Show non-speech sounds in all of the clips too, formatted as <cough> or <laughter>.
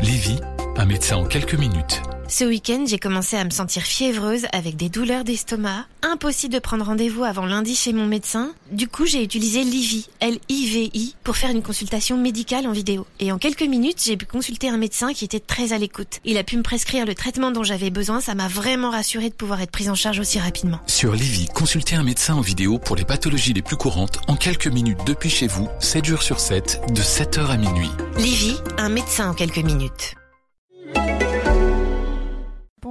Lévi, un médecin en quelques minutes. Ce week-end, j'ai commencé à me sentir fiévreuse avec des douleurs d'estomac. Impossible de prendre rendez-vous avant lundi chez mon médecin. Du coup, j'ai utilisé Livy, L-I-V-I, pour faire une consultation médicale en vidéo. Et en quelques minutes, j'ai pu consulter un médecin qui était très à l'écoute. Il a pu me prescrire le traitement dont j'avais besoin. Ça m'a vraiment rassurée de pouvoir être prise en charge aussi rapidement. Sur Lévi, consultez un médecin en vidéo pour les pathologies les plus courantes en quelques minutes depuis chez vous, 7 jours sur 7, de 7h à minuit. Livy, un médecin en quelques minutes.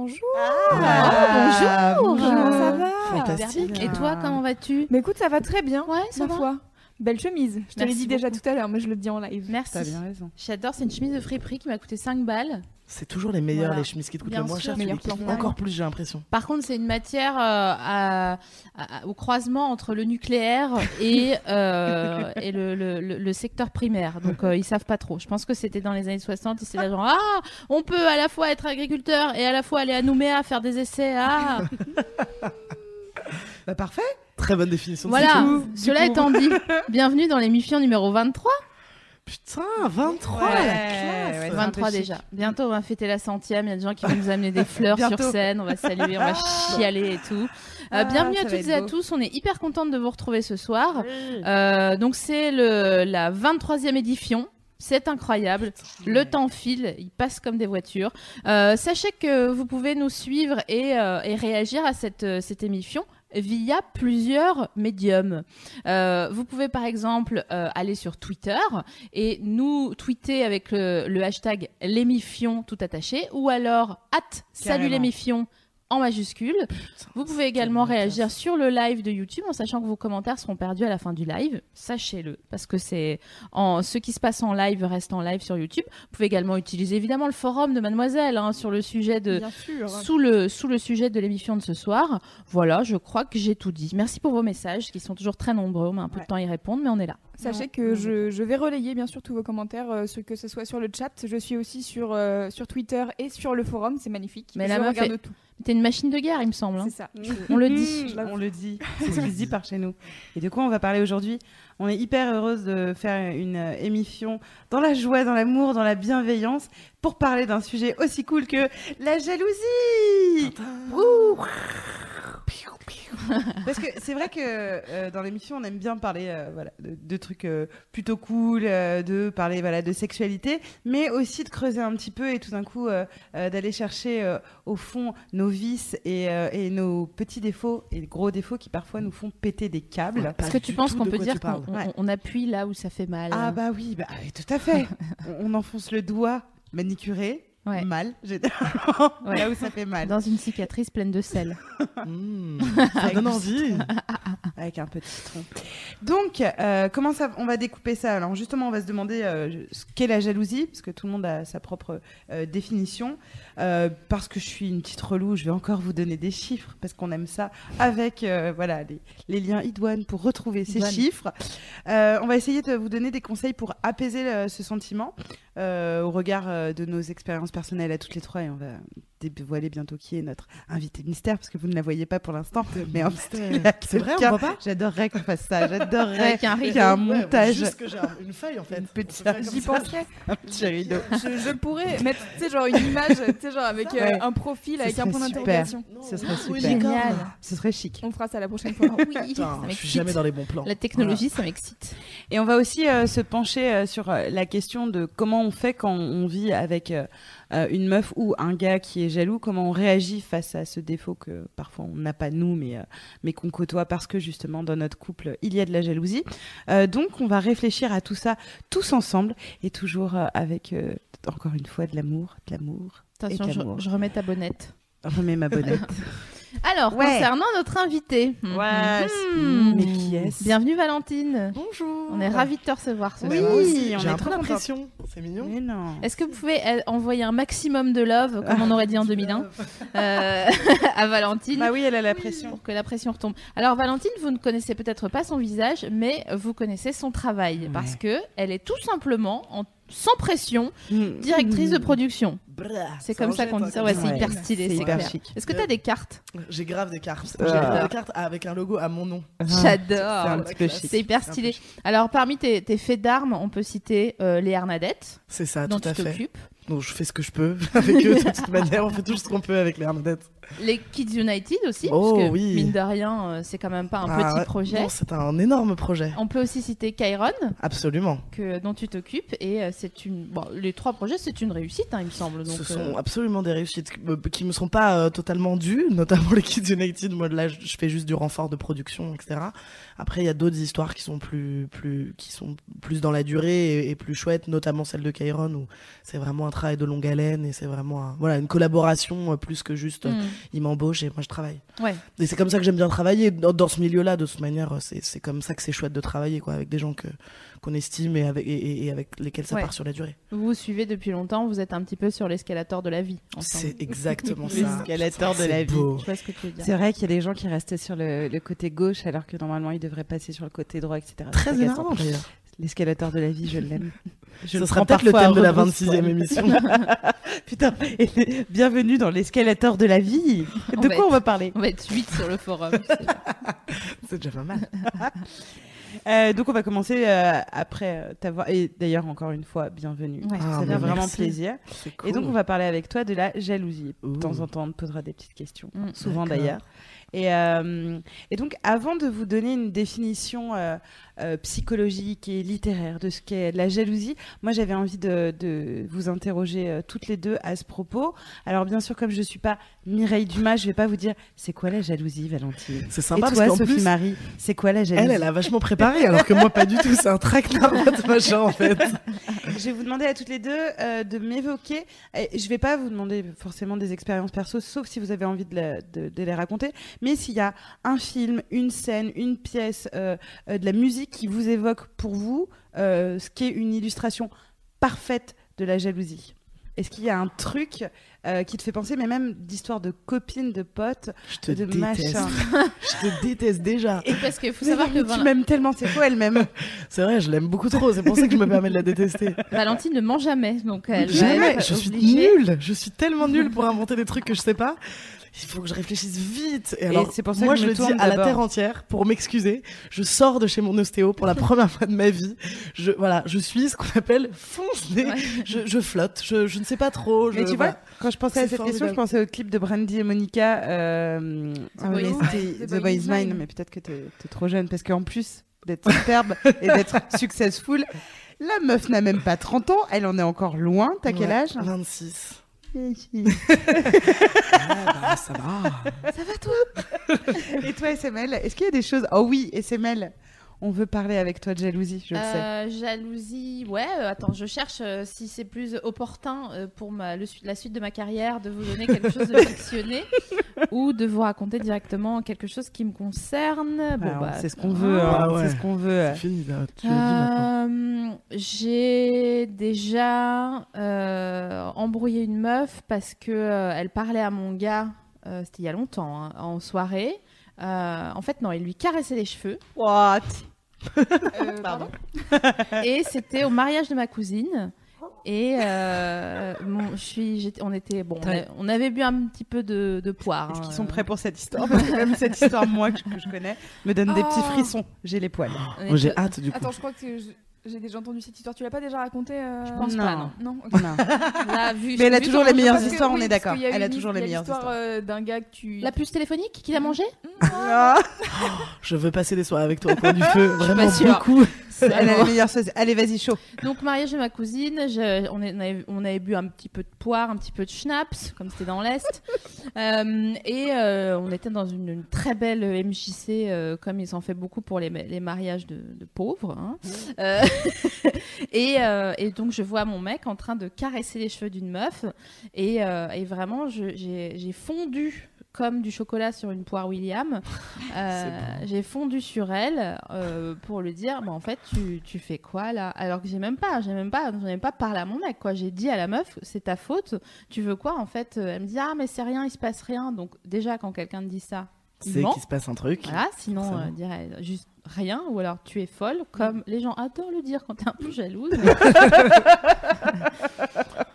Bonjour. Ah, bonjour. bonjour. Comment ça va Fantastique. Et toi, comment vas-tu? Mais écoute, ça va très bien. Ouais, ça ma va. foi. Belle chemise. Je te l'ai dit déjà tout à l'heure, mais je le dis en live. Merci. T'as bien raison. J'adore, c'est une chemise de friperie qui m'a coûté 5 balles. C'est toujours les meilleurs, Voilà. les chemises qui te coûtent Bien le moins sûr, cher. Tu les encore plus, j'ai l'impression. Par contre, c'est une matière euh, à- à- au croisement entre le nucléaire <laughs> et, euh, et le, le- le- le secteur primaire. Donc, euh, ils savent pas trop. Je pense que c'était dans les années 60. Et c'est là genre, ah, on peut à la fois être agriculteur et à la fois aller à Nouméa faire des essais. Ah, <laughs> Bah parfait. Très bonne définition. de voilà. Cela étant dit, <laughs> bienvenue dans l'émission numéro 23. Putain, 23 Ouais, la classe. ouais, 23 chic. déjà. Bientôt, on va fêter la centième. Il y a des gens qui vont nous amener des <laughs> fleurs sur scène. On va saluer, on va chialer et tout. Euh, Ah, bienvenue à toutes et à tous. On est hyper contente de vous retrouver ce soir. Euh, donc, c'est la 23e édition. C'est incroyable. Le temps file, il passe comme des voitures. Euh, sachez que vous pouvez nous suivre et, euh, et réagir à cette, cette émission via plusieurs médiums. Euh, vous pouvez par exemple euh, aller sur Twitter et nous tweeter avec le, le hashtag l'émifion tout attaché ou alors at salut l'émifion en majuscule. Vous pouvez également réagir sur le live de YouTube en sachant que vos commentaires seront perdus à la fin du live. Sachez-le, parce que c'est en ce qui se passe en live reste en live sur YouTube. Vous pouvez également utiliser évidemment le forum de Mademoiselle hein, sur le sujet de sous le sous le sujet de l'émission de ce soir. Voilà, je crois que j'ai tout dit. Merci pour vos messages qui sont toujours très nombreux. On met un peu de temps à y répondre, mais on est là. Sachez que je, je vais relayer bien sûr tous vos commentaires, euh, ce- que ce soit sur le chat. Je suis aussi sur, euh, sur Twitter et sur le forum. C'est magnifique. Mais je regarde tout. T'es une machine de guerre, il me semble. hein. C'est ça. On le dit. <laughs> on le dit. <laughs> C'est ce qui se dit par chez nous. Et de quoi on va parler aujourd'hui On est hyper heureuse de faire une euh, émission dans la joie, dans l'amour, dans la bienveillance pour parler d'un sujet aussi cool que la jalousie. Ouh. <laughs> Parce que c'est vrai que euh, dans l'émission, on aime bien parler euh, voilà, de, de trucs euh, plutôt cool, euh, de parler voilà, de sexualité, mais aussi de creuser un petit peu et tout d'un coup euh, euh, d'aller chercher euh, au fond nos vices et, euh, et nos petits défauts et gros défauts qui parfois nous font péter des câbles. Est-ce que tu penses qu'on peut dire qu'on Ouais. appuie là où ça fait mal Ah bah oui, bah, tout à fait. on, <laughs> on enfonce le doigt manicuré, Ouais. mal, <laughs> généralement, Ouais. là où ça fait mal. Dans une cicatrice pleine de sel. <laughs> <laughs> Mmh, ça donne envie. Avec un petit citron. Donc, euh, comment ça, on va découper ça Alors, justement, on va se demander euh, ce qu'est la jalousie, parce que tout le monde a sa propre euh, définition. Parce que je suis une petite relou, je vais encore vous donner des chiffres, parce qu'on aime ça, avec voilà les, les liens idoines pour retrouver ces chiffres. On va essayer de vous donner des conseils pour apaiser ce sentiment au regard euh, de nos expériences personnelles à toutes les trois, et on dévoiler bientôt qui est notre invité mystère, parce que vous ne la voyez pas pour l'instant. <laughs> Mais en fait, C'est vrai, on voit pas J'adorerais qu'on fasse ça. J'adorerais qu'il y ait un Ouais, montage, Juste que j'ai un- une feuille en fait. une petite J'y penserais. un petit rideau. Je, je pourrais mettre, tu sais, genre une image, tu sais, genre avec euh, Ouais. un profil, Ce avec un point d'interrogation. Ce serait super. Génial. Ce serait chic. On fera ça la prochaine <laughs> fois. Oui, Putain, je suis jamais dans les bons plans. La technologie, ça m'excite. Et on va aussi euh, se pencher euh, sur euh, la question de comment on fait quand on vit avec une meuf ou un gars qui est jaloux, comment on réagit face à ce défaut que parfois on n'a pas nous, mais, euh, mais qu'on côtoie parce que justement dans notre couple il y a de la jalousie. Euh, donc on va réfléchir à tout ça tous ensemble et toujours euh, avec euh, encore une fois de l'amour, de l'amour. Attention, je, je remets ta bonnette. Remets ma bonnette. <laughs> Alors, Ouais. concernant notre invité. Ouais. Mhm. Mais qui est-ce Bienvenue Valentine. Bonjour. On est ravis de te recevoir ce Oui, soir. on J'ai est trop l'impression. C'est mignon. Mais non. Est-ce que vous pouvez euh, envoyer un maximum de love, comme on aurait dit en 2001, euh, <laughs> à Valentine Bah oui, elle a la pression. pour que la pression retombe. Alors Valentine, vous ne connaissez peut-être pas son visage, mais vous connaissez son travail parce que elle est tout simplement en sans pression directrice de production. C'est comme ça qu'on dit ça. Ouais, c'est hyper stylé, C'est hyper clair. chic. Est-ce que tu as des cartes J'ai grave des cartes. Ah. J'ai grave des cartes avec un logo à mon nom. C'est un J'adore. petit peu chic. C'est hyper stylé. Alors parmi tes, tes faits d'armes, on peut citer euh, les Hernadettes, C'est ça, dont tout à tu fait. t'occupes, Donc je fais ce que je peux <laughs> avec eux de <laughs> toute manière. On fait tout ce qu'on peut avec les Hernadettes. les Kids United aussi, Oh, parce que oui. mine de rien, euh, c'est quand même pas un Ah, petit projet. Non, c'est un énorme projet. On peut aussi citer Kyron, Absolument. que, dont tu t'occupes, et euh, c'est une. Bon, les trois projets, c'est une réussite, hein, il me semble. Donc, Ce euh, sont absolument des réussites qui me- qui me sont pas euh, totalement dues, <laughs> notamment les Kids United. Moi, là, je fais juste du renfort de production, etc. Après, il y a d'autres histoires qui sont plus, plus, qui sont plus dans la durée et, et plus chouettes, notamment celle de Kyron où c'est vraiment un travail de longue haleine et c'est vraiment un- voilà une collaboration euh, plus que juste euh, hmm, il m'embauche et moi je travaille. Ouais. Et c'est comme ça que j'aime bien travailler dans, dans ce milieu-là. De toute manière, euh, c'est c'est comme ça que c'est chouette de travailler quoi, avec des gens que qu'on estime et avec et, et- avec lesquels ça Ouais. part sur la durée. Vous vous suivez depuis longtemps, vous êtes un petit peu sur l'escalator de la vie. C'est exactement <laughs> ça. escalators de C'est la vie. beau. Je vois ce que tu veux dire. C'est vrai qu'il y a des gens qui restent sur le, le côté gauche alors que normalement ils devraient passer sur le côté droit, etc. Très C'est énervant d'ailleurs. L'escalator de la vie, je l'aime. Je Ce sera peut-être le thème de la rebrousse-poil. 26e émission. <laughs> Putain, et bienvenue dans l'escalator de la vie. On De va quoi on être- va parler? On va être 8 sur le forum. <laughs> c'est- c'est déjà pas mal. Euh, Donc on va commencer euh, après euh, t'avoir. Et d'ailleurs, encore une fois, bienvenue. Ouais, Ah, Ça fait vraiment merci. plaisir. Et donc on va parler avec toi de la jalousie. Ouh. De temps en temps, on te posera des petites questions, Mm. souvent d'ailleurs. Et, euh, et donc, avant de vous donner une définition euh, euh, psychologique et littéraire de ce qu'est la jalousie, moi j'avais envie de, de vous interroger euh, toutes les deux à ce propos. Alors bien sûr, comme je suis pas Mireille Dumas, je vais pas vous dire c'est quoi la jalousie, Valentine? C'est Et sympa toi, parce qu'en Sophie plus, Marie, c'est quoi la jalousie elle, elle a vachement préparé, alors que moi pas du tout. C'est un traquenard <laughs> votre machin en fait. Je vais vous demander à toutes les deux euh, de m'évoquer. Et je vais pas vous demander forcément des expériences perso, sauf si vous avez envie de, la- de- de les raconter. Mais s'il y a un film, une scène, une pièce, euh, euh, de la musique qui vous évoque pour vous ce qui est une illustration parfaite de la jalousie. Est-ce qu'il y a un truc euh, qui te fait penser, mais même d'histoire de copines, de potes, Je te de déteste. machin <laughs> Je te déteste déjà. Et parce qu'il faut Mais savoir que tu Val- m'aimes tellement, c'est quoi elle-même <laughs> C'est vrai, je l'aime beaucoup trop. C'est pour ça que je me permets de la détester. <laughs> Valentine ne ment jamais, donc elle va Jamais. être Je suis nulle. Je suis tellement nulle pour inventer des trucs que je sais pas. Il faut que je réfléchisse vite. Et alors, c'est pour ça moi, que je je le dis à la terre entière pour m'excuser. Je sors de chez mon ostéo pour la <laughs> première fois de ma vie. Je, voilà, je suis ce qu'on appelle fonce-nez. Ouais. Je, je flotte. Je, je ne sais pas trop. Mais je- tu voilà. vois, quand je pensais à cette question, je pensais au clip de Brandy et Monica, euh, The ah Boy Is. The Boy is Mine, mais peut-être que t'es es trop jeune, parce qu'en plus d'être superbe et d'être <laughs> successful, la meuf n'a même pas 30 ans, elle en est encore loin. T'as quel âge? 26. Ah, bah, ça va. <laughs> Et toi, SML, est-ce qu'il y a des choses? Oh oui, SML, on veut parler avec toi de jalousie, je le sais. Euh, jalousie, ouais. euh, attends, je cherche euh, si c'est plus opportun pour ma, le la suite de ma carrière de vous donner quelque chose de <laughs> fictionné ou de vous raconter directement quelque chose qui me concerne. Bon, bah, c'est ce qu'on veut, Ah, hein, ouais. c'est ce qu'on veut. C'est fini, là. Tu. Euh, J'ai déjà euh, embrouillé une meuf parce que euh, elle parlait à mon gars. euh, C'était il y a longtemps, hein, en soirée. Euh, en fait, non, il lui caressait les cheveux. What? Euh, pardon et c'était au mariage de ma cousine. Et euh, bon, je suis, on était bon, on, a- on avait bu un petit peu de, de poire. Est-ce hein, qu'ils sont prêts pour cette histoire? Parce que même cette histoire, moi, que je, que je connais, me donne des petits Oh. frissons. J'ai les poils. on Moi, j'ai hâte du coup. Attends, je crois que je- j'ai déjà entendu cette histoire. Tu l'as pas déjà racontée euh, Je pense Non. pas, non. Non. Non. Là, vu- Mais elle a toujours les meilleures que- histoires, on est d'accord. Elle a toujours les meilleures histoires. euh, d'un gars que tu. La puce téléphonique qu'il a mangé Ah, Je veux passer des soirées avec toi au coin du <laughs> feu. Vraiment pas <laughs> elle a les meilleures choses. Allez, vas-y, chaud. Donc mariage de ma cousine, je- on, est- on avait, on avait bu un petit peu de poire, un petit peu de schnapps, comme c'était dans l'est, <laughs> Euh, et euh, on était dans une, une très belle MJC, euh, comme ils en fait beaucoup pour les, ma- les mariages de, de pauvres. hein. Euh, <laughs> et, et donc je vois mon mec en train de caresser les cheveux d'une meuf, et, et vraiment j'ai fondu comme du chocolat sur une poire William. <laughs> Euh, j'ai fondu sur elle euh, pour lui dire, bah, en fait, tu, tu fais quoi là? Alors que j'ai même pas, j'ai même pas, j'en ai pas parlé à mon mec, quoi. J'ai dit à la meuf, c'est ta faute. Tu veux quoi en fait? Elle me dit, ah mais c'est rien, il se passe rien. Donc déjà quand quelqu'un te dit ça, C'est qu'il se passe un truc. Voilà, sinon, euh, dirait juste rien, ou alors tu es folle, Mm. comme les gens adorent le dire quand t'es un peu jalouse. <laughs>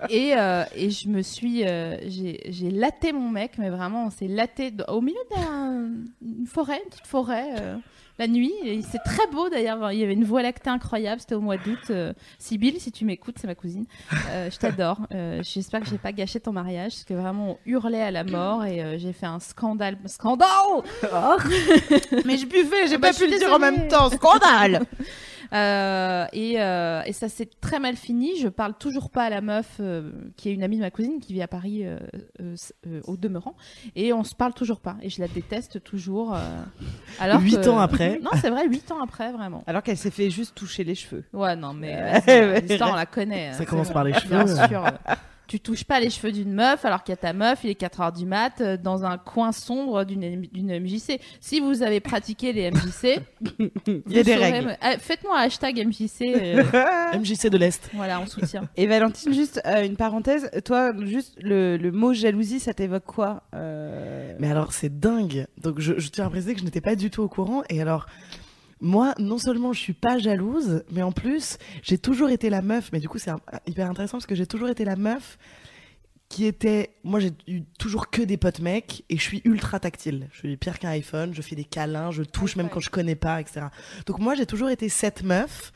et, euh, et je me suis. euh, j'ai laté mon mec, mais vraiment, on s'est laté au milieu d'une forêt, une petite forêt. La nuit, c'est très beau d'ailleurs. Il y avait une voie lactée incroyable. C'était au mois d'août. Euh, Sybille, si tu m'écoutes, c'est ma cousine. Euh, je t'adore. Euh, J'espère que j'ai pas gâché ton mariage, parce que vraiment on hurlait à la mort et euh, j'ai fait un scandale. Scandale <laughs> Mais je buvais, j'ai Ah bah, pas pu le dire en même temps. Scandale <laughs> Euh, et, euh, et ça s'est très mal fini. Je parle toujours pas à la meuf euh, qui est une amie de ma cousine qui vit à Paris euh, euh, euh, au demeurant. Et on se parle toujours pas. Et je la déteste toujours. euh, alors Huit que- ans après. Non, c'est vrai, 8 ans après, vraiment. Alors qu'elle s'est fait juste toucher les cheveux. Ouais, non, mais <laughs> Euh, l'histoire, on la connaît. Ça C'est commence par les Bien cheveux. sûr. Tu touches pas les cheveux d'une meuf alors qu'il y a ta meuf, il est 4h du mat, euh, dans un coin sombre d'une MJC. Si vous avez pratiqué les MJC, <laughs> Il y a des règles. me- Ah, Faites-moi un hashtag MJC. euh, <laughs> MJC de l'Est. voilà, on soutient. Et Valentine, juste euh, une parenthèse, toi, juste le, le mot jalousie, ça t'évoque quoi Euh, Mais alors, c'est dingue. Donc, je, je tiens à préciser que je n'étais pas du tout au courant. Et alors, moi, non seulement je suis pas jalouse, mais en plus, j'ai toujours été la meuf. Mais du coup, c'est un- hyper intéressant parce que j'ai toujours été la meuf qui était. Moi, j'ai eu toujours que des potes mecs et je suis ultra tactile. Je suis pire qu'un iPhone, je fais des câlins, je touche même quand je connais pas, etc. Donc, moi, j'ai toujours été cette meuf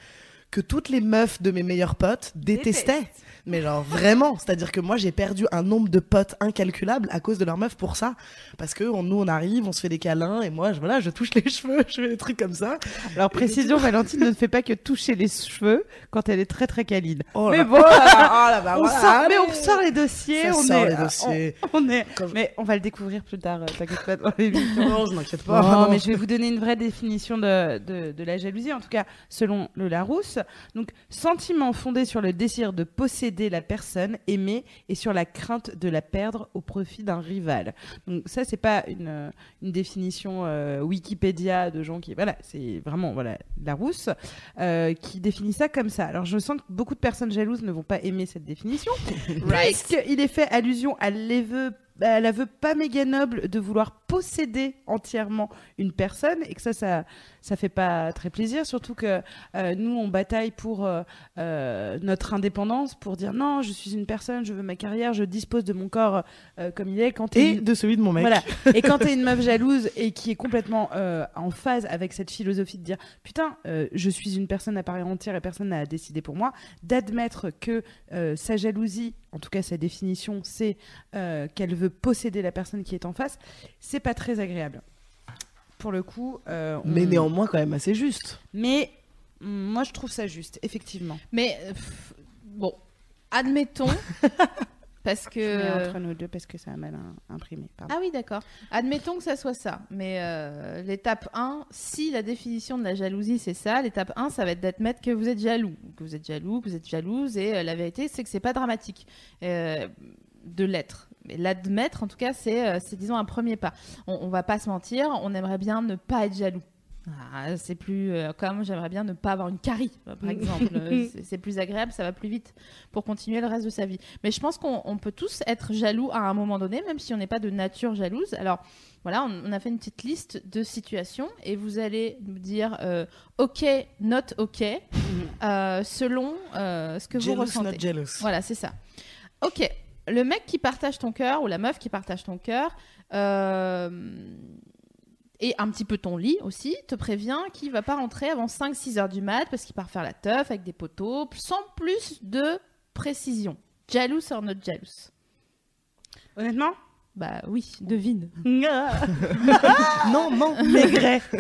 que toutes les meufs de mes meilleurs potes détestaient. Mais genre vraiment, c'est-à-dire que moi j'ai perdu un nombre de potes incalculable à cause de leur meuf pour ça, parce que on- nous on arrive, on se fait des câlins et moi je, voilà, je touche les <laughs> cheveux, je fais des trucs comme ça. Alors précision, Valentine ne fait pas que toucher les cheveux quand elle est très très câline. Oh mais là- bon, <laughs> oh là bah on voilà, sort, mais on sort les dossiers, Ça on sort est, les dossiers. on, on est, Quand je- mais on va le découvrir plus tard. euh, T'inquiète pas dans l'émission. Non, je m'inquiète pas. Non, mais je vais vous donner une vraie définition de, de, de la jalousie, en tout cas selon le Larousse. Donc, sentiment fondé sur le désir de posséder la personne aimée et sur la crainte de la perdre au profit d'un rival. Donc, ça, c'est pas une, euh, une définition euh, Wikipédia de gens qui. Voilà, c'est vraiment voilà, Larousse euh, qui définit ça comme ça. Alors, je sens que beaucoup de personnes jalouses ne vont pas aimer cette définition. <laughs> Puisqu'il est fait allusion à l'aveu à l'aveu pas méga noble de vouloir posséder entièrement une personne et que ça, ça, ça fait pas très plaisir. Surtout que euh, nous, on bataille pour euh, euh, notre indépendance, pour dire non, je suis une personne, je veux ma carrière, je dispose de mon corps comme il est. Quand Et une- de celui de mon mec. voilà. <laughs> Et quand t'es une meuf jalouse et qui est complètement en phase avec cette philosophie de dire putain, je suis une personne à part entière et personne n'a décidé pour moi, d'admettre que sa jalousie, en tout cas sa définition, c'est qu'elle veut posséder la personne qui est en face, c'est pas très agréable. Pour le coup, euh, on- Mais néanmoins quand même assez juste. mais mm, moi je trouve ça juste, effectivement. Mais euh, pff, bon, admettons, <laughs> parce Je que. entre nous deux parce que ça a mal im- imprimé. pardon. Ah oui, d'accord. Admettons que ça soit ça. Mais euh, l'étape 1, si la définition de la jalousie c'est ça, l'étape 1, ça va être d'admettre que vous êtes jaloux. Que vous êtes jaloux, que vous êtes jalouse. Et euh, la vérité, c'est que c'est pas dramatique euh, de l'être. L'admettre, en tout cas, c'est, euh, c'est disons un premier pas. On, on va pas se mentir, on aimerait bien ne pas être jaloux. Ah, c'est plus euh, comme j'aimerais bien ne pas avoir une carie, euh, par exemple. <laughs> Euh, c'est- plus agréable, ça va plus vite pour continuer le reste de sa vie. Mais je pense qu'on on peut tous être jaloux à un moment donné, même si on n'est pas de nature jalouse. Alors voilà, on, on a fait une petite liste de situations et vous allez nous dire euh, OK, not OK, <laughs> euh, selon euh, ce que vous ressentez. not jealous. Voilà, c'est ça. Ok, le mec qui partage ton cœur ou la meuf qui partage ton cœur euh, et un petit peu ton lit aussi te prévient qu'il va pas rentrer avant 5-6 heures du mat parce qu'il part faire la teuf avec des poteaux sans plus de précision. Jealous or not jealous Honnêtement? Bah oui, devine. <laughs> Non, non. Maigret. <laughs>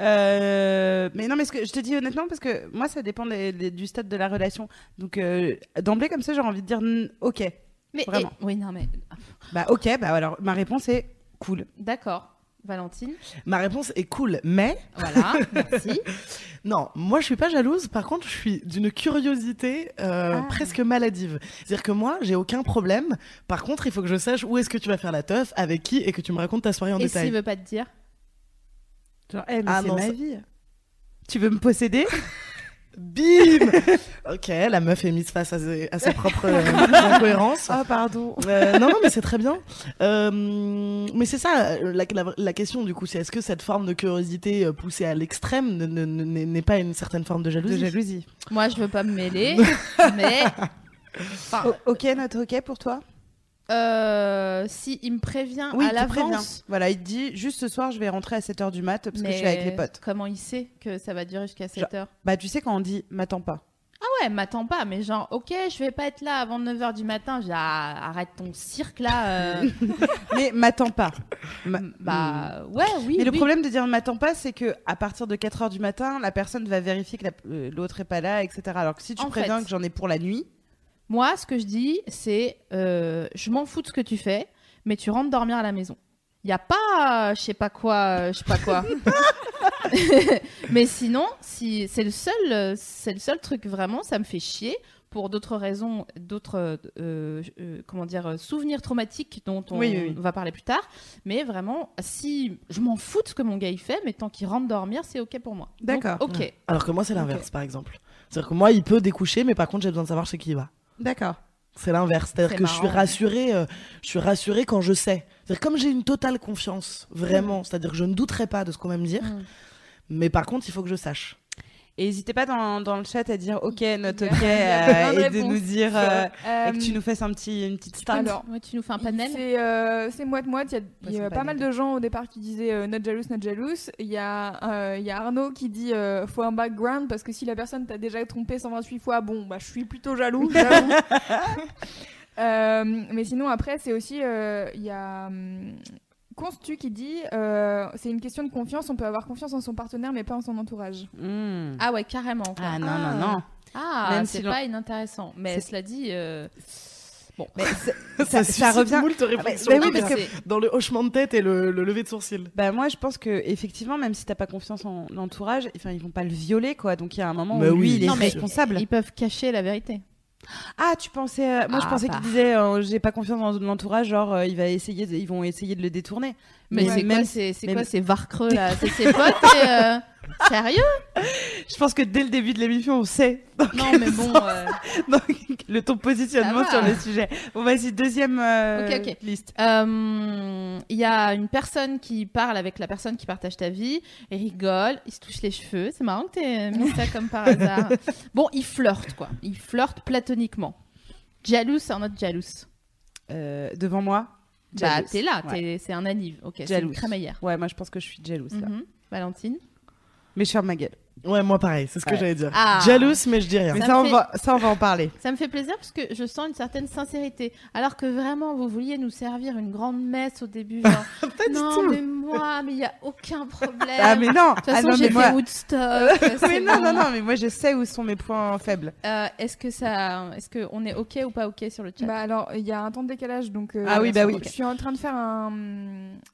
Euh, mais non, mais ce que je te dis honnêtement, parce que moi, ça dépend des- des- du stade de la relation. Donc, euh, d'emblée, comme ça, j'ai envie de dire ok. Mais Vraiment. et- oui, non mais Bah, ok, bah alors ma réponse est cool. d'accord. Valentine. Ma réponse est cool, mais Voilà, <laughs> merci. non, moi je suis pas jalouse. Par contre, je suis d'une curiosité euh, Ah. presque maladive. C'est-à-dire que moi, j'ai aucun problème. Par contre, il faut que je sache où est-ce que tu vas faire la teuf, avec qui, et que tu me racontes ta soirée en Et détail. s'il veut pas te dire Genre, eh, mais Ah c'est ma vie. Tu veux me posséder? <laughs> Bim <laughs> Ok, la meuf est mise face à ses, à ses propres euh, incohérences. Ah, pardon. Euh, non, non, mais c'est très bien. Euh, mais c'est ça, la, la- la question du coup, c'est est-ce que cette forme de curiosité poussée à l'extrême ne- ne- ne- n'est pas une certaine forme de De jalousie jalousie. Moi, je veux pas me mêler, <laughs> mais. Enfin, ok, notre ok pour toi? Euh, si il me prévient Oui, à l'avance. Voilà, il te dit juste ce soir, je vais rentrer à 7h du mat parce que je suis avec les potes. Comment il sait que ça va durer jusqu'à 7 heures? Bah, tu sais, quand on dit m'attends pas. Ah ouais, m'attends pas, mais genre, ok, je vais pas être là avant 9h du matin. Ah, arrête ton cirque là. euh. <laughs> Mais m'attends pas. Ma- bah ouais, oui. Mais le problème de dire m'attends pas, c'est que à partir de 4 heures du matin, la personne va vérifier que la- euh, l'autre est pas là, etc. Alors que si tu En préviens fait- que j'en ai pour la nuit, Moi, ce que je dis, c'est euh, je m'en fous de ce que tu fais, mais tu rentres dormir à la maison. Il n'y a pas, euh, je sais pas quoi, euh, je sais pas quoi. <laughs> mais sinon, si c'est le seul, euh, c'est le seul truc vraiment, ça me fait chier pour d'autres raisons, d'autres, euh, euh, comment dire, euh, souvenirs traumatiques dont on Oui, oui, oui. va parler plus tard. Mais vraiment, si je m'en fous de ce que mon gars il fait, mais tant qu'il rentre dormir, c'est ok pour moi. D'accord. Ok. Alors que moi, c'est l'inverse, par exemple. C'est-à-dire que moi, il peut découcher, mais par contre, j'ai besoin de savoir chez qui il va. D'accord. C'est l'inverse. C'est-à-dire C'est que je suis rassurée, euh, je suis rassurée quand je sais. C'est-à-dire comme j'ai une totale confiance, vraiment. C'est-à-dire que je ne douterai pas de ce qu'on va me dire. Mm. Mais par contre, il faut que je sache. Et n'hésitez pas dans, dans le chat à dire ok, ok, a euh, <laughs> de et de nous dire euh, Euh, et que tu nous fasses un petit, une petite stat. alors, Ouais, tu nous fais un panel. C'est euh, c'est moite-moite. Il y a, pas mal de gens au départ qui disaient euh, not jealous, not jealous. Il y, a, euh, il y a Arnaud qui dit euh, faut un background parce que si la personne t'a déjà trompé 128 fois, bon, bah je suis plutôt jaloux. <laughs> Euh, mais sinon, après, c'est aussi. euh, Il y a. Constu qui dit euh, c'est une question de confiance. On peut avoir confiance en son partenaire, mais pas en son entourage. Mm. Ah ouais, carrément. quoi. Ah non, non, non. Ah, Même c'est si pas inintéressant. Mais C'est- cela dit, euh, bon. Mais <laughs> ça, Ça, ça, revient. moult réflexions, bah oui, en tout parce cas, que- c'est- Dans le hochement de tête et le, le lever de sourcil. Bah moi je pense que effectivement même si t'as pas confiance en l'entourage, enfin ils vont pas le violer quoi. Donc il y a un moment Mais où lui oui. il est Non, mais responsable. ils peuvent cacher la vérité. Ah tu pensais euh, moi je Ah, pensais bah. qu'il disait euh, j'ai pas confiance en l'entourage genre euh, il va essayer de- ils vont essayer de le détourner. Mais Mais c'est même quoi, c'est, c'est mais- quoi ces varcreux là <laughs> C'est ses potes et, euh, Sérieux? Je pense que dès le début de l'émission on sait Non, mais bon. euh, <laughs> le ton positionnement sur le sujet. Bon vas-y deuxième euh, liste. euh, Il y a une personne qui parle avec la personne qui partage ta vie, et rigole, il se touche les cheveux. C'est marrant que t'aies mis ça comme par <laughs> hasard. Bon, il flirte quoi. Il flirte platoniquement. Jaloux or not jaloux Euh, devant moi? Bah, t'es là, Ouais. c'est un anniv. Ok, c'est une Jalouse. crémaillère. Ouais moi je pense que je suis jalouse là. Mhm. Valentine? Mais je ferme ma gueule. Ouais, moi pareil, c'est ce que Ouais. j'allais dire. Ah. Jalouse, mais je dis rien. Mais Ça on fait- va ça on va en parler. Ça me fait plaisir parce que je sens une certaine sincérité. Alors que vraiment, vous vouliez nous servir une grande messe au début. Genre, <laughs> non, tout. mais moi, mais il n'y a aucun problème. Ah mais non. De toute Ah, façon, non, j'ai mais fait moi- Woodstock. <laughs> mais non, non, non, mais moi je sais où sont mes points faibles. Euh, est-ce que ça, est-ce que on est ok ou pas ok sur le chat Bah alors, il y a un temps de décalage, donc euh, Ah oui, bah oui. Je suis en train de faire un,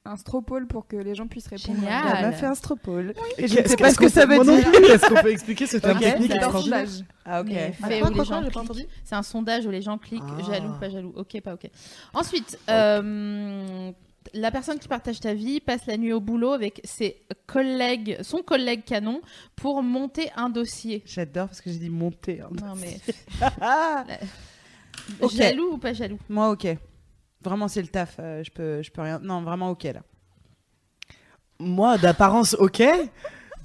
un stropole pour que les gens puissent répondre. Génial. Elle m'a fait un stropole. Et je ne sais pas ce qu'on que ça veut non dire. <laughs> Est-ce qu'on peut expliquer ce terme Ok. technique C'est un extraordinaire sondage. Ah ok. Fait où les quoi, gens j'ai pas cliquent. entendu C'est un sondage où les gens cliquent Ah. jaloux, pas jaloux. Ok, pas ok. Ensuite, euh, la personne qui partage ta vie passe la nuit au boulot avec ses collègues, son collègue canon, pour monter un dossier. J'adore parce que j'ai dit monter. hein. Non mais <laughs> <laughs> jaloux ou pas jaloux? Moi ok. Vraiment c'est le taf. euh, je peux, je peux rien. Non vraiment ok là. Moi, d'apparence, ok.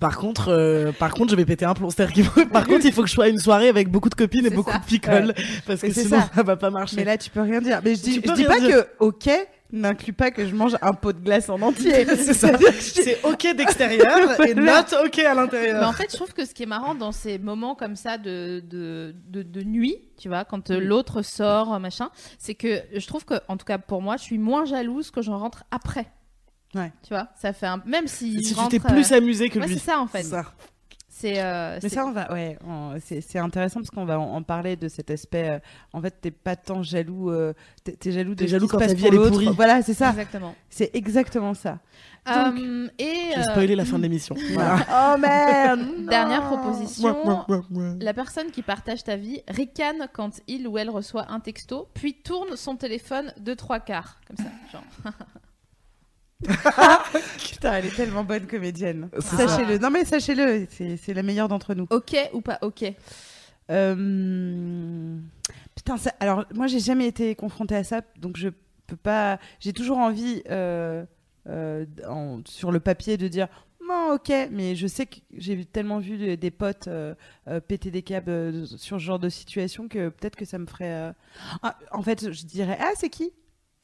Par contre, euh, par contre, je vais péter un plomb. C'est-à-dire qu'il faut- par contre, il faut que je sois à une soirée avec beaucoup de copines et beaucoup ça. de picoles, parce que c'est sinon ça. ça. va pas marcher. Mais là tu peux rien dire. Mais je dis, je dis pas dire. que ok n'inclut pas que je mange un pot de glace en entier. <laughs> c'est ça. C'est ok d'extérieur <laughs> et not ok à Mais l'intérieur. en fait, je trouve que ce qui est marrant dans ces moments comme ça de, de, de, de nuit, tu vois, quand Mm. euh, l'autre sort, machin, c'est que je trouve que, en tout cas pour moi, je suis moins jalouse que j'en rentre après. Ouais. Tu vois, ça fait un. Même si. si tu t'es plus euh, amusé que ouais, lui. c'est ça en fait. Ça. C'est. euh, Mais c'est- ça, on va, ouais, on- c'est c'est intéressant parce qu'on va en, parler de cet aspect. euh, en fait, t'es pas tant jaloux, euh, t'es t'es jaloux de T'es ce jaloux qui se quand ta passe vie, elle est pourrie. Voilà, c'est ça. Exactement. C'est exactement ça. Donc- Euh, et J'ai euh, la fin de <laughs> l'émission. Voilà. <laughs> oh merde <laughs> dernière proposition. Mouah, mouah, mouah. La personne qui partage ta vie ricane quand il ou elle reçoit un texto, puis tourne son téléphone de trois quarts, comme ça. Genre. <laughs> Putain, elle est tellement bonne comédienne. Sachez-le. Non mais sachez-le, c'est la meilleure d'entre nous. Ok ou pas ok Euh, Putain, ça... alors moi j'ai jamais été confrontée à ça, donc je peux pas. J'ai toujours envie euh, euh, en- sur le papier de dire non, ok, mais je sais que j'ai tellement vu des, potes euh, euh, péter des câbles euh, sur ce genre de situation que peut-être que ça me ferait. euh, ah, en fait, je dirais ah c'est qui?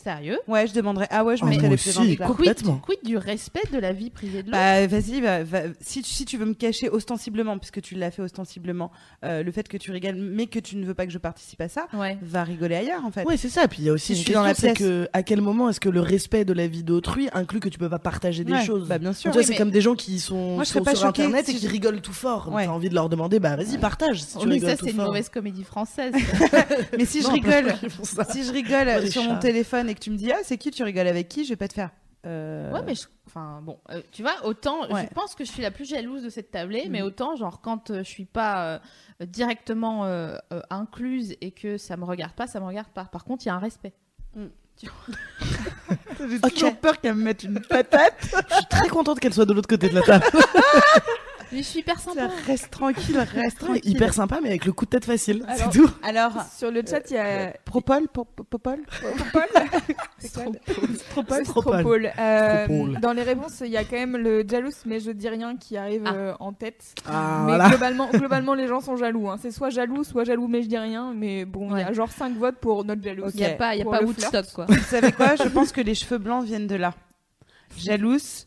Sérieux? Ouais, je demanderais ah ouais, je mettrais les pieds dans le plat. Complètement. Quid, quid du respect de la vie privée de l'autre? Bah vas-y, va- va- si, tu- si tu veux me cacher ostensiblement, puisque tu l'as fait ostensiblement, euh, le fait que tu rigoles, mais que tu ne veux pas que je participe à ça, Ouais. va rigoler ailleurs en fait. Ouais, c'est ça. Et puis il y a aussi Si une je suis dans la que à quel moment est-ce que le respect de la vie d'autrui inclut que tu peux pas partager des Ouais, choses? Bah bien sûr. Tu vois, Oui, c'est mais- comme des gens qui sont, Moi, je serais sont pas sur choquée internet et si qui je- rigolent tout fort. Ouais. T'as envie de leur demander, bah vas-y, partage si Oh, tu mais rigoles ça, c'est une mauvaise comédie française. <laughs> Mais si je rigole, si je rigole sur mon chats. Et que tu me dis ah c'est qui, tu rigoles avec qui, je vais pas te faire. euh, Ouais, mais je- enfin bon, euh, tu vois, autant Ouais. je pense que je suis la plus jalouse de cette tablée, Mhm. mais autant genre quand euh, je suis pas euh, directement euh, euh, incluse et que ça me regarde pas, ça me regarde pas. Par contre, il y a un respect. <laughs> J'ai Ok. toujours peur qu'elle me mette une patate. Je suis très contente qu'elle soit de l'autre côté de la table. <laughs> Mais je suis hyper sympa. reste tranquille, reste tranquille. Hyper sympa, mais avec le coup de tête facile. C'est tout. Alors, <laughs> Sur le chat, il y a Propol, po- Popol, <laughs> <laughs> C'est quoi Stropole. Stropole. Euh. Dans les réponses, il y a quand même le jaloux, mais je dis rien qui arrive Ah. euh, en tête. Ah, mais globalement, globalement, les gens sont jaloux. hein. C'est soit jaloux, soit jaloux, mais je dis rien. Mais bon, il y a genre 5 votes pour notre jaloux. Il y a pas, il y a Pour pas le Woodstock quoi. Vous savez quoi? Je pense que les cheveux blancs viennent de là. Jalouse,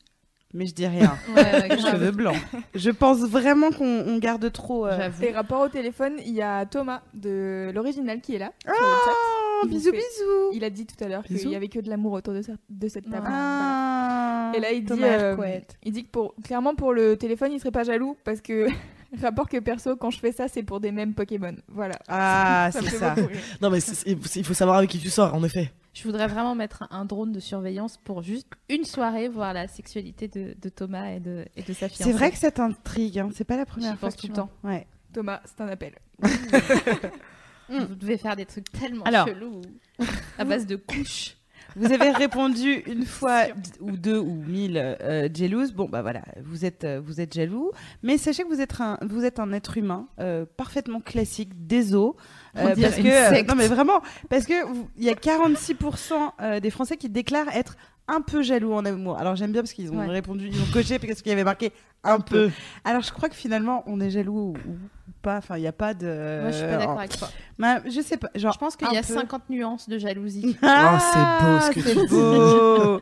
mais je dis rien. Ouais, <laughs> cheveux blancs. Je pense vraiment qu'on on garde trop. euh, J'avoue. Et rapport au téléphone, il y a Thomas de l'original qui est là. sur le Oh, chat. Bisous, fait- bisous. Il a dit tout à l'heure qu'il y avait que de l'amour autour de, ce- de cette table. Voilà. Ah, Et là, il dit, Thomas euh, il dit que pour, clairement pour le téléphone, il serait pas jaloux parce que rapport que perso, quand je fais ça, c'est pour des mêmes Pokémon. Voilà. Ah, <laughs> c'est ça. Non, mais il faut savoir avec qui tu sors, en effet. Je voudrais vraiment mettre un drone de surveillance pour juste une soirée voir la sexualité de, de Thomas et de, et de sa fiancée. C'est vrai que ça t'intrigue, hein. c'est pas la première fois pense que tout le m'en- Ouais. Thomas, Thomas, c'est un appel. <laughs> <laughs> vous devez faire des trucs tellement Alors. chelous à base de couches. Vous avez répondu une <laughs> fois ou deux ou mille euh, jalouse. Bon, bah voilà, vous êtes, euh, vous êtes jaloux. Mais sachez que vous êtes un, vous êtes un être humain euh, parfaitement classique, des os. Dirait parce que, euh, non mais vraiment, parce que il y a 46% euh, des Français qui déclarent être un peu jaloux en amour. Alors j'aime bien parce qu'ils ont Ouais. répondu, ils ont coché parce qu'il y avait marqué un, peu. Alors je crois que finalement on est jaloux ou, pas. Enfin, il n'y a pas de. Moi, je suis pas d'accord avec toi. Bah, je sais pas. Genre, Je pense qu'il y a peu. 50 nuances de jalousie. Ah, <laughs> c'est beau ce que c'est tu dis. beau.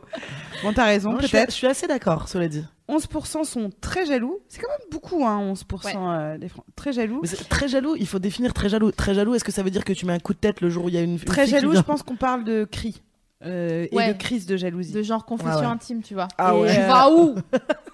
Bon, t'as raison, Non, je, suis, peut-être. je suis assez d'accord, cela dit. 11% sont très jaloux. C'est quand même beaucoup, hein, 11% Ouais. euh, des Français. Très jaloux. Très jaloux, il faut définir très jaloux. Très jaloux, est-ce que ça veut dire que tu mets un coup de tête le jour où il y a une, une Très fille qui jaloux, vient je pense qu'on parle de cris. Euh, et de crise de jalousie. De genre confession Ah ouais. intime, tu vois. Ah Et, ouais. Tu vas où?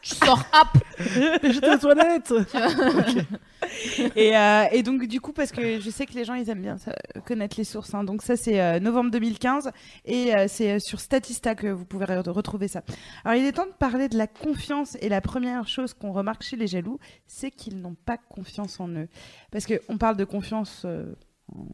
Tu sors hop <laughs> J'étais aux toilettes <laughs> et, euh, et donc du coup parce que je sais que les gens ils aiment bien ça, connaître les sources hein. donc ça c'est euh, novembre 2015 et euh, c'est sur Statista que vous pouvez re- retrouver ça alors il est temps de parler de la confiance et la première chose qu'on remarque chez les jaloux c'est qu'ils n'ont pas confiance en eux parce que on parle de confiance euh,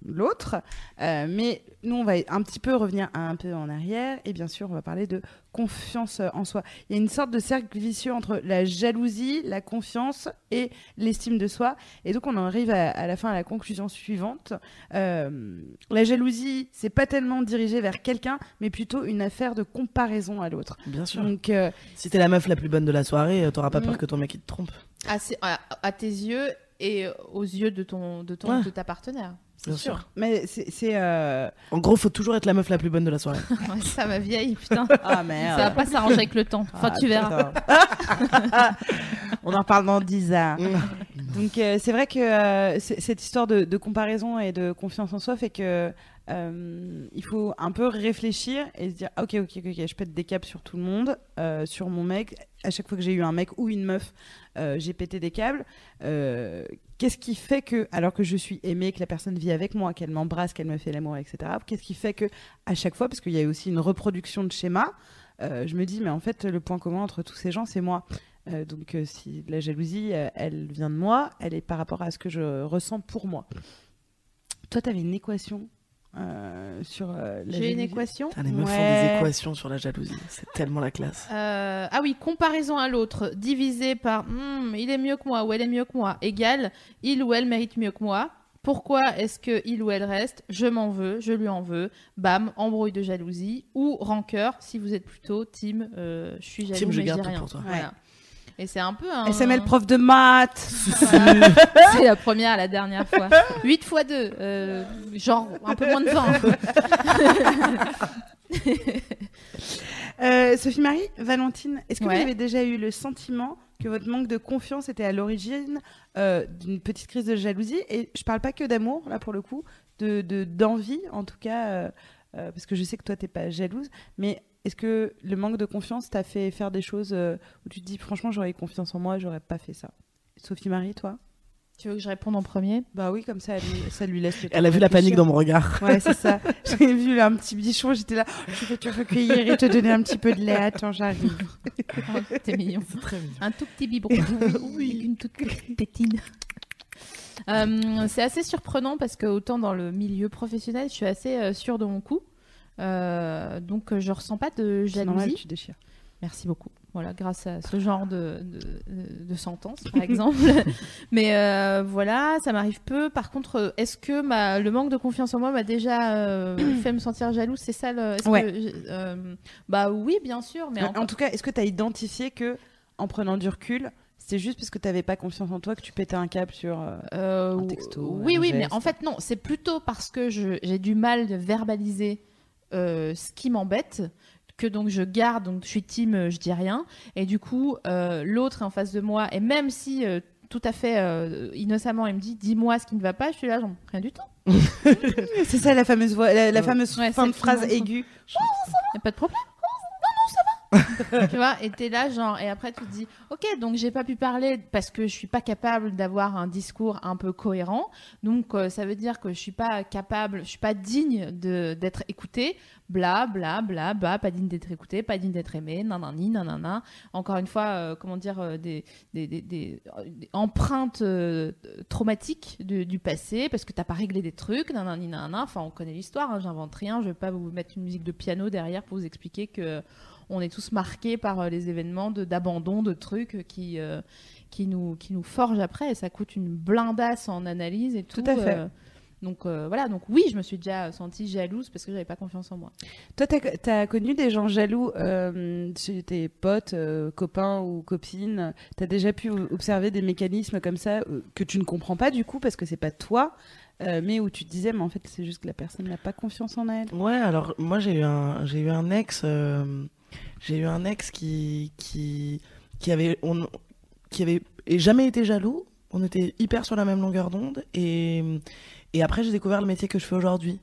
l'autre euh, mais nous on va un petit peu revenir un peu en arrière et bien sûr on va parler de confiance en soi il y a une sorte de cercle vicieux entre la jalousie la confiance et l'estime de soi et donc on en arrive à, à la fin à la conclusion suivante. Euh, la jalousie, c'est pas tellement dirigé vers quelqu'un, mais plutôt une affaire de comparaison à l'autre. Bien sûr. Donc euh, Si t'es la meuf la plus bonne de la soirée, t'auras pas Mm. peur que ton mec il te trompe. à, à- à tes yeux et aux yeux de ton, de ton, Ouais. de ta partenaire. Bien sûr. sûr. mais c'est euh... En gros, faut toujours être la meuf la plus bonne de la soirée. <laughs> Ça, ma vieille, putain. <laughs> ah merde. Ça va pas s'arranger avec le temps. Enfin, Ah, tu verras. <laughs> on en reparle dans 10 ans. Mm. Donc euh, c'est vrai que euh, cette histoire de, de comparaison et de confiance en soi fait que euh, il faut un peu réfléchir et se dire ah, ok ok ok, je pète des câbles sur tout le monde, euh, sur mon mec. À chaque fois que j'ai eu un mec ou une meuf, euh, j'ai pété des câbles. Euh, Qu'est-ce qui fait que alors que je suis aimée, que la personne vit avec moi, qu'elle m'embrasse, qu'elle me fait l'amour, etc. Qu'est-ce qui fait que à chaque fois, parce qu'il y a aussi une reproduction de schéma, euh, je me dis mais en fait le point commun entre tous ces gens c'est moi. Donc si la jalousie, elle vient de moi, elle est par rapport à ce que je ressens pour moi. Toi, tu avais une équation euh, sur euh, la J'ai une jalousie équation. Putain, les meufs font Ouais. des équations sur la jalousie. C'est tellement la classe. Euh, ah oui, comparaison à l'autre, divisé par Hmm, il est mieux que moi ou elle est mieux que moi, égale il ou elle mérite mieux que moi. Pourquoi est-ce que il ou elle reste Je m'en veux, je lui en veux. Bam, embrouille de jalousie ou rancœur si vous êtes plutôt team euh, je suis jaloux Team, je mais je garde dis tout rien. pour toi. Voilà. Et c'est un peu un SML prof de maths. <laughs> C'est la première à la dernière fois. 8 fois 2, genre un peu moins de 20. <laughs> Euh, Sophie Marie, Valentine, est-ce que Ouais. vous avez déjà eu le sentiment que votre manque de confiance était à l'origine euh, d'une petite crise de jalousie? Et je parle pas que d'amour, là pour le coup, de de- d'envie en tout cas, euh, euh, parce que je sais que toi t'es pas jalouse, mais est-ce que le manque de confiance t'a fait faire des choses euh, où tu te dis franchement j'aurais eu confiance en moi, j'aurais pas fait ça? Sophie Marie, toi? Tu veux que je réponde en premier? Bah oui, comme ça, elle ça lui laisse le temps Elle a vu la panique dans mon regard. Ouais, c'est ça. <laughs> J'ai vu là, un petit bichon, j'étais là. Je vais te recueillir et te donner un petit peu de lait. Attends, j'arrive. Oh, T'es mignon. Très mignon. Un tout petit biberon. <laughs> oui. Une toute petite tétine. Euh, c'est assez surprenant parce que autant dans le milieu professionnel, je suis assez euh, sûre de mon coup. Euh, donc euh, je ressens pas de C'est normal, jalousie. tu déchires. Merci beaucoup. Voilà, grâce à ce genre de, de, de sentence, par <laughs> exemple. <laughs> Mais euh, voilà, ça m'arrive peu. Par contre, est-ce que ma, le manque de confiance en moi m'a déjà euh, fait me sentir jalouse? C'est ça le. Ouais. que euh, bah oui, bien sûr. Mais en, tout cas, est-ce que tu as identifié que, en prenant du recul, c'est juste parce que tu n'avais pas confiance en toi que tu pétais un câble sur. Un texto, oui, un oui, mais en fait, non, c'est plutôt parce que j'ai du mal de verbaliser ce qui m'embête que donc je garde, donc je suis team, euh, je dis rien, et du coup, euh, l'autre est en face de moi, et même si euh, tout à fait euh, innocemment, il me dit, dis-moi ce qui ne va pas, je suis là, genre, rien du tout, <laughs> C'est ça la fameuse voix, la, fameuse Ouais, fin de phrase aiguë. y a pas de problème. Oh, non, non, ça va. <laughs> tu vois, et t'es là, genre, et après tu te dis, ok, donc j'ai pas pu parler parce que je suis pas capable d'avoir un discours un peu cohérent. Donc euh, ça veut dire que je suis pas capable, je suis pas digne d'être écoutée. Bla bla bla bla, pas digne d'être écoutée, pas digne d'être aimée, nanani nanana. Encore une fois, euh, comment dire, euh, des, empreintes traumatiques du, du passé parce que t'as pas réglé des trucs, nanani nanana. Enfin, on connaît l'histoire, hein, j'invente rien. Je vais pas vous mettre une musique de piano derrière pour vous expliquer que on est tous marqués par euh, les événements de- d'abandon de, trucs qui, euh, qui, nous, qui nous forgent après et ça coûte une blindasse en analyse et tout. Tout à fait. euh, donc euh, voilà, donc oui, je me suis déjà sentie jalouse parce que j'avais pas confiance en moi. Toi, tu as, connu des gens jaloux euh, tes potes, euh, copains ou copines? Tu as déjà pu observer des mécanismes comme ça euh, que tu ne comprends pas du coup parce que c'est pas toi, euh, mais où tu te disais, mais en fait, c'est juste que la personne n'a pas confiance en elle? Ouais, alors moi j'ai eu un j'ai eu un ex euh, j'ai eu un ex qui qui avait on qui avait jamais été jaloux. On était hyper sur la même longueur d'onde et après j'ai découvert le métier que je fais aujourd'hui.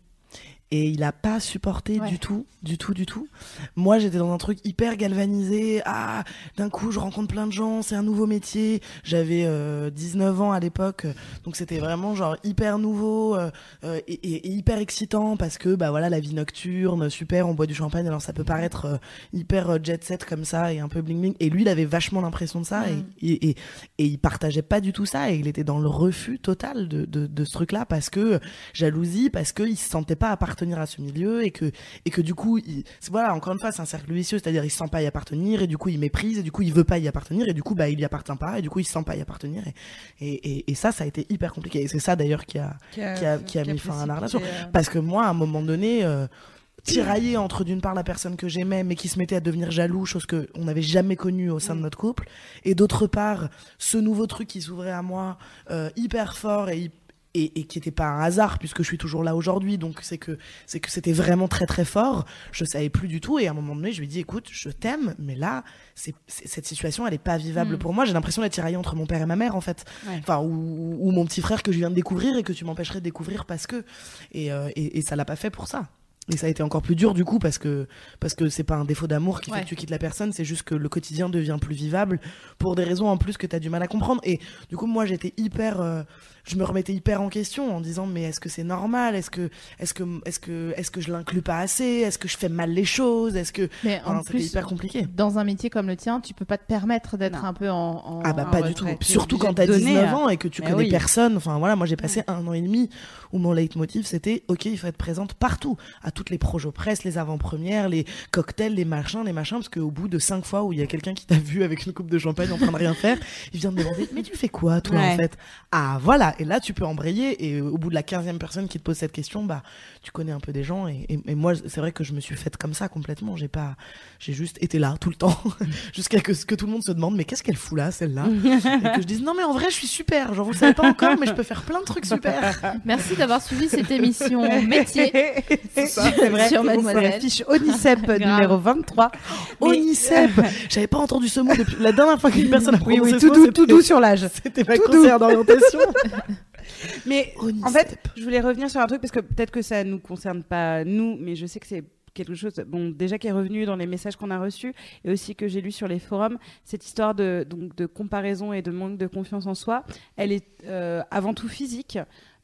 Et il a pas supporté Ouais. du tout, du tout, du tout. Moi, j'étais dans un truc hyper galvanisé. Ah, d'un coup, je rencontre plein de gens, c'est un nouveau métier. J'avais euh, 19 ans à l'époque, donc c'était vraiment genre hyper nouveau euh, euh, et, et- et hyper excitant parce que bah voilà la vie nocturne, super, on boit du champagne. Alors ça peut paraître euh, hyper jet set comme ça et un peu bling bling. Et lui, il avait vachement l'impression de ça Mm. et, et, il partageait pas du tout ça et il était dans le refus total de, de, de ce truc-là parce que jalousie, parce qu'il se sentait pas appartenir à ce milieu et que et que du coup, il, voilà, encore une fois, c'est un cercle vicieux, c'est-à-dire il se sent pas y appartenir et du coup il méprise et du coup il veut pas y appartenir et du coup bah il y appartient pas et du coup il se sent pas y appartenir et et, et, et ça ça a été hyper compliqué. Et c'est ça d'ailleurs qui a qui a- qui a mis fin à la relation. euh, parce que moi, à un moment donné, euh, tiraillé entre d'une part la personne que j'aimais, mais qui se mettait à devenir jaloux, chose que on n'avait jamais connue au sein de notre couple, et d'autre part ce nouveau truc qui s'ouvrait à moi, euh, hyper fort et hy- et, et qui n'était pas un hasard puisque je suis toujours là aujourd'hui. Donc c'est que c'est que c'était vraiment très très fort. Je savais plus du tout et à un moment donné, je lui ai dit écoute, je t'aime, mais là, c'est c'est- cette situation, elle est pas vivable Mm. pour moi. J'ai l'impression d'être tiraillée entre mon père et ma mère en fait. Ouais. Enfin ou, ou mon petit frère que je viens de découvrir et que tu m'empêcherais de découvrir parce que et euh, et, et ça l'a pas fait pour ça. Et ça a été encore plus dur du coup parce que parce que c'est pas un défaut d'amour qui Ouais. fait que tu quittes la personne, c'est juste que le quotidien devient plus vivable pour des raisons en plus que tu as du mal à comprendre. Et du coup moi j'étais hyper euh, je me remettais hyper en question en disant mais est-ce que c'est normal? Est-ce que est-ce que est-ce que est-ce que je l'inclus pas assez? Est-ce que je fais mal les choses? Est-ce que Mais Enfin, en c'était plus, hyper compliqué. dans un métier comme le tien, tu peux pas te permettre d'être un peu en. en- Ah bah en pas du tout. Surtout quand t'as donner, 19 hein. ans et que tu Mais connais oui. personne. Enfin voilà, moi j'ai passé un an et demi où mon leitmotiv c'était ok, il faut être présente partout, à toutes les projets presse, les avant-premières, les cocktails, les machins, les machins, parce qu'au bout de cinq fois où il y a quelqu'un qui t'a vu avec une coupe de champagne en train de rien faire, il vient te demander mais tu fais quoi toi Ouais. en fait? Ah voilà, et là tu peux embrayer et au bout de la quinzième personne qui te pose cette question, bah tu connais un peu des gens et, et- et moi c'est vrai que je me suis faite comme ça complètement. J'ai pas, j'ai juste été là tout le temps <laughs> jusqu'à que, que tout le monde se demande mais qu'est-ce qu'elle fout là celle-là? <laughs> Et que je dise non mais en vrai je suis super genre vous le savez pas encore mais je peux faire plein de trucs super Merci d'avoir suivi cette émission <laughs> métier c'est sur, vrai. sur Mademoiselle. affiche Onicep numéro 23. Mais- Onicep j'avais pas entendu ce mot depuis la dernière fois qu'une personne a Oui, prononcé oui, ce tout doux, tout doux sur l'âge. c'était ma conseillère d'orientation Mais en Onicep. fait, je voulais revenir sur un truc parce que peut-être que ça nous concerne pas nous, mais je sais que c'est quelque chose bon déjà qui est revenu dans les messages qu'on a reçus et aussi que j'ai lu sur les forums cette histoire de donc de comparaison et de manque de confiance en soi elle est euh, avant tout physique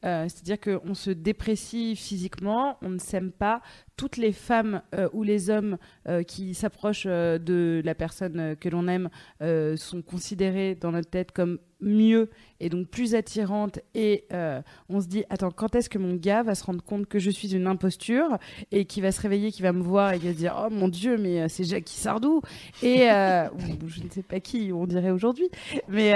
Euh, c'est-à-dire qu'on se déprécie physiquement, on ne s'aime pas. Toutes les femmes euh, ou les hommes euh, qui s'approchent de la personne que l'on aime sont considérés dans notre tête comme mieux et donc plus attirantes. Et euh, on se dit, attends, quand est-ce que mon gars va se rendre compte que je suis une imposture et qui va se réveiller, qui va me voir et qui va se dire, oh mon Dieu, mais euh, c'est Jackie Sardou et euh, <laughs> je ne sais pas qui on dirait aujourd'hui, mais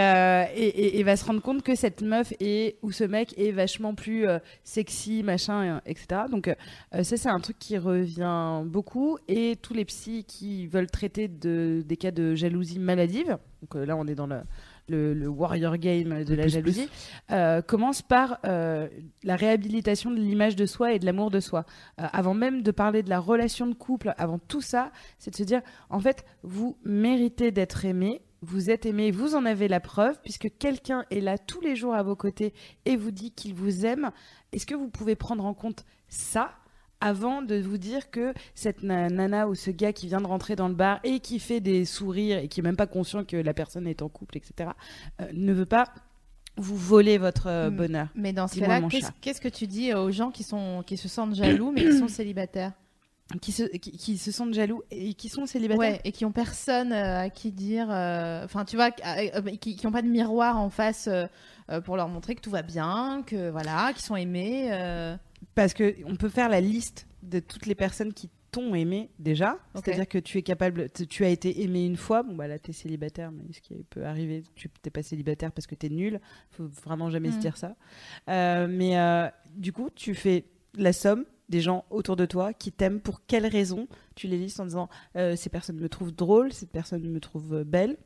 et, va se rendre compte que cette meuf est ou ce mec est vachement plus sexy, machin, etc. Donc ça c'est un truc qui revient beaucoup et tous les psys qui veulent traiter de, des cas de jalousie maladive, donc là on est dans le, le, le warrior game de la plus, jalousie, euh, commencent par euh, la réhabilitation de l'image de soi et de l'amour de soi. Euh, avant même de parler de la relation de couple, avant tout ça, c'est de se dire en fait vous méritez d'être aimé. Vous êtes aimé, vous en avez la preuve, puisque quelqu'un est là tous les jours à vos côtés et vous dit qu'il vous aime. Est-ce que vous pouvez prendre en compte ça avant de vous dire que cette na- nana ou ce gars qui vient de rentrer dans le bar et qui fait des sourires et qui est même pas conscient que la personne est en couple, etc., euh, ne veut pas vous voler votre euh, Mm. bonheur Mais dans ce cas-là, qu'est-ce que tu dis aux gens qui, sont, qui se sentent jaloux mais qui sont <coughs> célibataires qui se, qui, qui se sentent jaloux et qui sont célibataires. Ouais, et qui ont personne euh, à qui dire. euh, Enfin, tu vois, qui, qui ont pas de miroir en face euh, pour leur montrer que tout va bien, que voilà, qu'ils sont aimés. Parce que on peut faire la liste de toutes les personnes qui t'ont aimé déjà. C'est-à-dire que tu es capable, tu- tu as été aimé une fois. Bon, bah là, t'es célibataire, mais ce qui peut arriver, tu t'es pas célibataire parce que t'es nul. Faut vraiment jamais se Mm. dire ça. Euh, mais euh, du coup, tu fais la somme des gens autour de toi qui t'aiment pour quelles raisons tu les listes en disant euh, ces personnes me trouvent drôle, cette personne me trouve euh, belle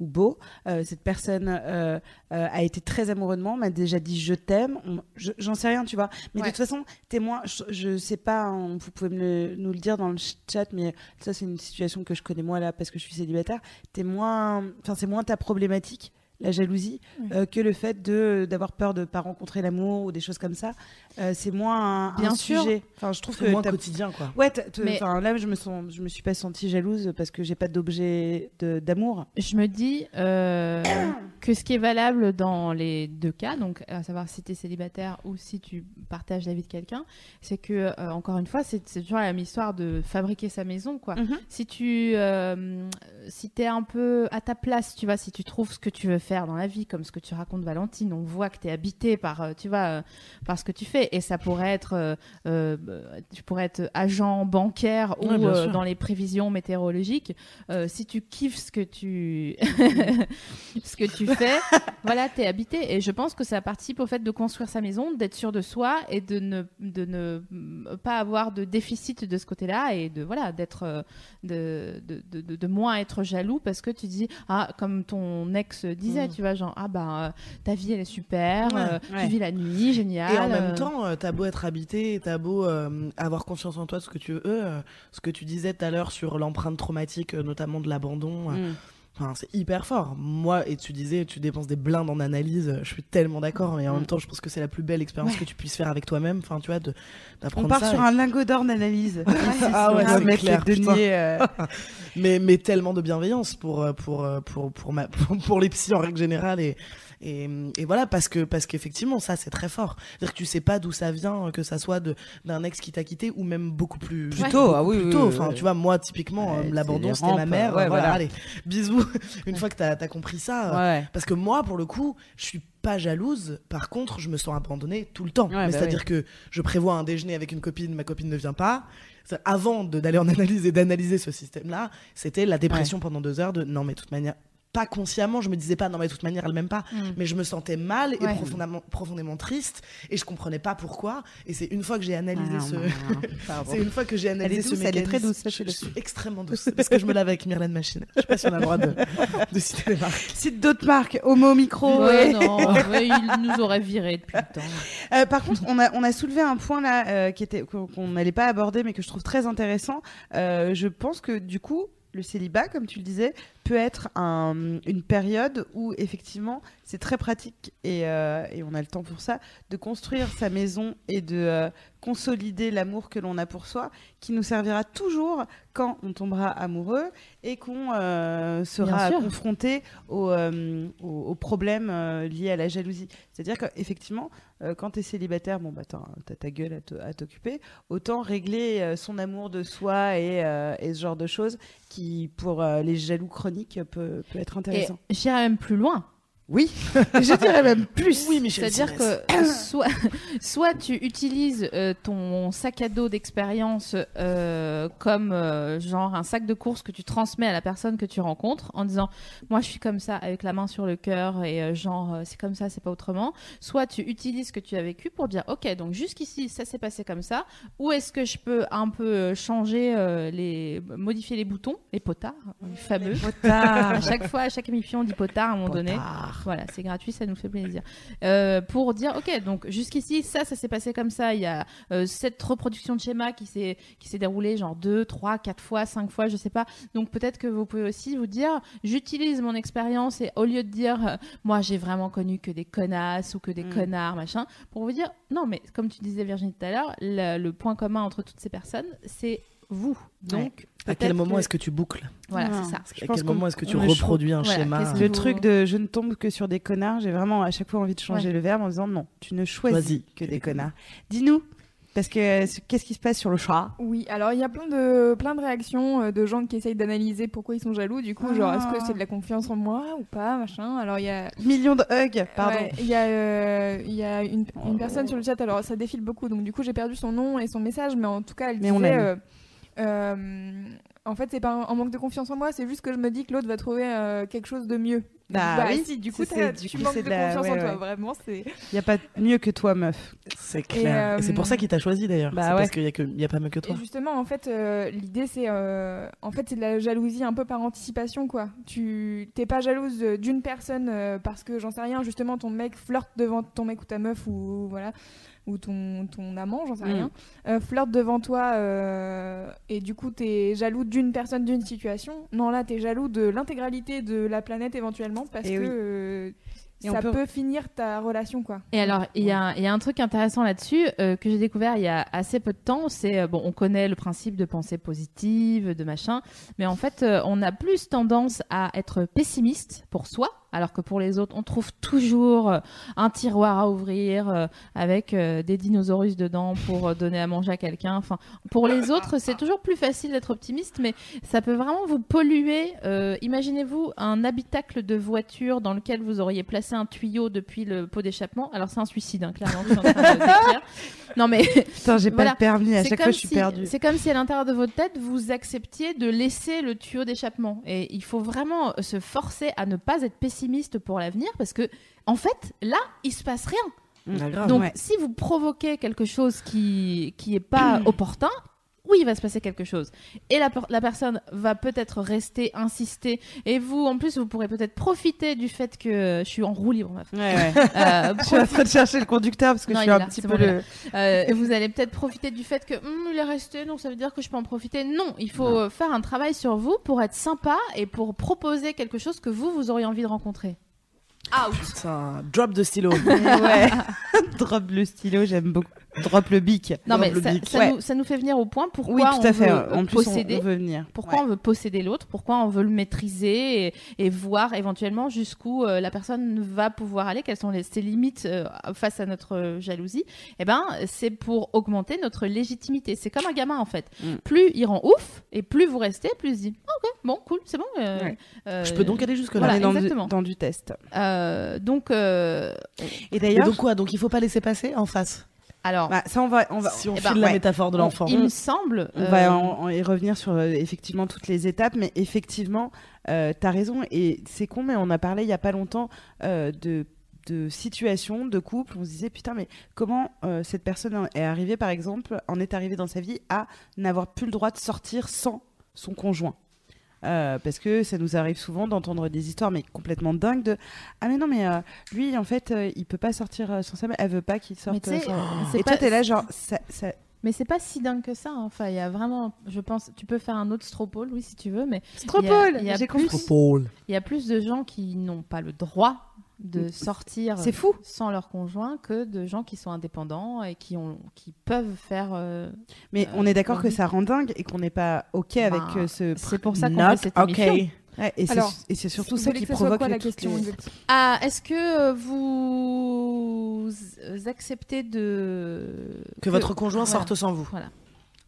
ou beau, euh, cette personne euh, a été très amoureux de moi, m'a déjà dit je t'aime, j'en sais rien, tu vois. Mais Ouais. de toute façon, témoin, je, je sais pas, hein, vous pouvez me nous le dire dans le ch- chat, mais ça c'est une situation que je connais moi là parce que je suis célibataire. T'es moins, enfin c'est moins ta problématique. La jalousie, euh, que le fait de d'avoir peur de pas rencontrer l'amour ou des choses comme ça, Euh, c'est moins un, Bien un sûr. sujet. Enfin, je trouve c'est que moins t'as- quotidien quoi Ouais, Mais- là, je me sens, je me suis pas sentie jalouse parce que j'ai pas d'objet d'amour. Je me dis euh, <coughs> que ce qui est valable dans les deux cas, donc à savoir si tu es célibataire ou si tu partages la vie de quelqu'un, c'est que, encore une fois, c'est c'est toujours la même histoire de fabriquer sa maison, quoi. Mhm. Si tu si es un peu à ta place, tu vois, si tu trouves ce que tu veux faire dans la vie, comme ce que tu racontes Valentine, on voit que tu es habité par, euh, tu vois, euh, par ce que tu fais. Et ça pourrait être, euh, euh, tu pourrais être agent bancaire ou Ouais, euh, dans les prévisions météorologiques. Euh, si tu kiffes ce que tu, <laughs> ce que tu fais, voilà, tu es habité. Et je pense que ça participe au fait de construire sa maison, d'être sûr de soi et de ne, de ne pas avoir de déficit de ce côté-là et de, voilà, d'être, de, de- de moins être jaloux parce que tu dis, ah, comme ton ex disait, Mm. tu vois, genre, ah bah, euh, ta vie, elle est super, Ouais, euh, ouais. tu vis la nuit, génial. Et en même euh, temps, t'as beau être habité, t'as beau euh, avoir confiance en toi, ce que tu veux, euh, ce que tu disais tout à l'heure sur l'empreinte traumatique, notamment de l'abandon, euh, Mm. Enfin, c'est hyper fort. Moi, et tu disais, tu dépenses des blindes en analyse, je suis tellement d'accord, mais en Mm. même temps, je pense que c'est la plus belle expérience que tu puisses faire avec toi-même, enfin, tu vois, de- On d'apprendre part ça. sur et- un lingot d'or d'analyse. <laughs> Ah ouais, c'est mettre clair, les putain. deniers. euh, <laughs> mais, mais tellement de bienveillance pour, euh, pour, euh, pour, pour, ma, <laughs> pour les psys en règle générale. Et, et, et voilà, parce que parce qu'effectivement, ça, c'est très fort. C'est-à-dire que tu sais pas d'où ça vient, que ça soit de- d'un ex qui t'a quitté ou même beaucoup plus, Plus tôt, ah oui, plus oui, tôt. oui, Enfin, tu vois, moi, typiquement, Ouais, euh, l'abandon, c'était ma mère. ouais, voilà, voilà. allez, bisous. <laughs> Une fois que t'as as compris ça. euh, Ouais. Parce que moi, pour le coup, je suis pas jalouse. Par contre, je me sens abandonnée tout le temps. Bah C'est-à-dire que je prévois un déjeuner avec une copine, ma copine ne vient pas. Avant d'aller en analyse et d'analyser ce système-là, c'était la dépression pendant deux heures de non, mais de toute manière, pas consciemment, je me disais pas non, mais de toute manière, elle m'aime pas. Mm. Mais je me sentais mal et Ouais. profondément, profondément triste et je comprenais pas pourquoi. Et c'est une fois que j'ai analysé Ah, ce. <laughs> Pardon. C'est une fois que j'ai analysé Elle est ce douce, elle est très mécanisme- douce, Je, suis extrêmement douce parce que je me lave avec Myrlène Machine. Je sais pas si on a le droit de, <laughs> de citer les marques. Cite d'autres marques. Homo micro. Ouais, ouais. non, ouais, il nous aurait viré depuis le temps. Euh, par contre, on a, on a soulevé un point là euh, qui était qu'on qu'on n'allait pas aborder, mais que je trouve très intéressant. Euh, je pense que du coup, le célibat, comme tu le disais, peut être un- une période où effectivement c'est très pratique et, euh, et on a le temps pour ça de construire sa maison et de euh, consolider l'amour que l'on a pour soi, qui nous servira toujours quand on tombera amoureux et qu'on euh, sera confronté aux, euh, aux- aux problèmes euh, liés à la jalousie. C'est-à-dire qu'effectivement, quand tu es célibataire, bon, bah, t'as ta gueule à t'occuper, autant régler son amour de soi et, et ce genre de choses qui, pour les jaloux chroniques, peut, peut être intéressant. j'irais même plus loin. Oui, <laughs> je dirais même plus. Oui, Michel C'est-à-dire que <laughs> soit, soit tu utilises euh, ton sac à dos d'expérience euh, comme euh, genre un sac de course que tu transmets à la personne que tu rencontres en disant moi je suis comme ça avec la main sur le cœur et euh, genre euh, c'est comme ça c'est pas autrement. Soit tu utilises ce que tu as vécu pour dire ok donc jusqu'ici ça s'est passé comme ça. Où est-ce que je peux un peu euh, changer euh, les modifier les boutons les potards les fameux. <laughs> À chaque fois, à chaque émission, on dit potard à un moment donné. Voilà, c'est gratuit, ça nous fait plaisir. Euh, pour dire, ok, donc jusqu'ici, ça, ça s'est passé comme ça. Il y a euh, cette reproduction de schéma qui s'est qui s'est déroulée genre deux, trois, quatre fois, cinq fois, je sais pas. Donc peut-être que vous pouvez aussi vous dire, j'utilise mon expérience et au lieu de dire, euh, moi j'ai vraiment connu que des connasses ou que des Mm. connards, machin, pour vous dire, non, mais comme tu disais Virginie tout à l'heure, le, le point commun entre toutes ces personnes, c'est vous. Donc À quel moment que- est-ce que tu boucles voilà, c'est ça. Je À quel moment est-ce que tu reproduis un Voilà, schéma Le vous- truc de je ne tombe que sur des connards, j'ai vraiment à chaque fois envie de changer Ouais. le verbe en disant non, tu ne choisis Choisis que des connards. Dis-nous, parce que euh, qu'est-ce qui se passe sur le chat? Oui, alors il y a plein de, plein de réactions euh, de gens qui essayent d'analyser pourquoi ils sont jaloux. Du coup, genre, est-ce que c'est de la confiance en moi ou pas, machin? Alors il y a, Millions de hugs, pardon. Ouais, Il y a, euh, il y a une, une personne sur le chat, alors ça défile beaucoup, donc du coup j'ai perdu son nom et son message, mais en tout cas elle Mais on disait... euh, euh, en fait, c'est pas un, un manque de confiance en moi, c'est juste que je me dis que l'autre va trouver euh, quelque chose de mieux. Bah oui, si, du coup, c'est- du tu coup, manques c'est de de la- confiance ouais, en toi, ouais. vraiment. Il n'y a pas mieux que toi, meuf. C'est clair. Et, euh, c'est pour ça qu'il t'a choisi d'ailleurs. bah c'est ouais. parce qu'il y a que il y a pas mieux que toi. Et justement, en fait, euh, l'idée, c'est euh, en fait, c'est de la jalousie un peu par anticipation, quoi. Tu t'es pas jalouse euh, d'une personne euh, parce que j'en sais rien. Justement, ton mec flirte devant ton mec ou ta meuf ou voilà ou ton, ton amant, j'en sais Mm. rien, euh, flirte devant toi euh, et du coup t'es jaloux d'une personne, d'une situation. Non, là t'es jaloux de l'intégralité de la planète éventuellement parce Et que oui. euh, ça peut- peut... finir ta relation, quoi. Et alors, il y, a un- il y a un truc intéressant là-dessus euh, que j'ai découvert il y a assez peu de temps. C'est bon, on connaît le principe de pensée positive, de machin, mais en fait, on a plus tendance à être pessimiste pour soi, alors que pour les autres, on trouve toujours euh, un tiroir à ouvrir euh, avec euh, des dinosaures dedans pour donner à manger à quelqu'un. Enfin, pour les autres, c'est toujours plus facile d'être optimiste, mais ça peut vraiment vous polluer. Euh, Imaginez-vous un habitacle de voiture dans lequel vous auriez placé un tuyau depuis le pot d'échappement. Alors c'est un suicide, hein, clairement. que je suis en train de <laughs> décrire. Non mais Putain, j'ai Voilà. pas le permis, à c'est chaque comme fois je suis si- perdue. C'est comme si à l'intérieur de votre tête vous acceptiez de laisser le tuyau d'échappement. Et il faut vraiment se forcer à ne pas être pessimiste pour l'avenir parce que en fait là il se passe rien. Ah, grave. Donc ouais. si vous provoquez quelque chose qui qui est pas <clears throat> opportun, oui, il va se passer quelque chose. Et la, per- la personne va peut-être rester, insister. Et vous, en plus, vous pourrez peut-être profiter du fait que je suis en roue libre. Ouais, ouais. Euh, <laughs> je suis en train de chercher le conducteur parce que Non, je suis un là, petit peu bon, le. Euh, et vous allez peut-être profiter du fait que Hum, il est resté, donc ça veut dire que je peux en profiter. Non, il faut euh, faire un travail sur vous pour être sympa et pour proposer quelque chose que vous, vous auriez envie de rencontrer. Out. C'est un drop de stylo. <laughs> ouais. <laughs> Drop le stylo, j'aime beaucoup. Drop le bic. Non, mais le ça, bic. ça Ouais. nous, ça nous fait venir au point pourquoi Oui, tout on à fait. veut En plus, on, posséder. on veut venir. Pourquoi Ouais. on veut posséder l'autre Pourquoi on veut le maîtriser et, et voir éventuellement jusqu'où euh, la personne va pouvoir aller Quelles sont les, ses limites euh, face à notre euh, jalousie Eh ben, c'est pour augmenter notre légitimité. C'est comme un gamin en fait. Mm. Plus il rend ouf et plus vous restez, plus il se dit Ah, ok, bon, cool, c'est bon. euh, Ouais. euh, Je peux donc aller jusque là. Voilà, dans du, dans du test. euh, donc, euh, Et Et d'ailleurs, donc quoi? Donc il faut pas laisser passer en face? Alors, bah, ça on va, on va, si on eh file ben, la ouais. métaphore de l'enfant. il me semble. On euh, va en, en y revenir sur euh, effectivement toutes les étapes, mais effectivement, euh, t'as raison, et c'est con, mais on a parlé il y a pas longtemps euh, de de situations, de couples, on se disait putain mais comment euh, cette personne est arrivée par exemple, en est arrivée dans sa vie à n'avoir plus le droit de sortir sans son conjoint? Euh, parce que ça nous arrive souvent d'entendre des histoires mais complètement dingues de ah mais non mais euh, lui en fait euh, il peut pas sortir euh, sans sa mère elle veut pas qu'il sorte sans- et pas- toi t'es là genre ça, ça- Mais c'est pas si dingue que ça. hein. Enfin, il y a vraiment, je pense, tu peux faire un autre stropole, oui, si tu veux, mais Stropole, il y a j'ai plus- compris. il y a plus de gens qui n'ont pas le droit de sortir c'est fou sans leur conjoint que de gens qui sont indépendants et qui ont, qui peuvent faire. euh, Mais Euh, on est d'accord que ça rend dingue et qu'on n'est pas OK avec Ben, euh, ce. C'est pour ça qu'on fait cette okay. émission. Ouais, et c'est Alors, et c'est surtout ça qui provoque quoi, la question les- Ah, est-ce que vous acceptez de Que votre conjoint voilà. sorte sans vous. Voilà.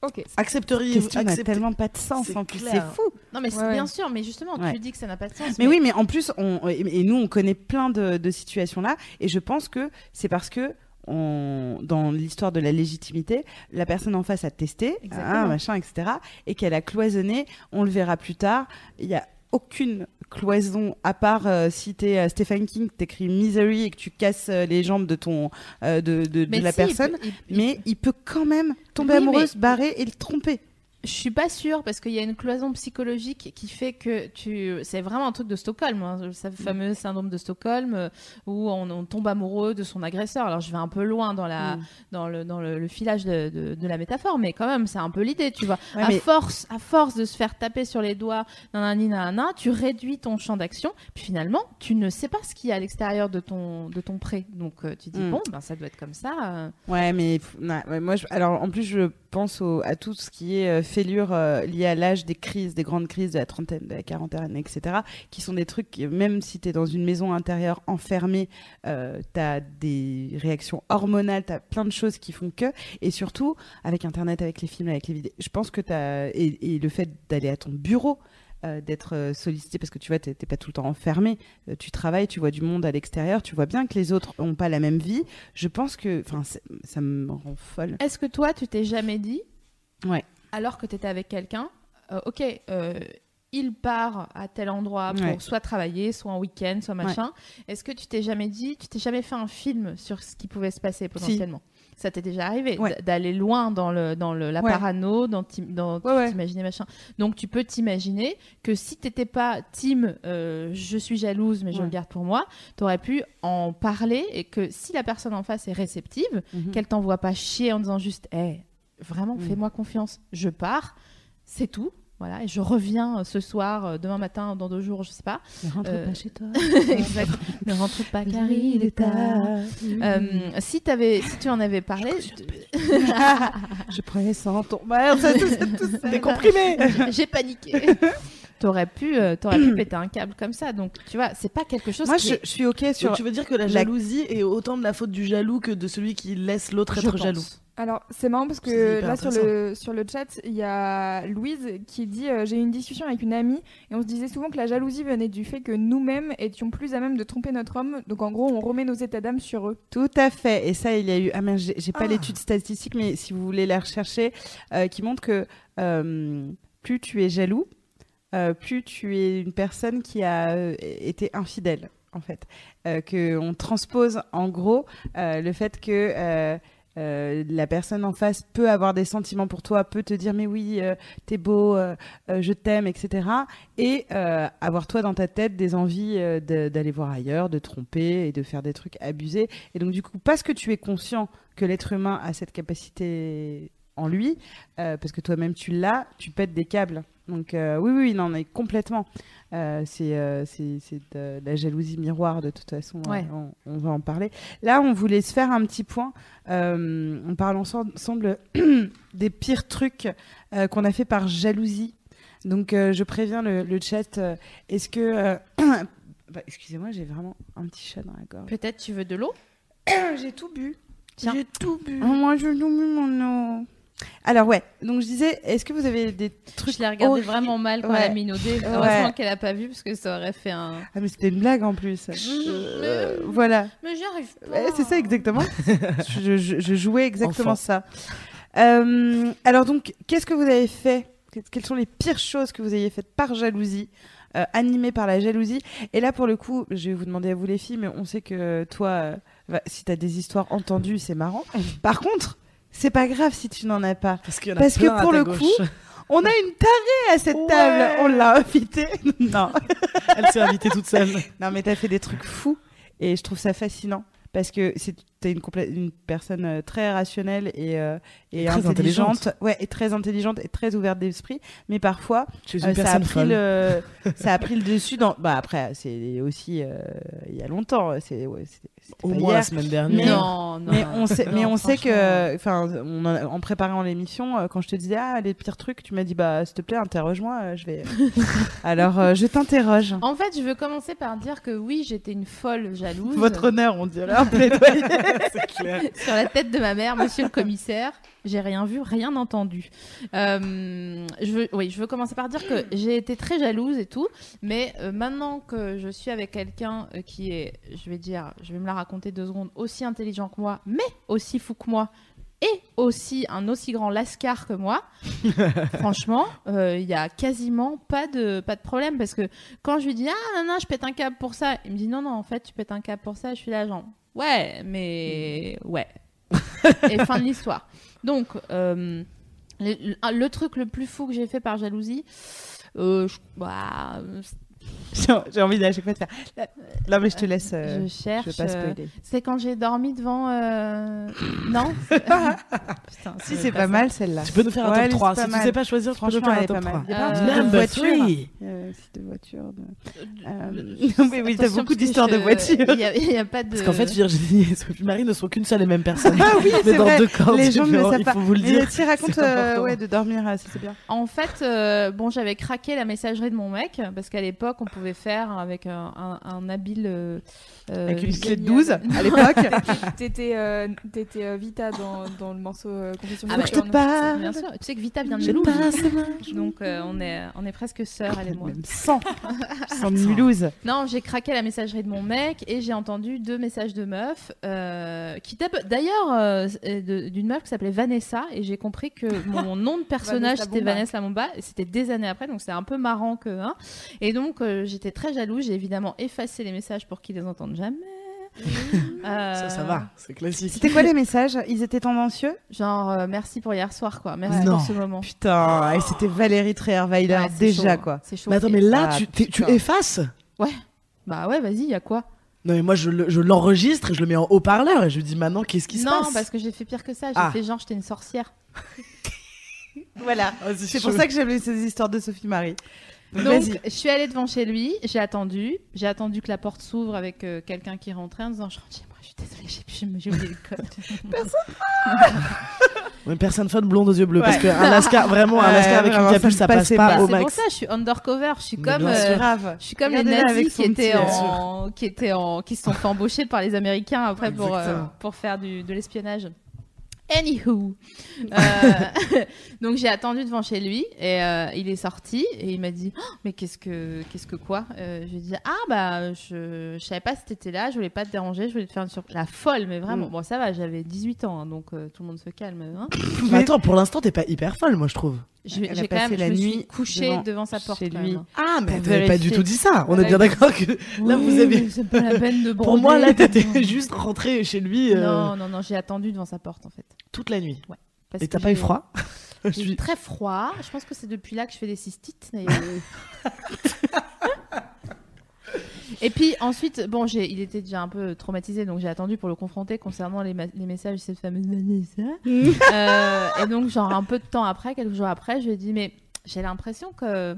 Ok. Accepteriez-vous question n'a accepter- tellement pas de sens C'est en plus, c'est clair. fou. Non, mais c'est Ouais, ouais. bien sûr, mais justement, Ouais. tu dis que ça n'a pas de sens. Mais, oui, mais en plus, on, et, et nous, on connaît plein de, de situations là, et je pense que c'est parce que on, dans l'histoire de la légitimité, la personne en face a testé, Exactement. ah, machin, etc., et qu'elle a cloisonné. On le verra plus tard. Il y a aucune cloison à part euh, si t'es euh, Stephen King, t'écris Misery et que tu casses euh, les jambes de ton de, de, de Mais la si, il personne. peut- il- il- mais il peut quand même tomber Oui, amoureux, mais- se barrer et le tromper. Je suis pas sûre parce qu'il y a une cloison psychologique qui fait que tu. C'est vraiment un truc de Stockholm, hein, ce fameux syndrome de Stockholm euh, où on, on tombe amoureux de son agresseur. Alors je vais un peu loin dans la Mm. dans le dans le, le filage de, de, de la métaphore, mais quand même c'est un peu l'idée, tu vois. Ouais, à mais- force à force de se faire taper sur les doigts, nanani nanana, tu réduis ton champ d'action, puis finalement tu ne sais pas ce qu'il y a à l'extérieur de ton de ton pré. Donc euh, tu dis Mm. bon ben ça doit être comme ça. euh. Ouais, mais ouais, moi, je- alors en plus, je pense au- à tout ce qui est euh, fêlure euh, liée à l'âge des crises, des grandes crises de la trentaine, de la quarantaine, etc., qui sont des trucs, même si tu es dans une maison intérieure enfermée, euh, tu as des réactions hormonales, tu as plein de choses qui font que, et surtout, avec Internet, avec les films, avec les vidéos, je pense que tu as, et, et le fait d'aller à ton bureau, euh, d'être euh, sollicité parce que tu vois t'es pas tout le temps enfermé euh, tu travailles tu vois du monde à l'extérieur tu vois bien que les autres ont pas la même vie je pense que enfin ça me rend folle Est-ce que toi, tu t'es jamais dit, Ouais. Alors que tu étais avec quelqu'un, euh, ok, euh, il part à tel endroit pour Ouais. soit travailler, soit en week-end, soit machin. Est-ce que tu t'es jamais dit, tu t'es jamais fait un film sur ce qui pouvait se passer potentiellement? Ça t'est déjà arrivé Ouais. d'aller loin dans le dans le la parano, dans dans t'imaginer machin. Donc tu peux t'imaginer que si t'étais pas team, euh, je suis jalouse mais je le garde pour moi, t'aurais pu en parler et que si la personne en face est réceptive, Mhm. qu'elle t'envoie pas chier en disant juste hey, vraiment Mm. fais-moi confiance. Je pars c'est tout voilà et je reviens euh, ce soir euh, demain matin dans deux jours je sais pas. Ne rentre Euh, pas chez toi. <laughs> Exact. <laughs> Ne rentre pas car il est tard Euh, si t'avais si tu en avais parlé je <laughs> prenais ça en ton merde. Des comprimés j'ai paniqué. T'aurais pu euh, t'aurais pu péter un câble comme ça. Donc tu vois c'est pas quelque chose moi qui je, est- je suis ok sur Donc tu veux dire que la la- jalousie est autant de la faute du jaloux que de celui qui laisse l'autre je être pense. jaloux Alors, c'est marrant parce que là, sur le, sur le chat, il y a Louise qui dit euh, J'ai eu une discussion avec une amie et on se disait souvent que la jalousie venait du fait que nous-mêmes étions plus à même de tromper notre homme. Donc, en gros, on remet nos états d'âme sur eux. Tout à fait. Et ça, il y a eu. Ah, mais j'ai pas Ah. l'étude statistique, mais si vous voulez la rechercher, euh, qui montre que euh, plus tu es jaloux, plus tu es une personne qui a été infidèle, en fait. Euh, que on transpose en gros le fait que euh, la personne en face peut avoir des sentiments pour toi, peut te dire mais oui, euh, t'es beau, euh, je t'aime, etc. Et avoir toi dans ta tête des envies d'aller voir ailleurs, de tromper et de faire des trucs abusés. Et donc du coup, parce que tu es conscient que l'être humain a cette capacité en lui, euh, parce que toi-même tu l'as, tu pètes des câbles. Donc euh, oui, oui, non, mais complètement. Euh, c'est euh, c'est c'est de la jalousie miroir de toute façon. Ouais. euh, on, on va en parler. Là, on voulait se faire un petit point. Euh, on parle ensemble, <clears throat> des pires trucs euh, qu'on a fait par jalousie. Donc, euh, je préviens le, le chat. euh, Est-ce que. euh, <clears throat> bah, Excusez-moi, j'ai vraiment un petit chat dans la gorge. Peut-être tu veux de l'eau? <clears throat> J'ai tout bu. Tiens. J'ai tout bu. Oh, moi, j'ai tout bu mon eau. Alors, ouais. Donc, je disais, est-ce que vous avez des trucs. Je l'ai regardé vraiment mal quand Ouais. elle a minaudé. Ouais. Heureusement qu'elle a pas vu parce que ça aurait fait un. Ah, mais c'était une blague en plus. Euh, voilà. Mais j'y arrive pas. Ouais, c'est ça exactement. <laughs> je, je- je jouais exactement Enfant. ça. Euh, alors donc, qu'est-ce que vous avez fait? Que- Quelles sont les pires choses que vous ayez faites par jalousie euh, animées par la jalousie? Et là, pour le coup, je vais vous demander à vous les filles, mais on sait que toi, euh, si tu as des histoires entendues, c'est marrant. <laughs> Par contre, c'est pas grave si tu n'en as pas. Parce, qu'il y en a Parce que à pour ta le gauche. coup, On a une tarée à cette Ouais. table. On l'a invitée. <laughs> non. elle s'est invitée toute seule. Non, mais t'as fait des trucs fous et je trouve ça fascinant parce que c'est t'es une, personne euh, très rationnelle et, euh, et Très intelligente, intelligente. ouais, et très intelligente et très ouverte d'esprit. Mais parfois, euh, ça a pris folle. le, <laughs> ça a pris le dessus dans. Bah après, c'est aussi euh, il y a longtemps. C'est ouais, Au moins la semaine Mais- dernière. non, non. Mais on sait, mais on sait que, enfin, en, en préparant l'émission, quand je te disais ah les pires trucs, tu m'as dit bah s'il te plaît interroge-moi, je vais. <laughs> Alors euh, je t'interroge. En fait, je veux commencer par dire que oui, j'étais une folle jalouse. Votre honneur, on dirait un plaidoyer. <laughs> C'est clair. Sur la tête de ma mère, monsieur le commissaire, j'ai rien vu, rien entendu. Euh, je veux, oui, je veux commencer par dire que j'ai été très jalouse et tout, mais euh, maintenant que je suis avec quelqu'un euh, qui est, je vais dire, je vais me la raconter deux secondes, aussi intelligent que moi, mais aussi fou que moi, et aussi un aussi grand lascar que moi, <laughs> franchement, euh, il y a quasiment pas de, pas de problème parce que quand je lui dis ah non, non, je pète un câble pour ça, il me dit non non en fait tu pètes un câble pour ça, je suis là genre ouais mais ouais et fin de l'histoire. Donc euh, le, truc le plus fou que j'ai fait par jalousie, euh, je- bah, <laughs> J'ai envie à chaque fois de faire. Non, mais je te laisse. euh, je je cherche. veux pas euh, spoiler. c'est quand j'ai dormi devant. euh, Non? <laughs> Putain, Si, c'est va pas mal celle-là. Tu peux nous faire un Ouais, top est 3. pas Si tu mal. sais pas choisir, tu peux nous Franchement, faire un top pas 3. mal. Il y a pas un Euh, Number voiture. three. Euh, c'est de voiture. De... Euh, non, mais oui, t'as beaucoup d'histoires de je- voitures. Il y a, pas de. Parce qu'en fait, Virginie et <laughs> Sophie Marie ne sont qu'une seule et même personne. Ah oui, mais c'est dans vrai. deux corps Les gens ne le savent il pas. faut vous le dire. tu racontes c'est euh, ouais, de dormir, euh, c'est bien. En fait, euh, bon, j'avais craqué la messagerie de mon mec parce qu'à l'époque, on pouvait faire avec un, un- un habile. euh, euh, Avec une clé de génial. 12 à l'époque. <laughs> T'étais euh, t'étais, euh, Vita dans, dans le morceau euh, Confession Ah de bah, je te parle. Bien sûr, tu sais que Vita vient de Je Mulhouse. Donc euh, on est on est presque sœurs elle et moi. Même 100. 100 de Mulhouse. <laughs> Non, j'ai craqué la messagerie de mon mec et j'ai entendu deux messages de meufs euh, qui d'ailleurs d'une meuf qui s'appelait Vanessa et j'ai compris que mon <laughs> nom de personnage c'était. Vanessa Lamomba et c'était des années après donc c'est un peu marrant que hein. et donc euh, j'étais très jalouse j'ai évidemment effacé les messages pour qu'ils les entendent jamais. Euh, <laughs> Ça, ça va. C'est classique. C'était quoi les messages? Ils étaient tendancieux? Genre euh, merci pour hier soir quoi merci Non. pour ce moment. Putain, et c'était Valérie Trierweiler Ouais, déjà chaud, quoi. C'est chaud. Mais attends, mais là, Ah, tu, effaces? Bah ouais vas-y y a quoi? Non, mais moi, je, le- je l'enregistre et je le mets en haut-parleur et je lui dis maintenant, qu'est-ce qui se Non passe? parce que j'ai fait pire que ça j'ai Ah. fait genre j'étais une sorcière. <laughs> Voilà. Ah, C'est pour ça que j'aime ces histoires de Sophie Marie. Donc, je suis allée devant chez lui, j'ai attendu, j'ai attendu que la porte s'ouvre avec euh, quelqu'un qui rentrait en disant Je rentre chez moi, je suis désolée, j'ai- oublié le code. Une <laughs> personne <laughs> fun blonde aux yeux bleus. Parce Ouais. qu'un lascar, vraiment, un Ouais, lascar avec vraiment, une ça capuche, ça passe passait pas pas. au C'est pour max. ça, je suis undercover, je suis Mais comme. bien euh, grave. je suis comme les Regardez-la nazis avec qui étaient, en, qui étaient en, qui se sont fait embaucher par les Américains après pour, euh, Exactement. pour faire du, de l'espionnage. Anywho, <laughs> Euh, <laughs> donc j'ai attendu devant chez lui et euh, il est sorti et il m'a dit Oh, mais qu'est-ce que qu'est-ce que quoi? Euh, Je lui ai dit ah bah je, je savais pas si t'étais là, je voulais pas te déranger, je voulais te faire une surprise. La folle mais vraiment. Mm. Bon ça va, j'avais 18 ans hein, donc euh, tout le monde se calme. hein. <coughs> Mais attends, pour l'instant, t'es pas hyper folle, moi, je trouve. J'ai quand même je la me suis nuit couchée devant- devant, sa porte. quand lui. même. Ah, mais Pour t'avais pas du tout dit ça. On est bien d'accord que là, vous avez. mais C'est pas la peine de <laughs> Pour moi, là, t'étais <laughs> juste rentré chez lui euh, Non, non, non, j'ai attendu devant sa porte en fait. toute la nuit. Parce Et t'as pas eu froid <laughs> J'ai suis- très froid. Je pense que c'est depuis là que je fais des cystites. d'ailleurs. Et puis ensuite, bon, j'ai, il était déjà un peu traumatisé, donc j'ai attendu pour le confronter concernant les, ma- les messages de cette fameuse Vanessa. Euh, et donc, genre un peu de temps après, quelques jours après, je lui ai dit, mais j'ai l'impression que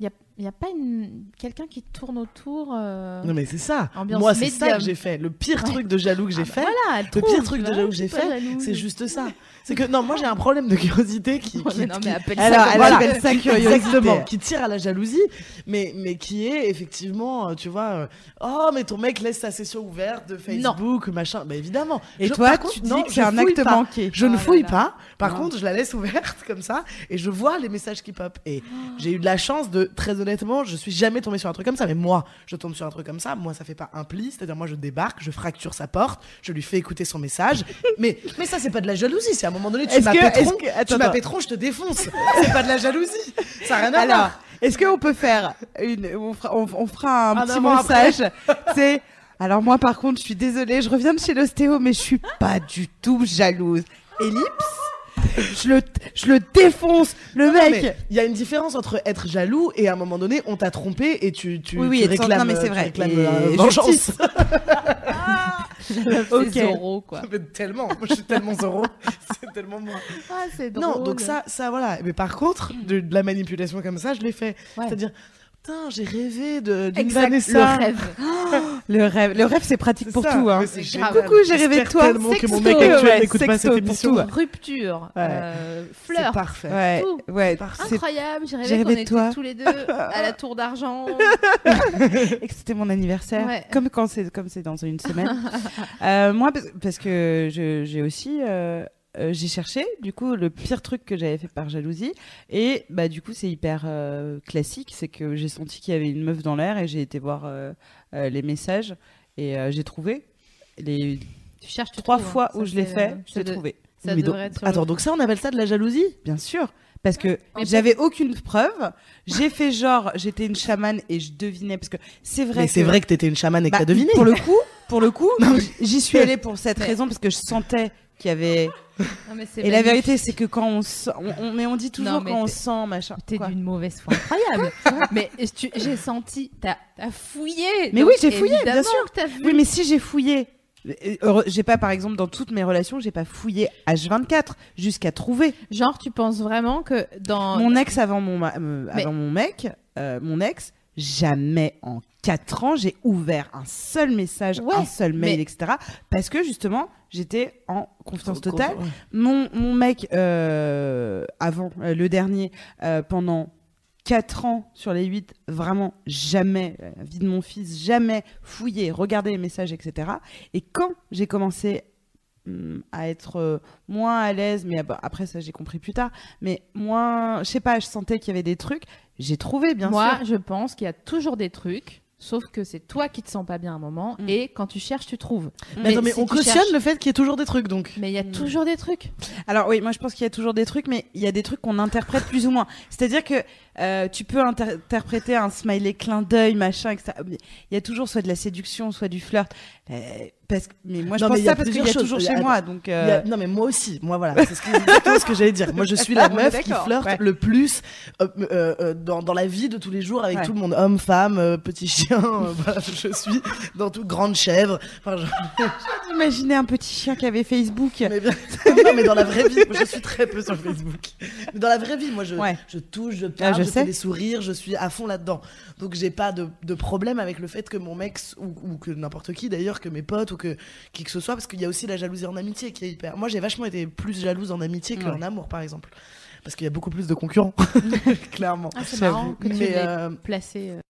il y a, y a pas une... quelqu'un qui tourne autour. euh, Non, mais c'est ça. Ambiance Moi, c'est ça que j'ai fait. Le pire Ouais. truc de jaloux que j'ai ah bah fait. voilà, Le trouve, pire truc de jaloux que j'ai fait, c'est juste ça. C'est que non, moi j'ai un problème de curiosité qui, qui- mais non, mais appelle ça Alors, elle ça. appelle ça <laughs> curiosité. Exactement, qui tire à la jalousie, mais, mais qui est effectivement, euh, tu vois, euh, oh, mais ton mec laisse sa session ouverte de Facebook, machin. Bah évidemment. Et Je- toi, par tu contre, dis non, que c'est un acte pas. manqué. Je Oh ne là fouille là. pas. Par Non. contre, je la laisse ouverte <laughs> comme ça et je vois les messages qui pop. Et j'ai eu de la chance de, très honnêtement, je suis jamais tombée sur un truc comme ça. Mais moi, je tombe sur un truc comme ça. Moi, ça fait pas un pli. C'est-à-dire, moi, je débarque, je fracture sa porte, je lui fais écouter son message. mais, mais ça, c'est pas de la jalousie. C'est moment donné, tu m'appelles tu m'appelles je te défonce. c'est pas de la jalousie. Ça a rien à Alors, voir. est-ce qu'on peut faire une. On fera, on, on fera un Un petit message. C'est. Alors, moi, par contre, je suis désolée, je reviens de chez l'ostéo, mais je suis pas du tout jalouse. Ellipse. <laughs> Je le, je le défonce, le Non, mec. Il y a une différence entre être jaloux et à un moment donné, on t'a trompé et tu, tu, Oui, oui, tu réclames, non, mais c'est vrai. euh, vengeance. <laughs> justice. Ok. Zorro, quoi. Mais tellement, moi je suis tellement zéro, <laughs> c'est tellement moi. Ah, c'est drôle. Non, donc ça, ça voilà. Mais par contre, de, de la manipulation comme ça, je l'ai fait. Ouais. C'est-à-dire, putain, j'ai rêvé de d'une Vanessa. Le rêve. Le rêve, le rêve, c'est pratique pour ça, tout. Hein. Coucou, j'ai rêvé de toi. tellement que mon mec actuel ouais, n'écoute pas cette émission. Rupture. Ouais. euh, C'est flirt. parfait. Ouais, Tout. ouais. C'est- Incroyable, j'ai rêvé j'ai qu'on rêvé de était toi. tous les deux à la tour d'argent. <laughs> <laughs> et que c'était mon anniversaire, Ouais. comme quand c'est comme c'est dans une semaine. Euh, moi, parce, que j'ai aussi euh, euh, j'ai cherché du coup le pire truc que j'avais fait par jalousie et bah du coup c'est hyper euh, classique, c'est que j'ai senti qu'il y avait une meuf dans l'air et j'ai été voir euh, euh, les messages et euh, j'ai trouvé les Tu cherches tu trois trouves, hein. fois Ça, où je l'ai c'est, fait, euh, j'ai ça de- trouvé. Ça Mais donc- être Attends, le- donc ça, on appelle ça de la jalousie Bien sûr. Parce que j'avais aucune preuve. J'ai fait genre, j'étais une chamane et je devinais. Parce que c'est vrai Mais c'est que- vrai que t'étais une chamane et que Bah, t'as deviné. Pour le coup, pour le coup, <laughs> j'y suis <laughs> allée pour cette raison parce que je sentais qu'il y avait. Non, mais Et la vérité, c'est que quand on sent, on, on- mais on dit toujours Non, mais quand on sent machin. T'es d'une mauvaise foi incroyable. <laughs> mais tu- j'ai senti, t'as as fouillé. Mais donc oui, j'ai fouillé, bien sûr. que vu. Oui, mais si j'ai fouillé, euh, j'ai pas par exemple dans toutes mes relations, j'ai pas fouillé H24 jusqu'à trouver Genre, tu penses vraiment que dans. mon ex avant mon ma- euh, Mais- avant mon mec, euh, mon ex. Jamais en 4 ans j'ai ouvert un seul message, Ouais, un seul mail, mais- etc. Parce que justement j'étais en confiance totale. Mon, mon mec, euh, avant, euh, le dernier, euh, pendant 4 ans sur les 8, vraiment jamais, euh, la vie de mon fils, jamais fouillé, regardé les messages, etc. Et quand j'ai commencé hum, à être moins à l'aise, mais ab- après ça j'ai compris plus tard, mais moins, je sais pas, je sentais qu'il y avait des trucs, j'ai trouvé bien Moi, sûr. je pense qu'il y a toujours des trucs. Sauf que c'est toi qui te sens pas bien à un moment Mm. et quand tu cherches, tu trouves. Mais, attends, mais si on cautionne cherches- le fait qu'il y ait toujours des trucs, donc. Mais il y a Mm. toujours des trucs. Alors oui, moi je pense qu'il y a toujours des trucs, mais il y a des trucs qu'on interprète plus ou moins. C'est-à-dire que euh, tu peux inter- interpréter un smiley clin d'œil, machin, etc. Il y a toujours soit de la séduction, soit du flirt. Euh, parce que, mais moi je Non, pense mais ça parce qu'il y a toujours chez moi, donc. Euh, a- Non mais moi aussi, moi voilà, c'est ce que- exactement ce que j'allais dire. Moi je suis la est meuf qui flirte ouais. le plus euh, euh, dans, dans la vie de tous les jours avec Ouais. tout le monde, homme, femme, petit chien. <laughs> voilà, je suis dans toute grande chèvre. Enfin, je- Imaginez un petit chien qui avait Facebook. mais bien- non mais dans la vraie vie, moi, je suis très peu sur Facebook. Mais dans la vraie vie, moi je, Ouais. je touche, je parle, Ah, je je, sais. fais des sourires, je suis à fond là-dedans. Donc j'ai pas de, de problème avec le fait que mon mec ou, ou que n'importe qui d'ailleurs, que mes potes ou que qui que ce soit, parce qu'il y a aussi la jalousie en amitié qui est hyper. Moi j'ai vachement été plus jalouse en amitié qu'en Ouais. amour par exemple, parce qu'il y a beaucoup plus de concurrents, <laughs> clairement. Ah, c'est marrant que tu Mais euh, placé. euh,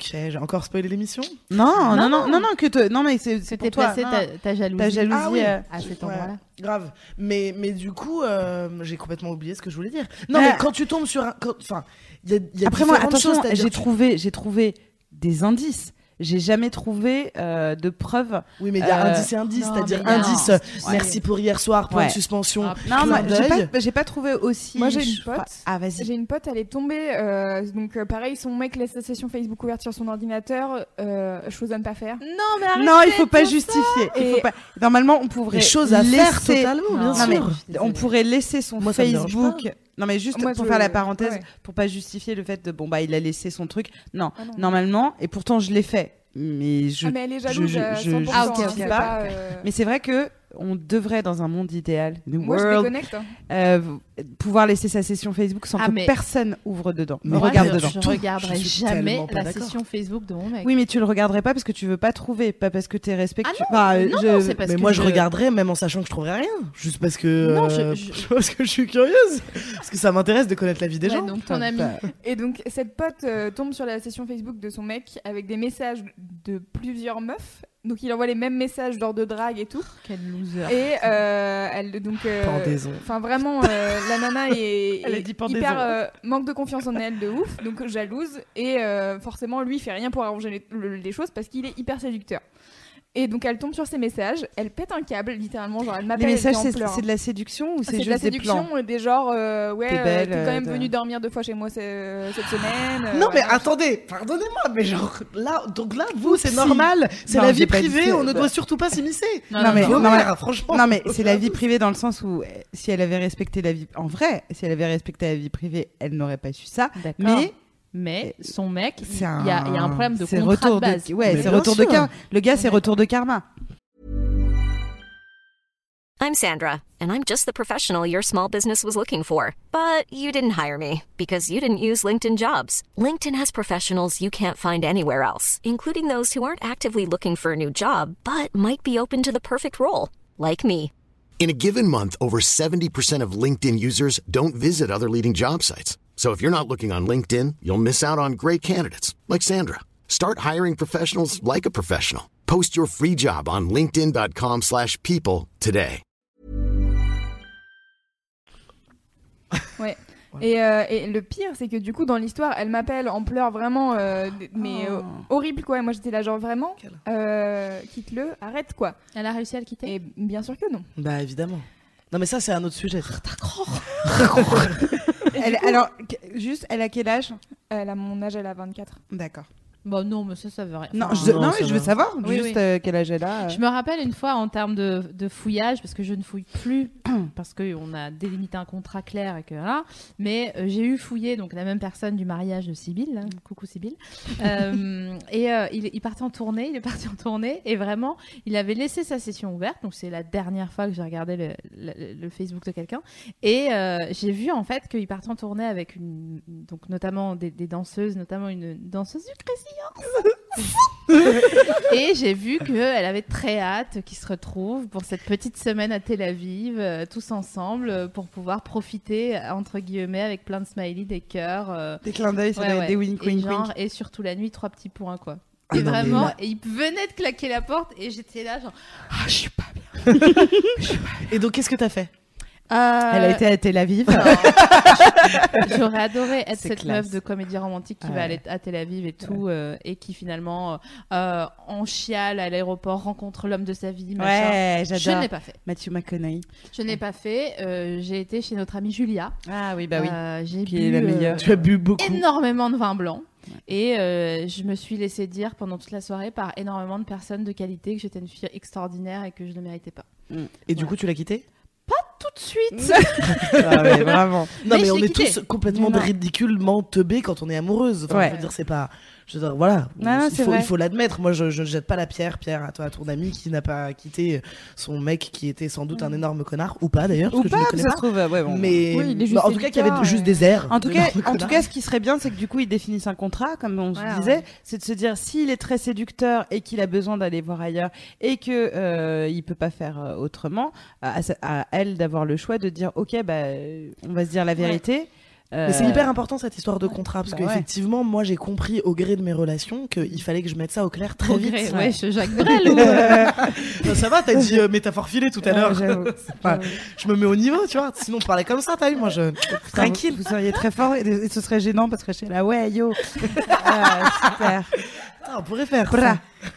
j'ai encore spoilé l'émission? Non, non, Non, non, non, non, que te- non, mais c'est pour toi. placé ta, ta jalousie. Ta jalousie. Ah oui. euh, à cet Ouais. endroit-là. Grave. Mais, mais du coup, euh, j'ai complètement oublié ce que je voulais dire. Non, mais quand tu tombes sur un. quand- Enfin, il y a, y a Après moi, attention, j'ai tu- trouvé, j'ai trouvé des indices. J'ai jamais trouvé euh, de preuve. Oui, mais il y a Euh, indice et indice, c'est-à-dire non. indice. Ouais. Merci pour hier soir, point Ouais. de suspension. Ah, Non, j'ai pas, j'ai pas trouvé aussi. Moi, j'ai une pote. Ah, vas-y. J'ai une pote, elle est tombée. euh, donc, euh, pareil, son mec laisse sa session Facebook ouverte sur son ordinateur. Euh, chose à ne pas faire. Non, mais arrête Non, il faut pas justifier. Il faut pas- Normalement, on pourrait Des choses à faire laisser- totalement, bien Non, sûr. mais on pourrait laisser son Moi, ça me dérange Facebook. Non, mais juste Moi, pour je- faire la parenthèse, ouais. pour pas justifier le fait de bon bah il a laissé son truc. Non, Ah non. normalement, et pourtant je l'ai fait. Mais je. Ah, mais elle est jalouse je- je- 100%. je- hein, Ah, pas. pas, euh, Mais c'est vrai que on devrait dans un monde idéal, the Moi, je world, déconnecte. hein. euh, pouvoir laisser sa session Facebook sans Ah, que mais- personne ouvre dedans. Moi, regarde je, dedans. je regarderai Je jamais la session Facebook de mon mec. Oui, mais tu le regarderais pas parce que tu veux pas trouver, pas parce que t'es respectueux. Ah Enfin, non, je- non, c'est parce mais que moi, je... je- regarderais même en sachant que je trouverais rien. Juste parce que. Non, euh, je- je- <laughs> parce que je suis curieuse. Parce que ça m'intéresse de connaître la vie des Ouais, gens. donc ton ami. Et donc, cette pote euh, tombe sur la session Facebook de son mec avec des messages de plusieurs meufs. Donc, il envoie les mêmes messages d'ordre de drague et tout. Quel loser. Et euh, elle, donc. euh, Pendaison. Enfin, vraiment, euh, la nana est, <laughs> Elle est dit pendaison. hyper euh, manque de confiance en elle de ouf, donc jalouse. Et euh, forcément, lui, il fait rien pour arranger les, le- les choses parce qu'il est hyper séducteur. Et donc, elle tombe sur ses messages, elle pète un câble, littéralement. Genre, elle Les m'appelle. elle messages, c'est de la séduction ou Ah, c'est c'est juste de la des plans séduction et des genres euh, ouais T'es euh, quand même euh, venu dormir deux fois chez moi ce- cette semaine euh, Non mais voilà. attendez, pardonnez-moi, mais genre là, donc là vous c'est Si. normal, c'est Non, la vie privée, on ne doit surtout pas s'immiscer. Non, Non, mais- non, franchement. Non mais c'est la vie privée dans le sens où euh, si elle avait respecté la vie en vrai, si elle avait respecté la vie privée, elle n'aurait pas su ça. D'accord. Mais Mais son mec, il y, un, a y a un problème de contrat retour de base. ouais, c'est bien retour de karma. Le gars, c'est retour de karma. I'm Sandra, and I'm just the professional your small business was looking for. But you didn't hire me because you didn't use LinkedIn jobs. LinkedIn has professionals you can't find anywhere else, including those who aren't actively looking for a new job but might be open to the perfect role, like me. In a given month, over 70% of LinkedIn users don't visit other leading job sites. So if you're not looking on LinkedIn, you'll miss out on great candidates like Sandra. Start hiring professionals like a professional. Post your free job on linkedin.com/people slash people today. <laughs> Ouais. Et, euh, et le pire, c'est que du coup, dans l'histoire, elle m'appelle en pleurs vraiment, euh, mais Oh. euh, horrible quoi. Moi, j'étais là, genre vraiment, euh, quitte-le, arrête quoi. Elle a réussi à le quitter? Et bien sûr que non. Bah évidemment. Non mais ça c'est un autre sujet. <laughs> <laughs> Elle- alors juste, elle a quel âge? Elle a mon âge, elle a 24. D'accord. Bon, non, mais ça, ça veut rien. Non, Enfin, je, non, non, je veux savoir Oui, juste oui. euh, quel âge elle a. euh. Je me rappelle une fois en termes de, de fouillage, parce que je ne fouille plus, <clears throat> parce qu'on a délimité un contrat clair et que voilà. Mais euh, j'ai eu fouillé donc la même personne du mariage de Sibylle, là. coucou Sibylle. <laughs> Euh, et euh, il, il partait en tournée, il est parti en tournée et vraiment, il avait laissé sa session ouverte. Donc c'est la dernière fois que j'ai regardé le, le- le Facebook de quelqu'un. Et euh, j'ai vu en fait qu'il partait en tournée avec une, donc notamment des, des danseuses, notamment une danseuse du Crazy <laughs> et j'ai vu qu'elle avait très hâte qu'ils se retrouvent pour cette petite semaine à Tel Aviv, euh, tous ensemble, euh, pour pouvoir profiter, entre guillemets, avec plein de smileys, des cœurs. euh, Des clins d'œil, ça ouais, doit être ouais. des wink et, wink genre, wink. et surtout la nuit, trois petits points, quoi. Ah et non, mais vraiment, là- et il venait de claquer la porte et j'étais là, genre. Ah, je suis pas bien. <laughs> Et donc qu'est-ce que t'as fait? Elle a été à Tel Aviv. <laughs> <laughs> J'aurais adoré être cette classe. meuf de comédie romantique qui Ouais. va aller à Tel Aviv et tout, euh, et qui finalement, euh, euh, en chiale à l'aéroport, rencontre l'homme de sa vie. machin. Ouais, Je ne j'adore. l'ai pas fait. Matthew McConaughey. Je n'ai pas fait. euh, j'ai été chez notre amie Julia. Ah oui, bah oui. Euh, j'ai Qui bu est la euh, meilleure. Tu as bu beaucoup. énormément de vin blanc. Et euh, je me suis laissé dire pendant toute la soirée par énormément de personnes de qualité que j'étais une fille extraordinaire et que je ne méritais pas. Et du coup tu l'as quitté Tout de suite <laughs> Ah ouais, vraiment. Non Mais on est quitté. tous complètement ridiculement teubés quand on est amoureuse. Enfin, Ouais. je veux dire c'est pas je veux dire voilà, Non, non, il faut il faut l'admettre. Moi je je ne jette pas la pierre Pierre à toi à ton ami qui n'a pas quitté son mec qui était sans doute un énorme connard ou pas d'ailleurs parce Ou que pas, je ne ça connais se pas. trouve. ouais, bon. Mais Oui, il est juste bah, en tout cas qu'il y avait juste des airs. En tout, cas, en tout cas, ce qui serait bien, c'est que du coup, ils définissent un contrat, comme on se disait. ouais. C'est de se dire, s'il est très séducteur et qu'il a besoin d'aller voir ailleurs et que euh, il peut pas faire euh, autrement, à, elle d'avoir le choix de dire, ok, bah, on va se dire la vérité. Mais c'est Euh, hyper important cette histoire de contrat parce Bah qu'effectivement moi j'ai compris au gré de mes relations qu'il fallait que je mette ça au clair très Au vite. gré, ouais. je Jacques Brel <laughs> ou... euh, ça va, t'as dit euh, métaphore filée tout à l'heure. <laughs> Je me mets au niveau, tu vois. Sinon, on parlait comme ça, t'as vu, moi, je. Tranquille. Vous, vous seriez très fort et, et ce serait gênant parce que je suis là, ouais, yo. <laughs> Ah, super. On pourrait faire Bra. <laughs>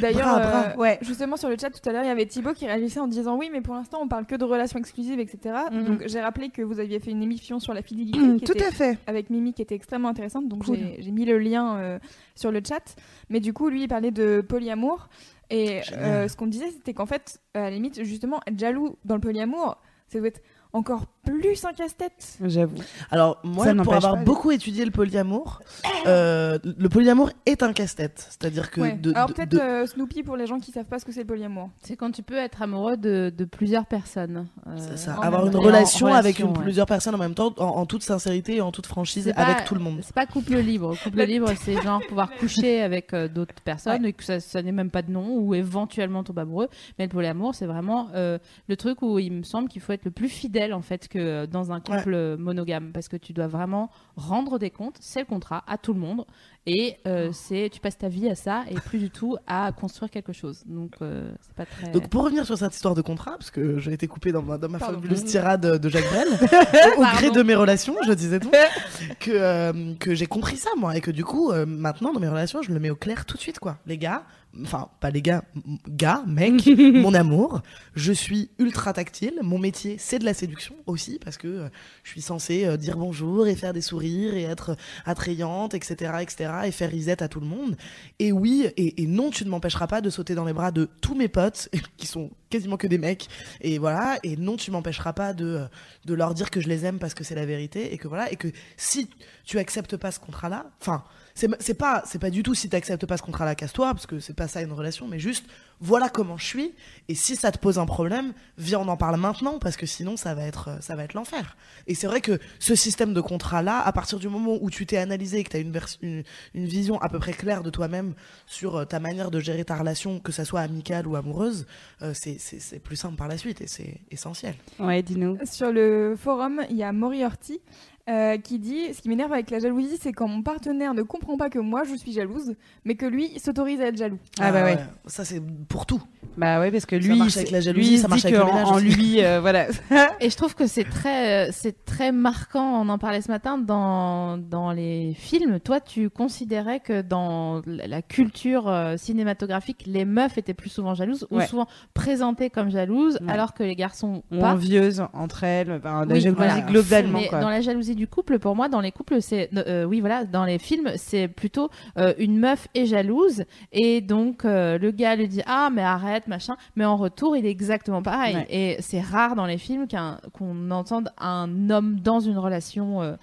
D'ailleurs, euh, ouais, justement sur le chat tout à l'heure, il y avait Thibaut qui réagissait en disant oui, mais pour l'instant on parle que de relations exclusives, etc. Mhm. Donc j'ai rappelé que vous aviez fait une émission sur la fidélité qui Tout était- à fait. avec Mimi qui était extrêmement intéressante. Donc Cool. j'ai mis le lien euh, sur le chat. Mais du coup, lui, il parlait de polyamour. Et euh, ce qu'on disait, c'était qu'en fait, à la limite, justement, être jaloux dans le polyamour, ça doit être encore plus un casse-tête. J'avoue. Alors moi, Ça pour avoir pas, beaucoup étudié le polyamour, euh, le polyamour est un casse-tête. C'est-à-dire que Ouais. de, Alors peut-être de- euh, Snoopy pour les gens qui savent pas ce que c'est le polyamour. C'est quand tu peux être amoureux de, de plusieurs personnes. Euh, c'est ça, avoir une relation En avec relation, une- ouais. plusieurs personnes en même temps, en, en toute sincérité et en toute franchise, avec tout le monde. C'est pas couple libre. Couple libre, c'est genre pouvoir <laughs> coucher avec euh, d'autres personnes et que ça, ça n'est même pas de nom ou éventuellement tomber amoureux. Mais le polyamour, c'est vraiment euh, le truc où il me semble qu'il faut être le plus fidèle en fait que euh, dans un couple euh, monogame parce que tu dois vraiment rendre des comptes. C'est le contrat à tout le monde et euh, c'est tu passes ta vie à ça et plus du tout à construire quelque chose. Donc euh, c'est pas très. Donc pour revenir sur cette histoire de contrat, parce que j'ai été coupée dans ma, dans ma fabuleuse tirade de Jacques Brel, <laughs> au, au gré de mes relations, je disais donc, <laughs> que, euh, que j'ai compris ça moi, et que du coup, maintenant dans mes relations, je le mets au clair tout de suite quoi. Les gars, enfin pas les gars, gars, mec, <laughs> mon amour, je suis ultra tactile, mon métier c'est de la séduction aussi, parce que euh, je suis censée euh, dire bonjour et faire des sourires et être attrayante, etc., etc., et faire risette à tout le monde. Et oui, et, et non, tu ne m'empêcheras pas de sauter dans les bras de tous mes potes, <laughs> qui sont quasiment que des mecs, et voilà, et non, tu m'empêcheras pas de, de leur dire que je les aime parce que c'est la vérité, et que voilà, et que si tu acceptes pas ce contrat-là, enfin, c'est pas, c'est pas du tout si tu acceptes pas ce contrat-là, casse-toi, parce que c'est pas ça une relation, mais juste, voilà comment je suis, et si ça te pose un problème, viens, on en parle maintenant, parce que sinon, ça va être, euh, ça va être l'enfer. Et c'est vrai que ce système de contrat-là, à partir du moment où tu t'es analysé et que tu as une, une, une vision à peu près claire de toi-même sur euh, ta manière de gérer ta relation, que ça soit amicale ou amoureuse, euh, c'est plus simple par la suite et c'est essentiel. Ouais, dis-nous. Sur le forum, il y a Moriarty euh, qui dit Ce qui m'énerve avec la jalousie, c'est quand mon partenaire ne comprend pas que moi je suis jalouse, mais que lui il s'autorise à être jaloux. Ah bah ouais. Ça c'est pour tout. Bah ouais, parce que Ça lui, marche c'est- avec la jalousie, ça marche avec le ménage en lui, euh, voilà. <laughs> Et je trouve que c'est très, euh, c'est très marquant. On en parlait ce matin dans, dans les films. Toi, tu considérais que dans la culture euh, cinématographique, les meufs étaient plus souvent jalouses ou souvent présentées comme jalouses, Ouais. alors que les garçons Ou pas. envieuses entre elles, la Oui, jalousie voilà. globalement. Mais quoi. dans la jalousie du couple, pour moi, dans les couples, c'est, euh, oui, voilà, dans les films, c'est plutôt euh, une meuf est jalouse et donc euh, le gars lui dit ah mais arrête machin, mais en retour il est exactement pareil. Ouais. Et c'est rare dans les films qu'un- qu'on entende un homme dans une relation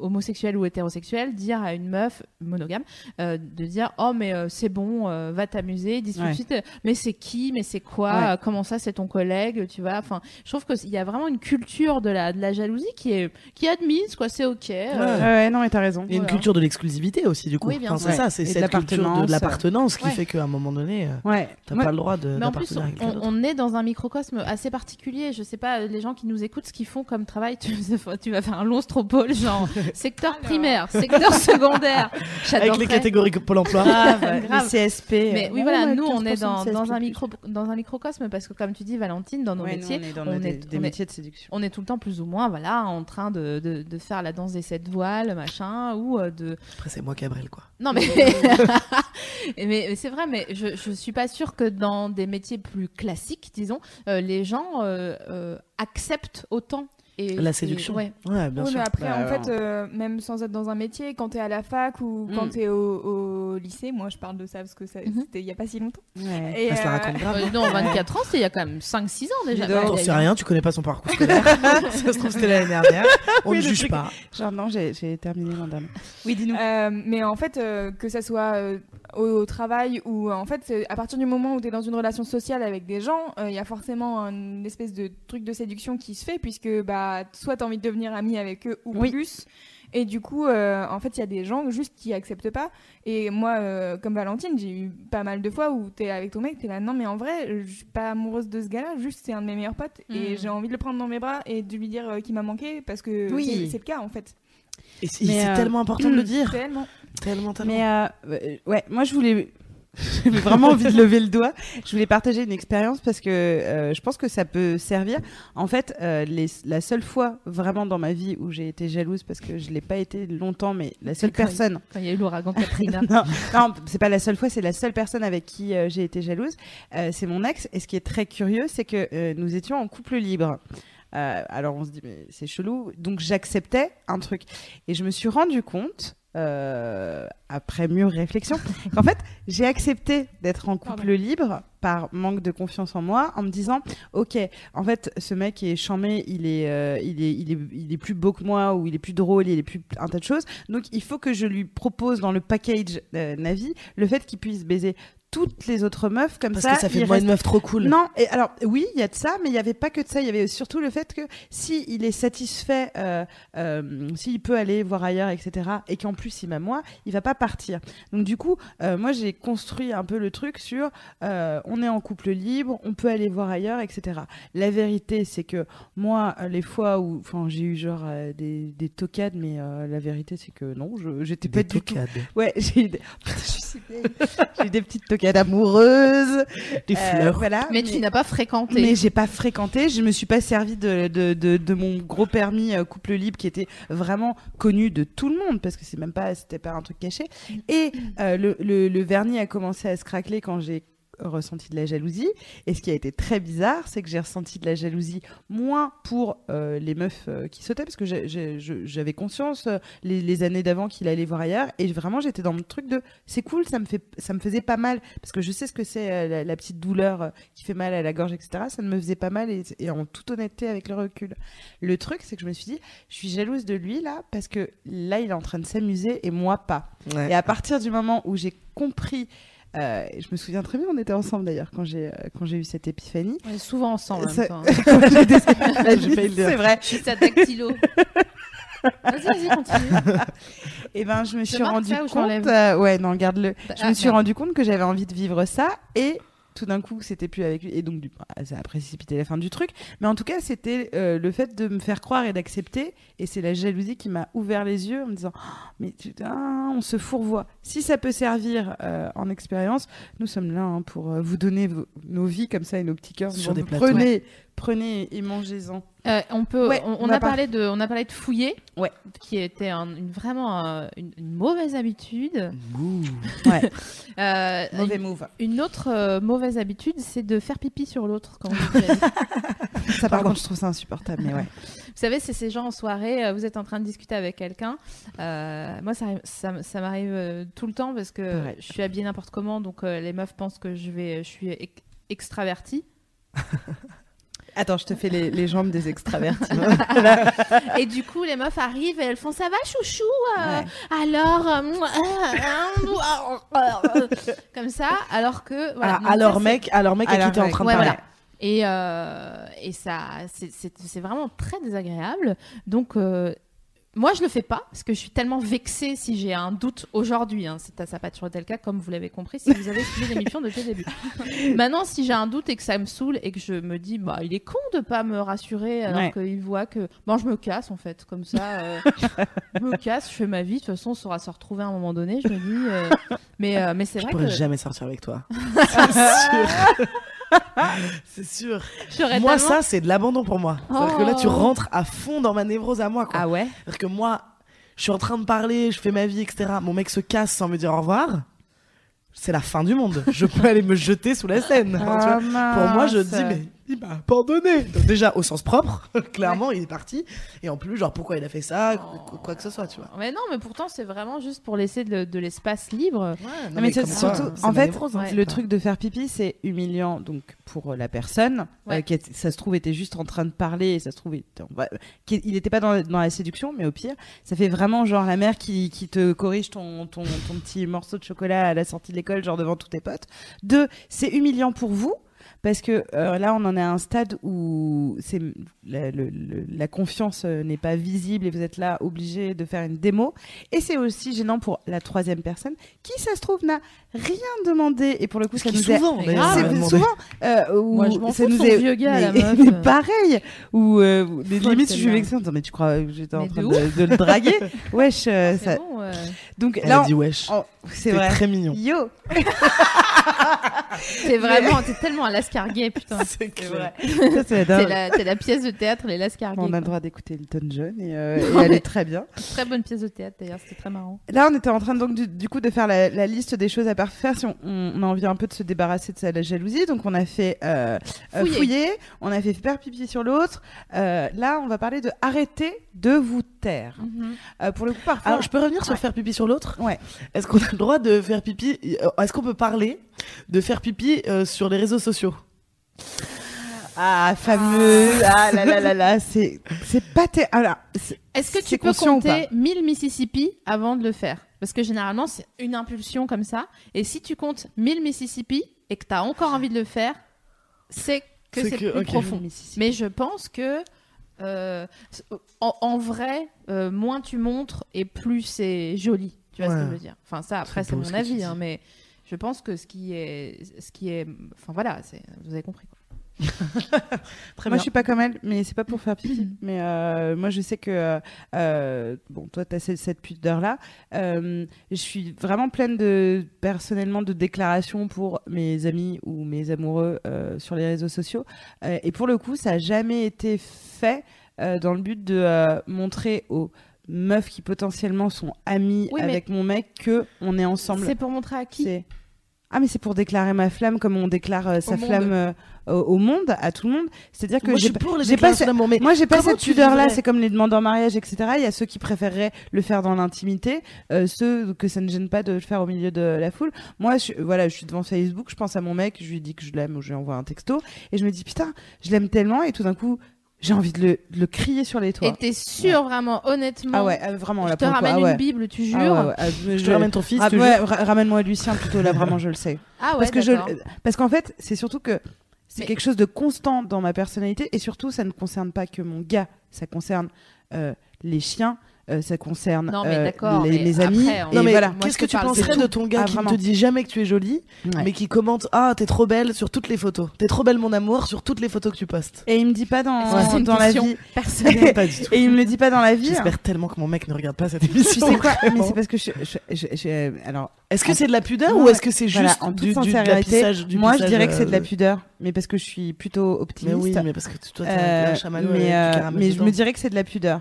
homosexuelle ou hétérosexuelle dire à une meuf monogame euh, de dire oh mais euh, c'est bon euh, va t'amuser dis tout de Ouais. suite mais c'est qui mais c'est quoi Ouais. Euh, comment ça c'est ton collègue tu vois enfin je trouve qu'il y a vraiment une culture de la, de la jalousie qui est, qui est admise, quoi. C'est ok. euh, Ouais, ouais, non, mais t'as raison. Et une Voilà. culture de l'exclusivité aussi du coup. Oui, Enfin, c'est ça, c'est cette culture de, l'appartenance. de l'appartenance qui Ouais. fait qu'à un moment donné, euh, Ouais. t'as pas le droit de Mais en plus, on est dans un microcosme assez particulier. Je sais pas, les gens qui nous écoutent, ce qu'ils font comme travail, tu, <laughs> tu vas faire un long stropole, genre secteur primaire, secteur secondaire. Avec les catégories Pôle emploi. Grave, Grave. les CSP. Mais oui, voilà, Ouais, nous, on est 15% dans, un micro, dans un microcosme parce que, comme tu dis, Valentine, dans nos Ouais, nous, métiers, on est dans on des, est- des on est- métiers de séduction. on est tout le temps plus ou moins voilà, en train de, de, de faire la danse des sept voiles, machin, ou euh, de, Après, c'est moi Cabrel, quoi. Non mais <laughs> mais, mais c'est vrai, mais je je suis pas sûre que dans des métiers plus classiques, disons, euh, les gens euh, euh, acceptent autant et La séduction. Ouais. Ouais, bien Oui, sûr. mais après, Bah, en alors. fait, euh, même sans être dans un métier, quand t'es à la fac ou quand Mm. t'es au, au lycée, moi je parle de ça parce que ça, Mhm. c'était il y a pas si longtemps. Ouais. Et, la euh, raconte grave. Euh, non, 24 ans, c'est il y a quand même 5-6 ans déjà. T'en sais rien, tu connais pas son parcours <laughs> scolaire. ça se trouve, c'était l'année dernière. On ne juge truc- pas. Genre, non, j'ai j'ai terminé dernier. Oui, dis-nous. Euh, mais en fait, euh, que ça soit euh, au, au travail ou en fait, c'est à partir du moment où tu es dans une relation sociale avec des gens, euh, il y a forcément une espèce de truc de séduction qui se fait puisque bah soit tu as envie de devenir ami avec eux ou Oui. plus. Et du coup, euh, en fait, il y a des gens juste qui acceptent pas. Et moi, euh, comme Valentine, j'ai eu pas mal de fois où t'es avec ton mec, t'es là, non, mais en vrai, je suis pas amoureuse de ce gars-là, juste c'est un de mes meilleurs potes. Et Mm. j'ai envie de le prendre dans mes bras et de lui dire euh, qu'il m'a manqué parce que Oui. c'est- le cas en fait. Et c'est Mais, c'est euh, tellement important de le dire. Tellement. Tellement, tellement. Mais ouais, moi je voulais <laughs> J'avais vraiment envie de lever le doigt. Je voulais partager une expérience parce que euh, je pense que ça peut servir. En fait, euh, les, la seule fois vraiment dans ma vie où j'ai été jalouse, parce que je l'ai pas été longtemps, mais la seule Quand il- personne. Quand il y a eu l'ouragan <laughs> Katrina. non, non, c'est pas la seule fois, c'est la seule personne avec qui euh, j'ai été jalouse. C'est mon ex. Et ce qui est très curieux, c'est que nous étions en couple libre. Alors on se dit, mais c'est chelou. Donc j'acceptais un truc. Et je me suis rendu compte, euh, après mûre réflexion, <laughs> qu'en fait, j'ai accepté d'être en couple libre par manque de confiance en moi, en me disant, ok, en fait, ce mec est chamé, il est, euh, il est, il est, il est plus beau que moi, ou il est plus drôle, il est plus un tas de choses. Donc, il faut que je lui propose dans le package euh, Navi le fait qu'il puisse baiser toutes les autres meufs comme Parce ça. que ça fait il de moi une meuf trop cool. non, et alors oui, il y a de ça, mais il n'y avait pas que de ça. Il y avait surtout le fait que si il est satisfait, euh, euh, s'il peut aller voir ailleurs, etc., et qu'en plus il m'a moi, il va pas partir. Donc du coup, euh, moi j'ai construit un peu le truc sur on est en couple libre, on peut aller voir ailleurs, etc. La vérité, c'est que moi, les fois où, enfin, j'ai eu genre des, des tocades, mais la vérité, c'est que non, j'étais pas Des du tout. tocades. Ouais, <laughs> j'ai eu des... <laughs> J'ai eu des petites tocades amoureuses. Des Euh, fleurs. voilà. Mais tu n'as pas fréquenté. Mais j'ai pas fréquenté, je me suis pas servi de, de, de, de mon gros permis euh, couple libre qui était vraiment connu de tout le monde parce que c'est même pas c'était pas un truc caché. Et euh, le, le, le vernis a commencé à se craqueler quand j'ai ressenti de la jalousie. Et ce qui a été très bizarre c'est que j'ai ressenti de la jalousie moins pour euh, les meufs euh, qui sautaient parce que j'avais conscience euh, les, les années d'avant qu'il allait voir ailleurs. Et vraiment j'étais dans le truc de c'est cool ça me fait ça me faisait pas mal. Parce que je sais ce que c'est la, la petite douleur qui fait mal à la gorge etc ça ne me faisait pas mal et, et en toute honnêteté avec le recul. Le truc c'est que je me suis dit je suis jalouse de lui là parce que là il est en train de s'amuser et moi pas. Ouais. et à partir du moment où j'ai compris euh, je me souviens très bien, on était ensemble d'ailleurs quand j'ai euh, quand j'ai eu cette épiphanie. On est souvent ensemble en même Ça- temps. <laughs> <laughs> Le dire. C'est vrai. Je suis sa dactylo. <laughs> Vas-y, vas-y, continue. Et ben, je me suis rendu compte. euh, ouais, non, garde-le. Je Ah, me suis merde. rendu compte que j'avais envie de vivre ça et tout d'un coup, c'était plus avec lui. Et donc, du- bah, ça a précipité la fin du truc. Mais en tout cas, c'était euh, le fait de me faire croire et d'accepter. Et c'est la jalousie qui m'a ouvert les yeux en me disant Oh, Mais putain, on se fourvoie. Si ça peut servir euh, en expérience, nous sommes là hein, pour euh, vous donner vos- nos vies comme ça et nos petits cœurs. Sur des plateaux. prenez, prenez et mangez-en. Euh, on peut, Ouais, on, on on va a par- parlé de, on a parlé de fouiller, Ouais. qui était un- une, vraiment euh, une, une mauvaise habitude. Ouais, <laughs> Euh, mauvais une, move. une autre euh, mauvaise habitude, c'est de faire pipi sur l'autre. Quand. <laughs> Ça, par contre, je trouve ça insupportable. Mais ouais. Vous savez, c'est ces gens en soirée, vous êtes en train de discuter avec quelqu'un. Euh, moi, ça, ça, ça m'arrive tout le temps parce que je suis habillée n'importe comment, donc euh, les meufs pensent que je vais, je suis ex- extravertie. <laughs> Attends, je te fais les, les jambes des extravertis. <laughs> Et du coup, les meufs arrivent et elles font ça va, chouchou. euh, Ouais. Alors, euh, comme ça, alors que voilà. Ah, alors ça, mec, alors mec à Alors qui t'es en train de parler. voilà. Et, euh, et ça, c'est- vraiment très désagréable. Donc, euh, moi, je le fais pas parce que je suis tellement vexée si j'ai un doute aujourd'hui. Hein. Ça n'a pas toujours été le cas, comme vous l'avez compris, si vous avez suivi l'émission depuis le début. <laughs> Maintenant, si j'ai un doute et que ça me saoule et que je me dis, bah, il est con de pas me rassurer alors Ouais. qu'il voit que. Bon, je me casse en fait, comme ça. euh, <laughs> je me casse, je fais ma vie. De toute façon, on saura se retrouver à un moment donné. Je me dis. euh, Mais, euh, mais c'est Je vrai pourrais que. jamais sortir avec toi. <laughs> <laughs> C'est sûr. J'aurais Moi, tellement- ça, c'est de l'abandon pour moi. C'est-à-dire que là, tu Oh. rentres à fond dans ma névrose à moi, quoi. Ah ouais C'est-à-dire que moi, je suis en train de parler, je fais ma vie, etc. Mon mec se casse sans me dire au revoir. C'est la fin du monde. Je peux <laughs> aller me jeter sous la scène. tu vois. Pour moi, je dis, mais il m'a abandonné. Donc, déjà, au sens propre, <laughs> clairement, il est parti. Et en plus, genre, pourquoi il a fait ça, Oh. quoi que ce soit, tu vois. Mais non, mais pourtant, c'est vraiment juste pour laisser de, de l'espace libre. Non, mais surtout, en fait, hein, le truc de faire pipi, c'est humiliant donc pour euh, la personne Ouais. euh, qui, est- ça se trouve, était juste en train de parler et ça se trouve, il n'était pas dans, dans la séduction, mais au pire, ça fait vraiment genre la mère qui, qui te corrige ton, ton, ton petit morceau de chocolat à la sortie de l'école, genre devant tous tes potes. Deux, c'est humiliant pour vous. Parce que euh, là, on en est à un stade où la, la confiance euh, n'est pas visible et vous êtes là obligé de faire une démo. Et c'est aussi gênant pour la troisième personne qui, ça se trouve, n'a rien demandé. Et pour le coup, ça Qui nous est souvent, m'a c'est souvent euh, où Moi, je ça nous est vieux gars, la mais, meuf. mais pareil où euh, mais Folle, limite je suis vexée mais tu crois que j'étais en train de de, de le draguer <laughs> wesh euh, C'est ça bon, euh, Donc Elle là, on- dit wesh. on- c'est C'est vrai. très mignon. Yo, <laughs> T'es vraiment, t'es tellement à l'escarguet, putain. <laughs> C'est c'est vrai. c'est la la, la pièce de théâtre, les l'escarguet. On a le droit d'écouter Elton John et, euh, et elle est très bien. Très bonne pièce de théâtre d'ailleurs, c'était très marrant. Là, on était en train donc du, coup de faire la, la liste des choses à faire si on, a envie un peu de se débarrasser de sa la jalousie. Donc, on a fait euh, euh, Fouiller. fouiller, on a fait faire pipi sur l'autre. Euh, là, on va parler de arrêter de vous taire. Euh, pour le coup, parfois. Alors, je peux revenir sur Ouais. faire pipi sur l'autre? Ouais. Est-ce qu'on a le droit de faire pipi Est-ce qu'on peut parler de faire pipi euh, sur les réseaux sociaux? Ah, fameux. Ah là là là là, c'est c'est pas Est-ce que tu peux compter 1000 Mississippi avant de le faire? Parce que généralement, c'est une impulsion comme ça. Et si tu comptes 1000 Mississippi et que tu as encore envie de le faire, c'est que C'est plus ok. profond. Mais je pense que, euh, en, en vrai, euh, moins tu montres et plus c'est joli. Tu vois ce que Ouais. je veux dire? Enfin, ça, après, C'est mon avis. hein, mais je pense que ce qui est. Ce qui est enfin, voilà, vous avez compris. <laughs> moi, bien. je suis pas comme elle, mais c'est pas pour faire pipi. <laughs> mais euh, moi, je sais que euh, euh, bon, toi, t'as cette, cette pudeur là. je suis vraiment pleine de personnellement de déclarations pour mes amis ou mes amoureux sur les réseaux sociaux. Et pour le coup, ça a jamais été fait dans le but de montrer aux meufs qui potentiellement sont amies Oui, avec mon mec que on est ensemble. C'est pour montrer à qui? Ah mais c'est pour déclarer ma flamme comme on déclare euh, sa monde. flamme euh, au, monde, à tout le monde. C'est-à-dire que Moi, je j'ai suis pas- d'amour, mais moi j'ai pas cette tu pudeur là, vivrais c'est comme les demandes en mariage, etc. Il y a ceux qui préféreraient le faire dans l'intimité, euh, ceux que ça ne gêne pas de le faire au milieu de la foule. Moi, je, voilà, je suis devant Facebook, je pense à mon mec, je lui dis que je l'aime ou je lui envoie un texto et je me dis putain, je l'aime tellement et tout d'un coup j'ai envie de le, de le crier sur les toits. Et t'es sûr, vraiment, honnêtement Ah ouais, euh, vraiment Je là te pour le coup, ramène ah ouais. une Bible, tu jures Ah ouais, ouais, euh, Je te ramène ton fils, ouais, ra- ramène-moi Lucien plutôt là vraiment je le sais. Ah ouais, parce que je parce qu'en fait c'est surtout que c'est Mais- quelque chose de constant dans ma personnalité et surtout ça ne concerne pas que mon gars ça concerne euh, les chiens euh, ça concerne Non, mais euh, les, mais mes amis après, mais voilà qu'est-ce que tu penserais de ton gars Ah, qui ne te dit jamais que tu es jolie, Ouais. mais qui commente ah t'es trop belle sur toutes les photos, t'es trop belle mon amour sur toutes les photos que tu postes. et il me dit pas dans, une dans la vie personnelle <laughs> Pas du tout. et il me le dit pas dans la vie J'espère tellement que mon mec ne regarde pas cette tu émission. sais quoi mais c'est parce que je, je, je- je- alors Est-ce que c'est de la pudeur ou est-ce que c'est voilà, juste en toute du, du, de la sincérité du moi je dirais que c'est de la euh, pudeur mais parce que je suis plutôt Mais optimiste oui, mais parce que toi t'es un chamallow mais, mais je me dirais que c'est de la pudeur.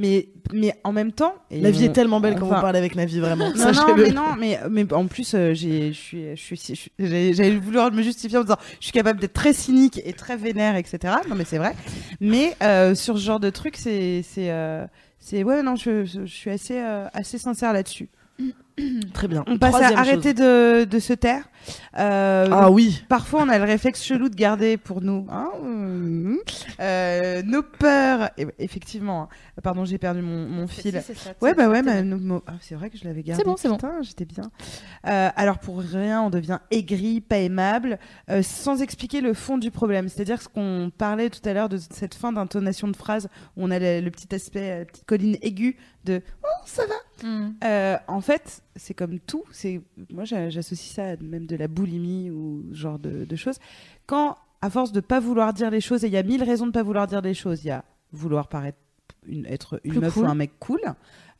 Mais, mais en même temps. et La vie on- est tellement belle quand vous parlez avec Navi, vraiment. Non, non, mais non, mais, mais en plus, euh, j'ai, je suis, j'avais voulu me justifier en disant, je suis capable d'être très cynique et très vénère, etc. Non, mais c'est vrai. Mais euh, sur ce genre de truc, c'est, c'est, euh, c'est, ouais, non, je, je, je suis assez, euh, assez sincère là-dessus. <clears throat> Très bien. On passe Troisième à arrêter de, de se taire. Euh, Ah oui. Parfois, on a le réflexe chelou de garder pour nous hein, euh, euh, nos peurs. Et- effectivement, hein. pardon, j'ai perdu mon, mon fil. Ouais, bah ouais, mais nos- nos- ah, c'est vrai que je l'avais gardé. C'est bon, c'est bon. J'étais bien. Euh, alors, pour rien, on devient aigri, pas aimable, euh, sans expliquer le fond du problème. C'est-à-dire ce qu'on parlait tout à l'heure de cette fin d'intonation de phrase où on a le, le petit aspect, la petite colline aiguë de Oh, ça va Hmm. euh, en fait, c'est comme tout. C'est moi, j'a- j'associe ça à même de la boulimie ou ce genre de, de choses. Quand, à force de pas vouloir dire les choses, et il y a mille raisons de pas vouloir dire les choses. Il y a vouloir paraître une, être une Plus meuf cool. ou un mec cool,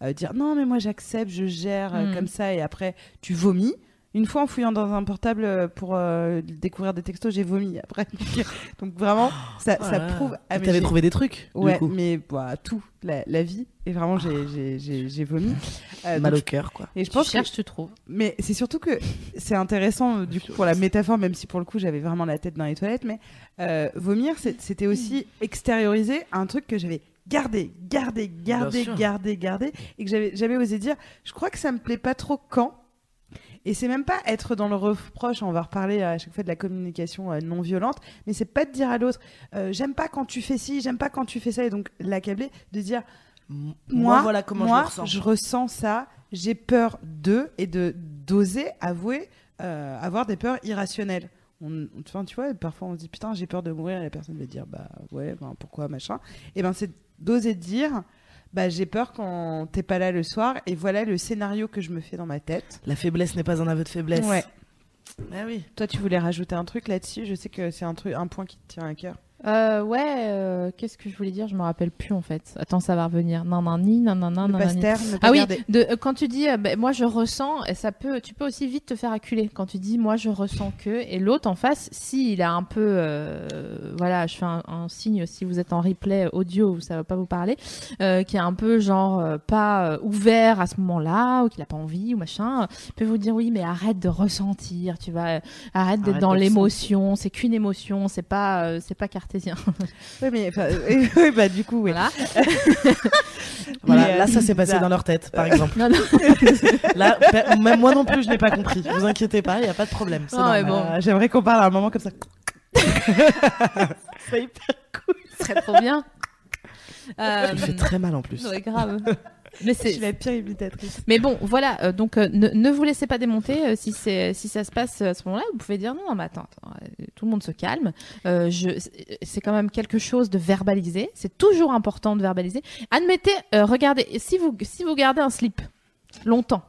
euh, dire non mais moi j'accepte, je gère euh, Mm. comme ça, et après tu vomis. Une fois en fouillant dans un portable euh, pour euh, découvrir des textos, j'ai vomi après. <laughs> Donc vraiment, ça, Oh ça prouve. Ah, mais T'avais trouvé des trucs. du Ouais, coup. mais bah, tout, la, la vie. Et vraiment, j'ai- j'ai j'ai- j'ai vomi. <laughs> Euh, Mal donc au cœur, quoi. et je Tu pense que cherches, tu trouves. mais c'est surtout que c'est intéressant euh, du coup pour la métaphore, même si pour le coup j'avais vraiment la tête dans les toilettes, mais euh, vomir c'était aussi extérioriser un truc que j'avais gardé, gardé, gardé, gardé, gardé, et que j'avais jamais osé dire. Je crois que ça me plaît pas trop quand. Et c'est même pas être dans le reproche, on va reparler à chaque fois de la communication euh, non violente, mais c'est pas de dire à l'autre euh, j'aime pas quand tu fais ci, j'aime pas quand tu fais ça, et donc l'accabler, de dire moi, voilà comment moi, je ressens. je ressens ça, j'ai peur d'eux et de d'oser avouer euh, avoir des peurs irrationnelles. On, tu vois, parfois on se dit putain, j'ai peur de mourir et la personne va dire bah ouais, ben, pourquoi machin? Et ben c'est d'oser dire bah j'ai peur quand t'es pas là le soir et voilà le scénario que je me fais dans ma tête. La faiblesse n'est pas un aveu de faiblesse. Ouais. Ah oui. Toi, tu voulais rajouter un truc là-dessus? Je sais que c'est un truc, un point qui te tient à cœur. Euh, ouais, euh, qu'est-ce que je voulais dire? Je me rappelle plus en fait. Attends, ça va revenir. Non, non, ni, taire, ne pas Ah oui, de, euh, quand tu dis, euh, ben, moi je ressens, et ça peut, tu peux aussi vite te faire acculer. Quand tu dis, moi je ressens que, et l'autre en face, si il a un peu, euh, voilà, je fais un, un signe si vous êtes en replay audio, ça va pas vous parler, euh, qui est un peu genre euh, pas euh, ouvert à ce moment-là, ou qu'il a pas envie ou machin, peut vous dire oui, mais arrête de ressentir, tu vois, euh, arrête d'être dans l'émotion, c'est qu'une émotion, c'est pas, euh, c'est pas cartésien. Oui, mais euh, <laughs> oui, bah du coup, oui. Voilà. <laughs> Voilà, Mais, euh, là, ça s'est passé dans leur tête, par exemple. <laughs> Non, non. Là, pe- même moi non plus, je n'ai pas compris. Vous inquiétez pas, il n'y a pas de problème. normal. bon. Euh, J'aimerais qu'on parle à un moment comme ça. C'est hyper cool. Ce serait trop bien. Euh, Tu le fais très mal en plus. ouais, grave. Mais Je c'est, suis la pire imitatrice. Mais bon, voilà. euh, donc, euh, ne, ne vous laissez pas démonter. euh, si c'est, si ça se passe à ce moment-là, vous pouvez dire non, non, mais attends, attends, euh, tout le monde se calme. Euh, je, c'est- c'est quand même quelque chose de verbalisé. C'est toujours important de verbaliser. Admettez, euh, regardez, si vous, si vous gardez un slip longtemps.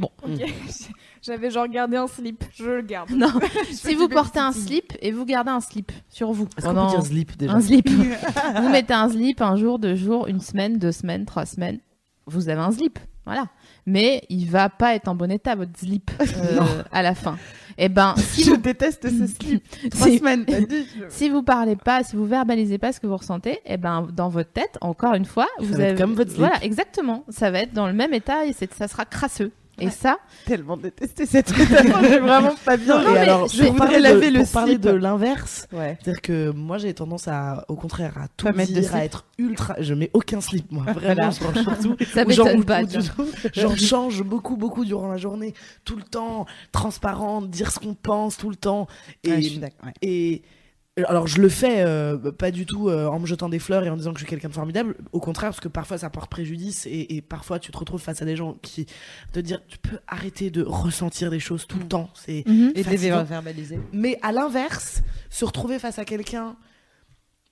Ok. <laughs> J'avais genre gardé un slip, je le garde. Non, <laughs> si vous portez un slip et vous gardez un slip sur vous Est-ce qu'on pendant peut dire slip déjà un slip, <laughs> vous mettez un slip un jour, deux jours, une semaine, deux semaines, trois semaines. Vous avez un slip, voilà. Mais il va pas être en bon état votre slip <laughs> euh, à la fin. Et ben, si Je vous déteste ce <laughs> slip. Trois si, semaines. t'as dit, je- si vous parlez pas, si vous verbalisez pas ce que vous ressentez, et ben dans votre tête, encore une fois, vous va être avez comme votre slip. voilà exactement, ça va être dans le même état et ça sera crasseux. Et ça, tellement détesté cette <laughs> métaphore. J'ai vraiment pas bien. Et Non, mais alors, je voudrais parler de- laver le pour parler de l'inverse, Ouais. c'est-à-dire que moi j'ai tendance à, au contraire, à tout Pas mettre de dire, à être ultra. Je mets aucun slip, moi, vraiment, <laughs> genre, surtout. ça Ou genre, m'étonne pas. tout, <laughs> J'en change beaucoup, beaucoup durant la journée, tout le temps, transparente, dire ce qu'on pense tout le temps. Et, Ouais, je suis et alors je le fais euh, pas du tout euh, en me jetant des fleurs et en disant que je suis quelqu'un de formidable, au contraire parce que parfois ça porte préjudice et, et parfois tu te retrouves face à des gens qui te dire tu peux arrêter de ressentir des choses tout le temps. C'est Mhm. Et de verbaliser. mais à l'inverse, se retrouver face à quelqu'un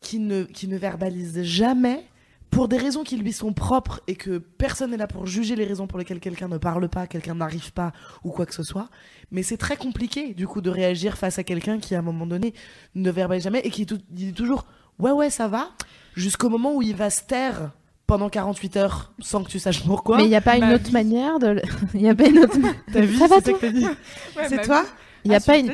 qui ne, qui ne verbalise jamais, pour des raisons qui lui sont propres et que personne n'est là pour juger les raisons pour lesquelles quelqu'un ne parle pas, quelqu'un n'arrive pas ou quoi que ce soit. Mais c'est très compliqué du coup de réagir face à quelqu'un qui à un moment donné ne verbalise jamais et qui tout- dit toujours ouais ouais ça va jusqu'au moment où il va se taire pendant 48 heures sans que tu saches pourquoi. Mais il n'y a pas une autre vie. manière de. le- <laughs> Il y a pas une autre. <laughs> T'as <laughs> vu Ça va, c'est toi Il y a Ah, pas une.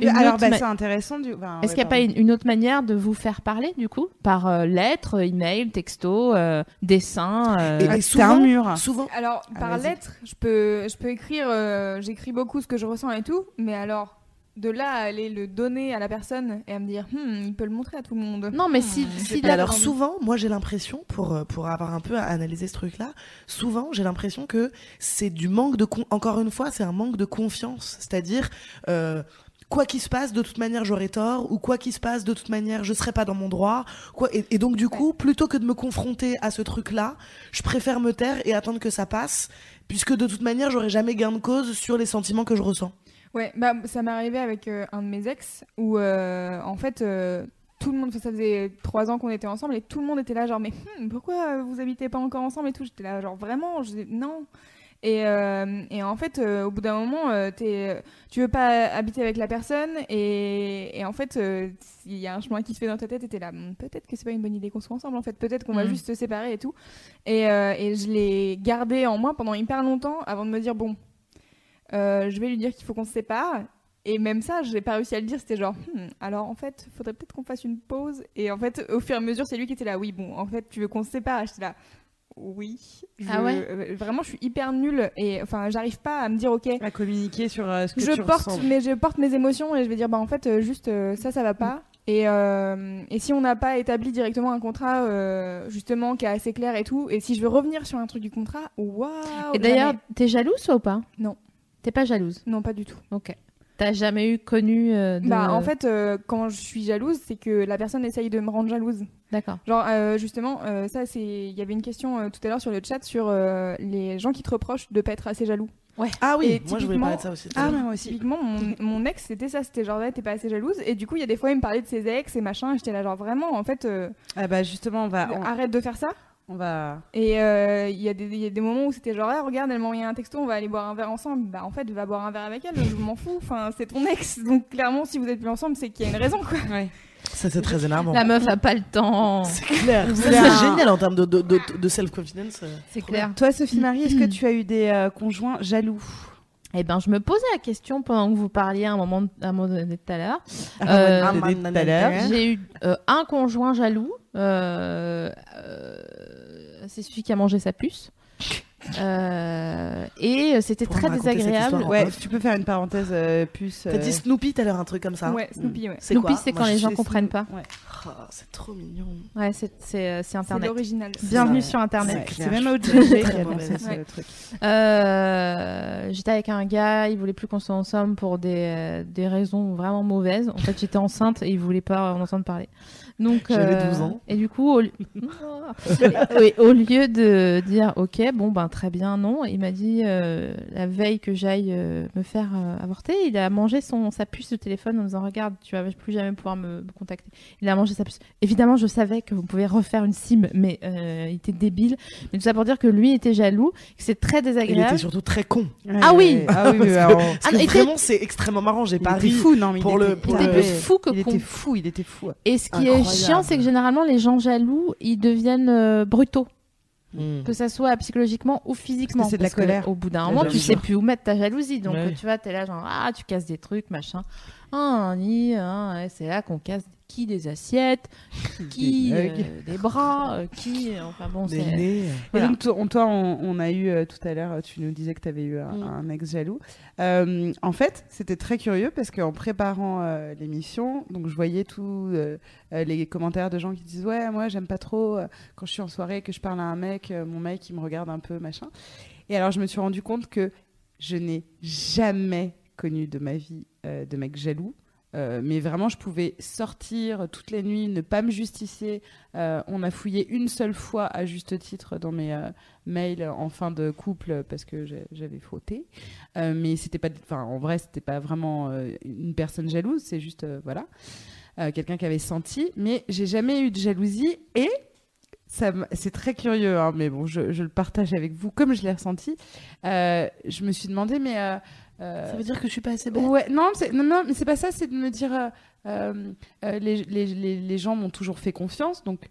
Une Alors, bah, ma- c'est intéressant. Du... enfin, Est-ce ouais, qu'il n'y a pas une, une autre manière de vous faire parler du coup? Par euh, lettre, email, texto, euh, dessin euh, Et- Ah, et c'est un souvent- mur. Souvent, Alors, Ah, par lettre, je peux, je peux écrire, euh, j'écris beaucoup ce que je ressens et tout, mais alors, de là à aller le donner à la personne et à me dire, Hmm, il peut le montrer à tout le monde. Non, mais Hmm, si- j'ai si alors souvent, moi j'ai l'impression, pour, euh, pour avoir un peu analysé ce truc-là, souvent j'ai l'impression que c'est du manque de... con- Encore une fois, c'est un manque de confiance. C'est-à-dire, euh, quoi qu'il se passe, de toute manière j'aurai tort, ou quoi qu'il se passe, de toute manière je serai pas dans mon droit. Quoi... Et, et donc du coup, plutôt que de me confronter à ce truc-là, je préfère me taire et attendre que ça passe, puisque de toute manière j'aurai jamais gain de cause sur les sentiments que je ressens. Ouais, bah, ça m'est arrivé avec euh, un de mes ex où, euh, en fait, euh, tout le monde, ça faisait trois ans qu'on était ensemble et tout le monde était là, genre, mais hmm, pourquoi vous habitez pas encore ensemble et tout? J'étais là, genre, vraiment? Je dis, Non. Et, euh, et en fait, euh, au bout d'un moment, euh, tu veux pas habiter avec la personne et, et en fait, il y a un chemin qui se fait dans ta tête et t'es là, Hmm, peut-être que c'est pas une bonne idée qu'on soit ensemble en fait, peut-être qu'on va Mm. juste se séparer et tout. Et, et je l'ai gardé en moi pendant hyper longtemps avant de me dire, bon, je vais lui dire qu'il faut qu'on se sépare. Et même ça, j'ai pas réussi à le dire. C'était genre, Hmm, alors en fait, faudrait peut-être qu'on fasse une pause. Et en fait, au fur et à mesure, c'est lui qui était là. Oui, bon, en fait, tu veux qu'on se sépare? J'étais là. Oui. Je- Ah ouais? euh, Vraiment, je suis hyper nulle. Et enfin, j'arrive pas à me dire, ok, À communiquer sur euh, ce que je tu porte, ressens. mais je porte mes émotions et je vais dire, bah en fait, euh, juste euh, ça, ça va pas. Et, euh, et si on n'a pas établi directement un contrat, euh, justement, qui est assez clair et tout, et si je veux revenir sur un truc du contrat, waouh Et d'ailleurs, t'es jalouse ou pas? Non. T'es pas jalouse? Non, pas du tout. Ok. T'as jamais eu connu euh, de... Bah, en fait, euh, quand je suis jalouse, c'est que la personne essaye de me rendre jalouse. D'accord. Genre, euh, justement, euh, ça, c'est. Il y avait une question euh, tout à l'heure sur le chat sur euh, les gens qui te reprochent de pas être assez jaloux. Ah oui, Et moi je voulais parler de ça aussi. Ah, mais moi aussi. Typiquement, mon, mon ex, c'était ça, c'était genre, ouais, t'es pas assez jalouse. Et du coup, il y a des fois, il me parlait de ses ex et machin. et J'étais là, genre, vraiment, en fait, euh, Ah bah justement, on va, on, arrête de faire ça. On va. Et euh, il y, a des- il y a des moments où c'était genre, ah, regarde, elle m'a envoyé un texto, on va aller boire un verre ensemble. Bah, en fait, va boire un verre avec elle, je m'en fous. Enfin, c'est ton ex. Donc, clairement, si vous êtes plus ensemble, c'est qu'il y a une raison, quoi. Ouais. Ça, c'est très énervant. La meuf a pas le temps. C'est clair. C'est un- génial en termes de, de, de, de self-confidence. C'est clair. Toi, Sophie Marie, est-ce que tu as eu des euh, conjoints jaloux? Eh ben, je me posais la question pendant que vous parliez à un moment, à un moment donné tout à l'heure. Euh. J'ai eu euh, un conjoint jaloux. euh, euh, c'est celui qui a mangé sa puce. <laughs> Euh, et c'était Faut me très désagréable. Ouais, tu peux faire une parenthèse euh, puce. T'as dit Snoopy tout à l'heure, un truc comme ça. Ouais, Snoopy, ouais. C'est Snoopy, quoi c'est quand les gens comprennent pas. Ouais. Oh, c'est trop mignon. Ouais, c'est c'est euh, internet. l'original. Bienvenue sur internet. C'est même. Euh, j'étais avec un gars, il voulait plus qu'on soit ensemble pour des, euh, des raisons vraiment mauvaises. En fait, j'étais enceinte et il voulait pas en entendre parler. Donc, J'avais euh, 12 ans. Et du coup, au, li- <laughs> Oui, au lieu de dire OK, bon ben très bien, non, il m'a dit euh, la veille que j'aille euh, me faire euh, avorter, il a mangé son sa puce de téléphone en me disant regarde, tu vas plus jamais pouvoir me, me contacter. Il a mangé sa puce. Évidemment, je savais que vous pouvez refaire une sim, mais euh, il était débile. Mais tout ça pour dire que lui était jaloux, que c'est très Il désagréable. était surtout très con. Ah oui. Ouais, Ah oui, oui, <laughs> Parce que- Parce il vraiment, c'est extrêmement marrant. J'ai il pas était ri. fou, non, mais pour il le- était, pour Il était le- plus fou que il con. était fou, il était fou. Et ce qui est Incroyable. chiant, c'est que généralement les gens jaloux, ils deviennent euh, brutaux, Mm. que ça soit psychologiquement ou physiquement. C'est de la colère. Au bout d'un moment, tu jalousie. sais plus où mettre ta jalousie. Donc Ouais. tu vois, t'es là genre ah tu casses des trucs machin. Ah ni, ah, c'est là qu'on casse qui des assiettes, <laughs> qui Des euh, des bras, euh, qui enfin bon Des c'est. nez. <laughs> Et Voilà. donc, toi, on, toi, on, on a eu euh, tout à l'heure, tu nous disais que tu avais eu un, Mm. un ex jaloux. Euh, en fait, c'était très curieux parce qu'en préparant euh, l'émission, donc je voyais tous les commentaires de gens qui disent Ouais, moi, j'aime pas trop euh, quand je suis en soirée et que je parle à un mec, euh, mon mec, il me regarde un peu, machin. Et alors, je me suis rendu compte que je n'ai jamais connu de ma vie euh, de mec jaloux. Euh, mais vraiment, je pouvais sortir toutes les nuits, ne pas me justifier. Euh, on a fouillé une seule fois, à juste titre, dans mes euh, mails en fin de couple parce que j'avais fauté. Mais c'était pas, en vrai, c'était pas vraiment une personne jalouse. C'est juste, voilà, quelqu'un qui avait senti. Mais j'ai jamais eu de jalousie et c'est très curieux, hein, mais bon, je, je le partage avec vous comme je l'ai ressenti. Je me suis demandé, mais Ça veut dire que je suis pas assez belle. Ouais, non, non, non, mais c'est pas ça, c'est de me dire, euh, euh, euh, les, les, les, les gens m'ont toujours fait confiance, donc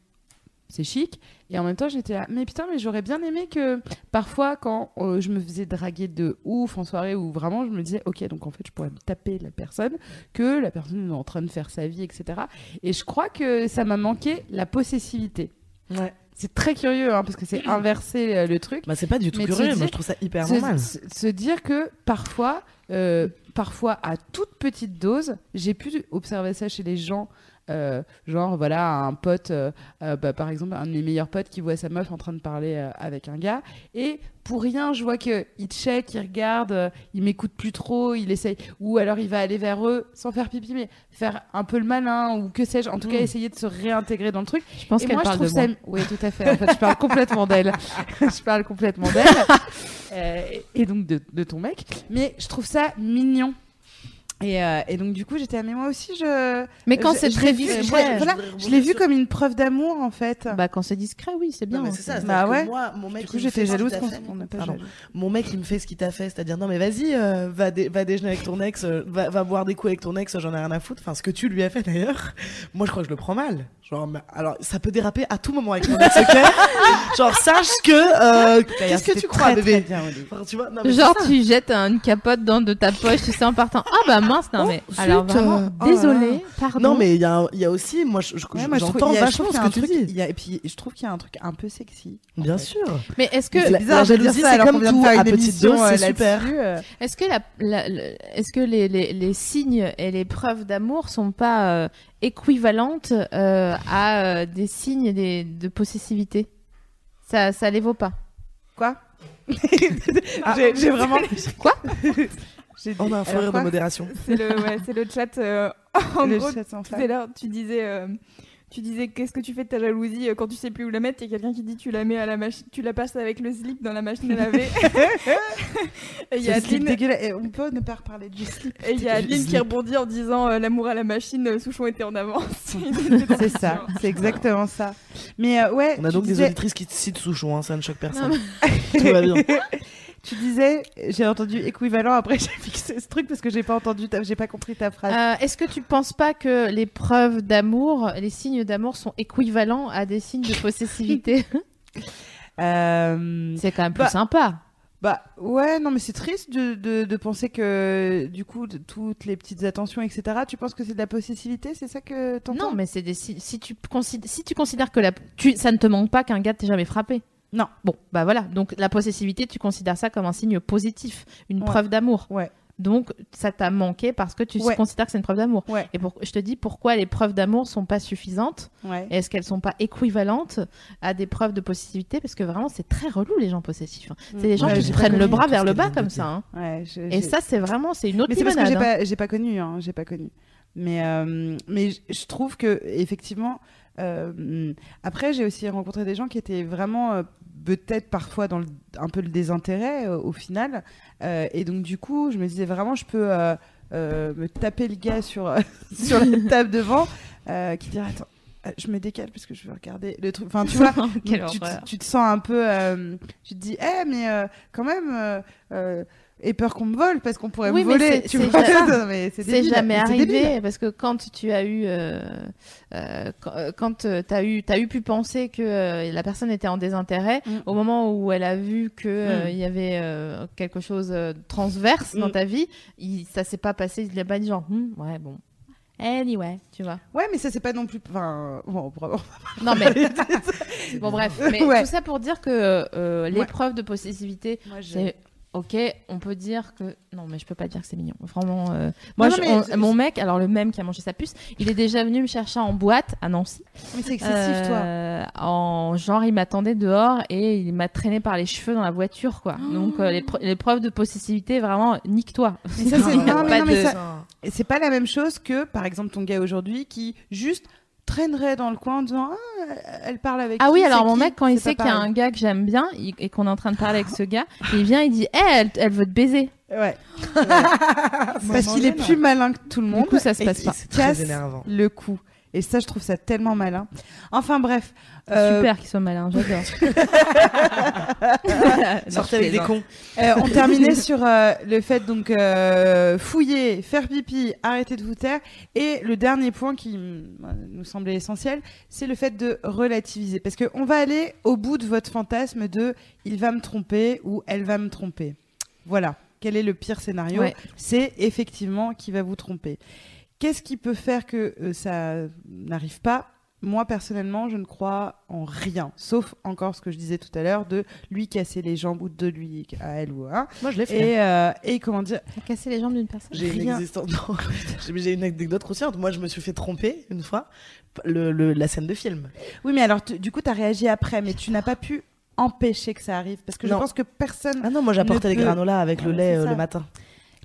c'est chic. Et en même temps, j'étais là, mais putain, mais j'aurais bien aimé que parfois, quand euh, je me faisais draguer de ouf en soirée, où vraiment je me disais, ok, donc en fait, je pourrais me taper la personne, que la personne est en train de faire sa vie, etc. Et je crois que ça m'a manqué la possessivité. Ouais. C'est très curieux, hein, parce que c'est inverser euh, le truc Bah, c'est pas du tout Mais curieux. Moi, je trouve ça hyper se, normal. se- se dire que parfois, euh, parfois à toute petite dose, j'ai pu observer ça chez les gens. euh, genre voilà un pote euh, bah, par exemple un de mes meilleurs potes qui voit sa meuf en train de parler avec un gars et pour rien je vois que il check il regarde euh, il m'écoute plus trop il essaye ou alors il va aller vers eux sans faire pipi mais faire un peu le malin ou que sais-je en tout cas Mm. essayer de se réintégrer dans le truc Je pense qu'elle moi, je parle trouve de ça. moi. Oui, tout à fait. En fait, je parle complètement d'elle. <laughs> je parle complètement d'elle. <laughs> Euh, et donc de, de ton mec. Mais je trouve ça mignon. Et, euh, et donc, du coup, j'étais, ah, mais moi aussi, je. Mais quand c'est très vu- je- ouais, voilà, voudrais je l'ai vu comme une preuve d'amour, en fait. bah quand c'est discret, oui, c'est bien. Non, mais c'est ça. Bah ouais. Moi, mon mec, Du coup, me j'étais jalouse fait. on pas jaloux. Mon mec, il me fait ce qu'il t'a fait, c'est-à-dire non mais vas-y, euh, va, dé- va déjeuner avec ton ex, euh, va, va boire des coups avec ton ex, j'en ai rien à foutre. Enfin, ce que tu lui as fait d'ailleurs, moi je crois que je le prends mal. Genre, mais- alors ça peut déraper à tout moment avec mon ex, <laughs> Genre sache que euh, qu'est-ce que tu crois, bébé? Genre c'est tu jettes une capote dans de ta poche, tu sais en partant. Ah bah mince, non Oh, mais zut, alors vraiment, euh, oh désolé, pardon. Non mais il y a, y a aussi, moi je- je- Ouais, je j'entends je vachement ce a que tu truc- dis. il y a- Et puis, je trouve qu'il y a un truc un peu sexy. en Bien fait. sûr. Mais est-ce que C'est La- bizarre la jalousie, c'est comme tout, à petite dose, c'est super. euh. Est-ce que, la, la- le- est-ce que les, les, les signes et les preuves d'amour sont pas euh, équivalentes euh, à euh, des signes des, de possessivité? Ça, ça les vaut pas. Quoi? <laughs> J'ai j'ai vraiment. <laughs> Quoi? <laughs> On a un rire de modération. <laughs> C'est le, ouais, c'est le chat. euh, <laughs> en Le gros, tout à l'heure, tu disais, euh, tu disais, qu'est-ce que tu fais de ta jalousie euh, quand tu sais plus où la mettre Il y a quelqu'un qui dit, tu la mets à la machine, tu la passes avec le slip dans la machine à laver. <laughs> et il y a Adeline, dégueulasse. Et on peut ne pas reparler du slip. et il y a Adeline qui rebondit en disant, euh, l'amour à la machine, euh, Souchon était en avance. C'est ça, c'est exactement ça. Mais euh, ouais. On a donc des auditrices qui citent Souchon, hein, ça ne choque personne. Tout va bien. Tu disais, j'ai entendu équivalent. Après, <laughs> j'ai fixé ce truc parce que j'ai pas entendu, j'ai pas compris ta phrase. Euh, Est-ce que tu penses pas que les preuves d'amour, les signes d'amour sont équivalents à des signes de possessivité <laughs> Euh, C'est quand même plus Bah, sympa. Bah ouais, non mais c'est triste de, de, de penser que du coup de- toutes les petites attentions etc. Tu penses que c'est de la possessivité, c'est ça que t'entends? Non, mais c'est des si, si tu considères si tu considères que la tu ça ne te manque pas qu'un gars t'ait jamais frappé. Non. Bon, bah voilà. Donc la possessivité, tu considères ça comme un signe positif, une Ouais. preuve d'amour. Ouais. Donc ça t'a manqué parce que tu Ouais. considères que c'est une preuve d'amour. Ouais. Et pour, je te dis pourquoi les preuves d'amour sont pas suffisantes et est-ce qu'elles sont pas équivalentes à des preuves de possessivité? Parce que vraiment c'est très relou les gens possessifs. hein. C'est les gens Ouais, qui pas prennent le bras vers le bas comme ça. hein. Je- Et ça c'est vraiment c'est une autre Mais c'est parce que j'ai hein. pas, j'ai pas connu, hein, j'ai pas connu. Mais, euh, mais je- je trouve que effectivement, euh, après j'ai aussi rencontré des gens qui étaient vraiment euh, peut-être parfois dans le- un peu le désintérêt euh, au final, Euh, et donc du coup je me disais vraiment je peux euh, me taper le gars sur <laughs> sur la <laughs> table devant, qui dirait attends. Je me décale parce que je veux regarder le truc. Enfin, tu vois, <laughs> tu, te- horreur. tu te sens un peu. tu te dis, eh, mais euh, quand même, aie peur qu'on me vole parce qu'on pourrait Oui, me voler. c'est- jamais arrivé parce que quand tu as eu, euh, euh, quand, euh, euh, t'as eu, t'as eu pu penser que euh, la personne était en désintérêt, Mm. au moment où elle a vu que Mm. il y avait euh, quelque chose euh, transverse dans Mm. ta vie, il, ça s'est pas passé, il a pas dit genre, Hmm, ouais bon, anyway, tu vois. Ouais, mais ça, c'est pas non plus. Enfin, bon, bravo. Non mais <laughs> bon bref, mais Ouais. tout ça pour dire que euh, Ouais. l'épreuve de possessivité, c'est ok, on peut dire que non, mais je peux pas dire que c'est mignon. Vraiment, euh, moi, non, je- on- mon mec, alors le même qui a mangé sa puce, il est déjà venu me chercher en boîte à Nancy. Mais c'est excessif, toi. Euh, En genre, il m'attendait dehors et il m'a traîné par les cheveux dans la voiture, quoi. Donc euh, les pre- l'épreuve de possessivité, vraiment, nique-toi. Mais ça, c'est- <laughs> pas de- ça- Et c'est pas la même chose que, par exemple, ton gars aujourd'hui qui juste traînerait dans le coin en disant Ah, elle parle avec Ah qui, oui, alors mon qui mec, quand il sait qu'il y a un gars que j'aime bien il- et qu'on est en train de parler avec ce gars, <laughs> il vient, il dit, Eh, elle, elle veut te baiser. Ouais. <laughs> Parce qu'il est plus malin que tout le monde. Du coup, ça se et passe il pas. se Très casse énervant. le cou. Et ça, je trouve ça tellement malin. Enfin bref. euh, Super qu'il soit malin, j'adore. <laughs> Sortez avec des cons. Euh, on terminait sur euh, le fait donc euh, fouiller, faire pipi, arrêter de vous taire. Et le dernier point qui mm, nous semblait essentiel, c'est le fait de relativiser. Parce qu'on va aller au bout de votre fantasme de il va me tromper ou elle va me tromper. Voilà. Quel est le pire scénario Ouais. C'est effectivement qui va vous tromper. Qu'est-ce qui peut faire que euh, ça n'arrive pas? Moi personnellement, je ne crois en rien, sauf encore ce que je disais tout à l'heure de lui casser les jambes ou de lui à elle ou à un. Moi, je l'ai fait. Et, euh, et comment dire T'as cassé les jambes d'une personne J'ai une, Rien. existence- <laughs> <laughs> j'ai- une anecdote croustillante. Moi, je me suis fait tromper une fois. Le, le- la scène de film. Oui, mais alors du coup, tu as réagi après, mais tu n'as pas pu empêcher que ça arrive parce que je pense que personne, Ah non, moi j'apportais les peut- granolas avec le lait euh, le matin.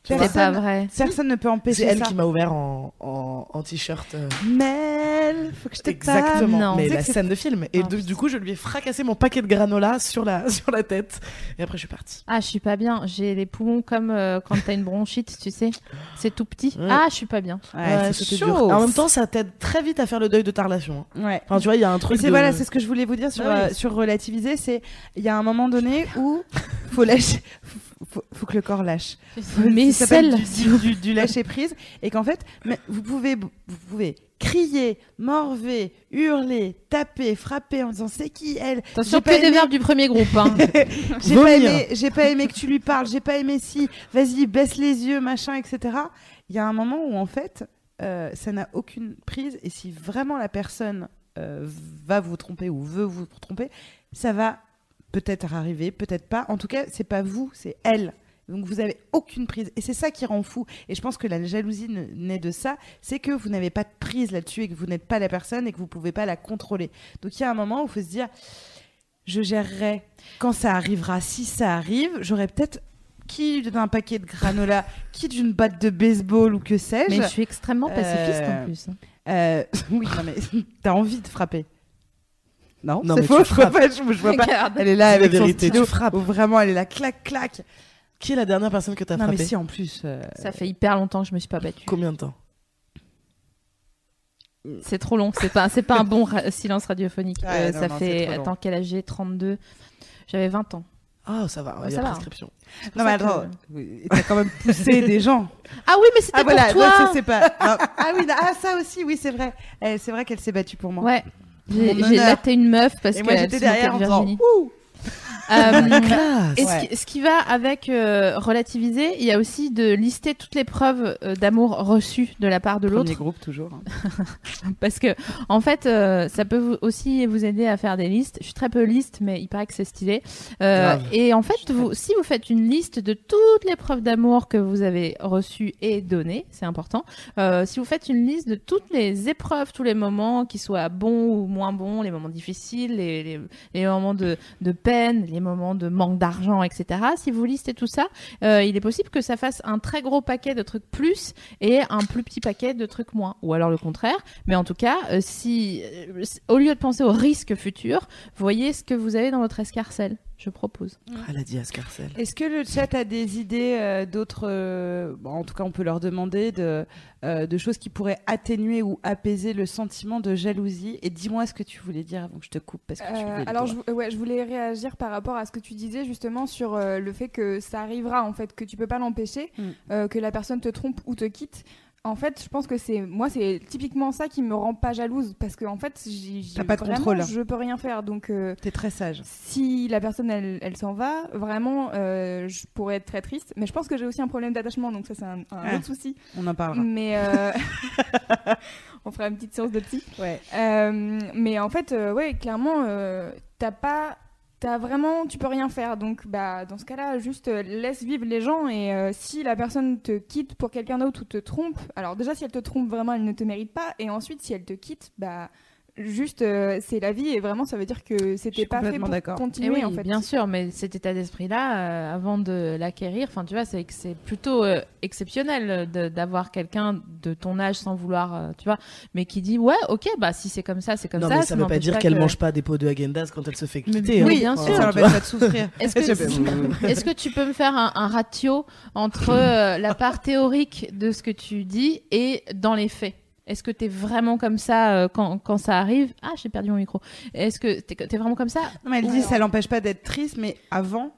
C'est pas vrai. personne ne peut C'est empêcher elle ça. qui m'a ouvert en, en, en t-shirt. euh, Mel, faut que je te Exactement. Non. Mais la c'est- scène de film. Et Oh, de- du coup, je lui ai fracassé mon paquet de granola sur la, <laughs> sur la tête. Et après, je suis partie. Ah, je suis pas bien. J'ai les poumons comme euh, quand t'as une bronchite, tu sais. C'est tout petit. Ouais. Ah, je suis pas bien. Ouais, Ouais, c'est dur. En même temps, ça t'aide très vite à faire le deuil de ta relation. hein. Ouais. Enfin, tu vois, il y a un truc. c'est de- voilà, c'est ce que je voulais vous dire sur, oui. euh, sur relativiser, c'est il y a un moment donné où faut lâcher, faut, faut- que le corps lâche. Mais celle. du, du, du lâcher prise et qu'en fait mais vous pouvez vous pouvez crier, morver, hurler, taper, frapper en disant c'est qui elle? Attention, que des aimé- verbes du premier groupe. Hein. <laughs> j'ai pas aimé j'ai pas aimé que tu lui parles j'ai pas aimé si vas-y baisse les yeux machin etc il y a un moment où en fait euh, ça n'a aucune prise et si vraiment la personne euh, va vous tromper ou veut vous tromper ça va peut-être arriver peut-être pas en tout cas c'est pas vous c'est elle donc vous avez aucune prise et c'est ça qui rend fou et je pense que la jalousie naît de ça c'est que vous n'avez pas de prise là-dessus et que vous n'êtes pas la personne et que vous pouvez pas la contrôler donc il y a un moment où il faut se dire je gérerai quand ça arrivera. Si ça arrive, j'aurai peut-être qui d'un paquet de granola, qui d'une batte de baseball ou que sais-je. Mais je suis extrêmement pacifiste Euh, en plus. Euh, <laughs> oui, non mais <laughs> t'as envie de frapper. Non, Non, c'est faux. Je vois pas. Je, je vois pas. Elle est là C'est la avec son vérité, stylo. vraiment, elle est là, clac, clac. Qui est la dernière personne que t'as Non mais si en plus. euh, Ça fait hyper longtemps que je me suis pas battue. Combien de temps C'est trop long. C'est pas, c'est pas un bon ra- silence radiophonique. Ouais, Euh, non, ça non, fait. Attends, quel âge j'ai? 32. J'avais 20 ans. Ah, ça va, il y a prescription. Non, mais que- attends, oui, t'as quand même poussé <laughs> des gens. Ah oui, mais c'était Ah voilà, pour toi. non, ça, c'est pas. non. <laughs> Ah oui, non, ah, ça aussi, oui, c'est vrai. Eh, c'est vrai qu'elle s'est battue pour moi. Ouais. J'ai laté une meuf parce Et que moi, j'étais derrière en disant Ouh Euh, et ce, Ouais. qui, ce qui va avec euh, relativiser, il y a aussi de lister toutes les preuves euh, d'amour reçues de la part de l'autre. Premier groupe, toujours. hein. <laughs> Parce que, en fait, euh, ça peut vous- aussi vous aider à faire des listes. Je suis très peu liste, mais il paraît que c'est stylé. Euh, et en fait, vous, si vous faites une liste de toutes les preuves d'amour que vous avez reçues et données, c'est important. Euh, si vous faites une liste de toutes les épreuves, tous les moments, qui soient bons ou moins bons, les moments difficiles, les, les, les moments de, de peine, les moments de manque d'argent, etc. Si vous listez tout ça, euh, il est possible que ça fasse un très gros paquet de trucs plus et un plus petit paquet de trucs moins. Ou alors le contraire. Mais en tout cas, euh, si euh, au lieu de penser aux risques futurs, voyez ce que vous avez dans votre escarcelle. Je propose. Ah, Elle a dit Ascarcel. Est-ce que le chat a des idées euh, d'autres. euh, bon, en tout cas, on peut leur demander de, euh, de choses qui pourraient atténuer ou apaiser le sentiment de jalousie. Et dis-moi ce que tu voulais dire avant que je te coupe. Parce que tu Euh, alors, je, ouais, je voulais réagir par rapport à ce que tu disais justement sur euh, le fait que ça arrivera, en fait, que tu peux pas l'empêcher, Mm. euh, que la personne te trompe ou te quitte. En fait, je pense que c'est moi, c'est typiquement ça qui me rend pas jalouse parce que en fait, j'ai pas de vraiment, contrôle. Je peux rien faire, donc euh, T'es très sage. si la personne elle, elle s'en va, vraiment, euh, je pourrais être très triste. Mais je pense que j'ai aussi un problème d'attachement, donc ça c'est un, un Ah. autre souci. On en parlera. Mais euh, <laughs> <laughs> on fera une petite séance de psy. Ouais. Euh, mais en fait, ouais, clairement, t'as pas, t'as vraiment, tu peux rien faire. Donc, bah, dans ce cas-là, juste euh, laisse vivre les gens. Et euh, si la personne te quitte pour quelqu'un d'autre ou te trompe, alors déjà, si elle te trompe vraiment, elle ne te mérite pas. Et ensuite, si elle te quitte, bah, juste, euh, c'est la vie. Et vraiment, ça veut dire que c'était pas fait pour continuer, oui, en fait. bien sûr, mais cet état d'esprit-là, euh, avant de l'acquérir, enfin, tu vois, c'est que c'est plutôt euh, exceptionnel d'avoir quelqu'un de ton âge sans vouloir, euh, tu vois, mais qui dit ouais, ok, bah si c'est comme ça, c'est comme Non, ça. mais ça veut pas dire qu'elle que- mange pas des pots de Häagen-Dazs quand elle se fait Mais- quitter. oui, hein. bien sûr. Ça l'empêche pas de souffrir. <laughs> <laughs> <laughs> Est-ce que, tu peux me faire un, un ratio entre euh, la part théorique de ce que tu dis et dans les faits? Est-ce que tu es vraiment comme ça euh, quand, quand ça arrive? Ah, j'ai perdu mon micro. Est-ce que tu es, vraiment comme ça? Non, mais elle dit ça l'empêche pas d'être triste, mais avant,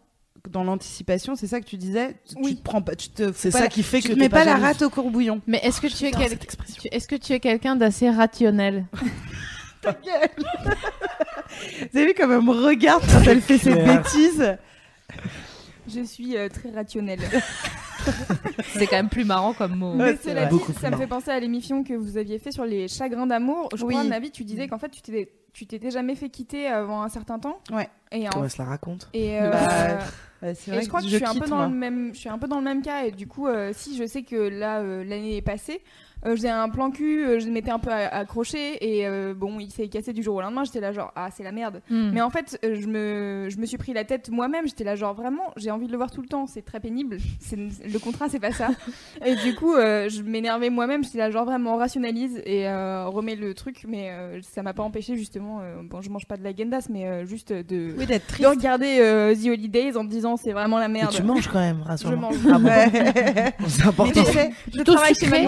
dans l'anticipation, c'est ça que tu disais? Tu Oui. te prends pas, tu te. C'est ça qui fait tu que te mets t'es pas, la rate au courbouillon. Mais est-ce que tu es, J'adore quel- cette expression. tu- est-ce que tu es quelqu'un d'assez rationnel? <laughs> Vous avez vu comme elle me regarde quand elle fait <laughs> ses bêtises? Je suis euh, très rationnelle. <laughs> C'est quand même plus marrant comme mot. Mais cela dit, ça me fait penser à l'émission que vous aviez fait sur les chagrins d'amour. Je Oui. crois, Navi, tu disais qu'en fait, tu t'étais, tu t'étais jamais fait quitter avant un certain temps. Ouais. Et, en- Comment elle se la raconte et, euh, Bah, et vrai je crois que, que je suis un peu dans moi. le même, je suis un peu dans le même cas. Et du coup, euh, si je sais que là, euh, l'année est passée, euh, j'ai un plan cul, euh, je m'étais un peu a- accroché et euh, bon, il s'est cassé du jour au lendemain. J'étais là genre ah c'est la merde. Hmm. Mais en fait, euh, je me, je me suis pris la tête moi-même. J'étais là, genre vraiment, j'ai envie de le voir tout le temps. C'est très pénible. C'est le contrat, c'est pas ça. <laughs> et du coup, euh, je m'énervais moi-même. J'étais là, genre vraiment, on rationalise et euh, remet le truc. Mais euh, ça m'a pas empêché justement. euh, bon, je mange pas de la gendas, mais euh, juste de, Oui, d'être de triste. regarder euh, The Holidays en me disant c'est vraiment la Mais merde. tu manges quand même, Je rassure-moi. mange. Ah bon. <laughs> C'est Mais important. tu sais, Je travaille chez sucré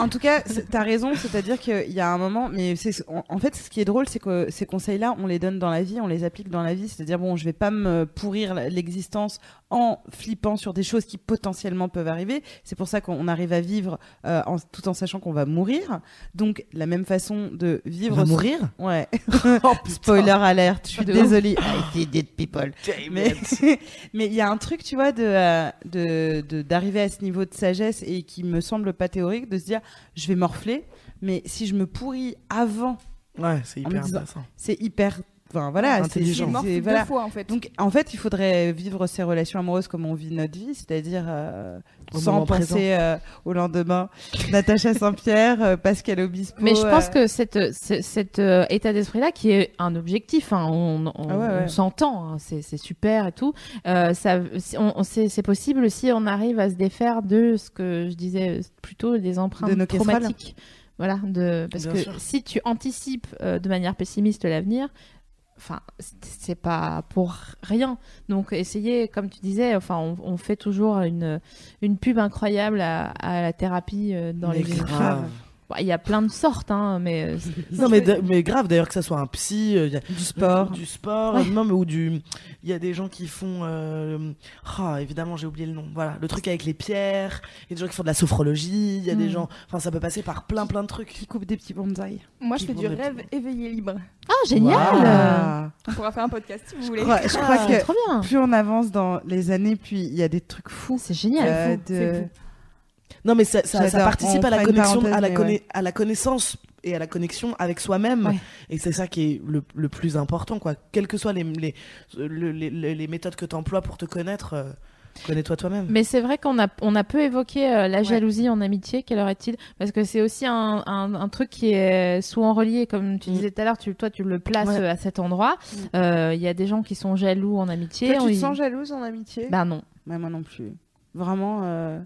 En tout cas, c'est- t'as raison, c'est-à-dire qu'il y a un moment, mais c'est, en, en fait, ce qui est drôle, c'est que ces conseils-là, on les donne dans la vie, on les applique dans la vie, c'est-à-dire bon, je vais pas me pourrir l'existence en flippant sur des choses qui potentiellement peuvent arriver. C'est pour ça qu'on arrive à vivre euh, en, tout en sachant qu'on va mourir. Donc, la même façon de On vivre. va mourir <laughs> Ouais. <laughs> Oh. Spoiler alerte, je suis désolée. I did it, people. Damn Mais <laughs> it. mais il y a un truc, tu vois, de euh, de de- d'arriver à ce niveau de sagesse et qui me semble pas théorique, de se dire, je vais morfler, mais si je me pourris avant, Ouais, c'est hyper disant- intéressant. c'est hyper, enfin voilà, c'est- deux voilà. fois en fait. Donc en fait, il faudrait vivre ses relations amoureuses comme on vit notre vie, c'est-à-dire euh, Au sans penser euh, au lendemain. <laughs> Natacha Saint-Pierre, euh, Pascal Obispo. Mais je pense que cette, cet euh, état d'esprit-là, qui est un objectif, hein, on, on, Ah ouais, ouais. on s'entend, hein, c'est c'est super et tout, euh, ça, si- on, on- c'est c'est possible si on arrive à se défaire de ce que je disais plutôt des empreintes De traumatiques. Voilà, de, parce Bien que sûr. si tu anticipes euh, de manière pessimiste l'avenir, enfin, c'est- pas pour rien. Donc, essayez, comme tu disais, enfin, on, on fait toujours une, une pub incroyable à, à la thérapie euh, dans Mais les grave. Bon, Il y a plein de sortes, hein, mais euh, Non, mais, mais grave, d'ailleurs, que ça soit un psy, euh, il y a Du sport. du sport, Ouais. non, mais ou du. Il y a des gens qui font. euh, Ah, évidemment, j'ai oublié le nom. Voilà, le truc avec les pierres. Il y a des gens qui font de la sophrologie. Il y a des Mm. gens. Enfin, ça peut passer par plein, plein de trucs. Qui coupe des petits bonsaïs. Moi, je fais du rêve éveillé libre. ah génial. On pourra faire un podcast si vous Je voulez. crois, je crois Ah, que trop bien. plus on avance dans les années, plus il y a des trucs fous. C'est génial. euh, fou, de-. Non, mais ça, ça, ça J'adore. participe à la connexion, à la, mais conna- ouais. à la connaissance et à la connexion avec soi-même. Ouais. Et c'est ça qui est le, le plus important, quoi. Quelles que soient les, les, le- les, les- les méthodes que tu emploies pour te connaître, euh, connais-toi toi-même. Mais c'est vrai qu'on a, on a peu évoqué euh, la jalousie en amitié. Quelle heure est-il? Parce que c'est aussi un, un, un truc qui est souvent relié, comme tu Mm. disais tout à l'heure. Tu, toi, tu le places Ouais. euh, à cet endroit. Mm. Euh, Il y a des gens qui sont jaloux en amitié. Toi, tu on te y- sens jalouse en amitié? Bah non. Ouais, Moi non plus. Vraiment. euh,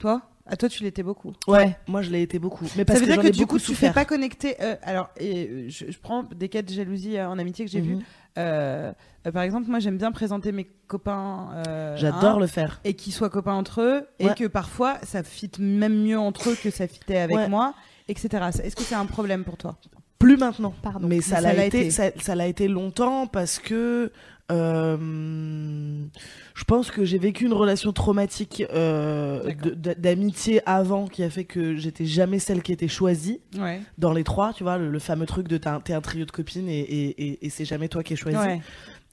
Toi? À toi, tu l'étais beaucoup. Ouais, moi je l'ai été beaucoup. Mais parce ça veut que dire que du coup, tu fais souffert. pas connecter. euh, alors, et, euh, je, je prends des cas de jalousie euh, en amitié que j'ai vu. Euh, euh, par exemple, moi, j'aime bien présenter mes copains. euh, J'adore le faire. Et qu'ils soient copains entre eux. Et Ouais. que parfois, ça fit même mieux entre eux que ça fitait avec Ouais. moi, etc. Est-ce que c'est un problème pour toi? Plus maintenant. Pardon. Mais ça Mais ça l'a été, été. ça, ça l'a été longtemps parce que euh, je pense que j'ai vécu une relation traumatique euh, d'amitié avant qui a fait que j'étais jamais celle qui était choisie Ouais. dans les trois, tu vois, le, le fameux truc de t'es un, t'es un trio de copines et, et, et, et c'est jamais toi qui es choisi. Ouais.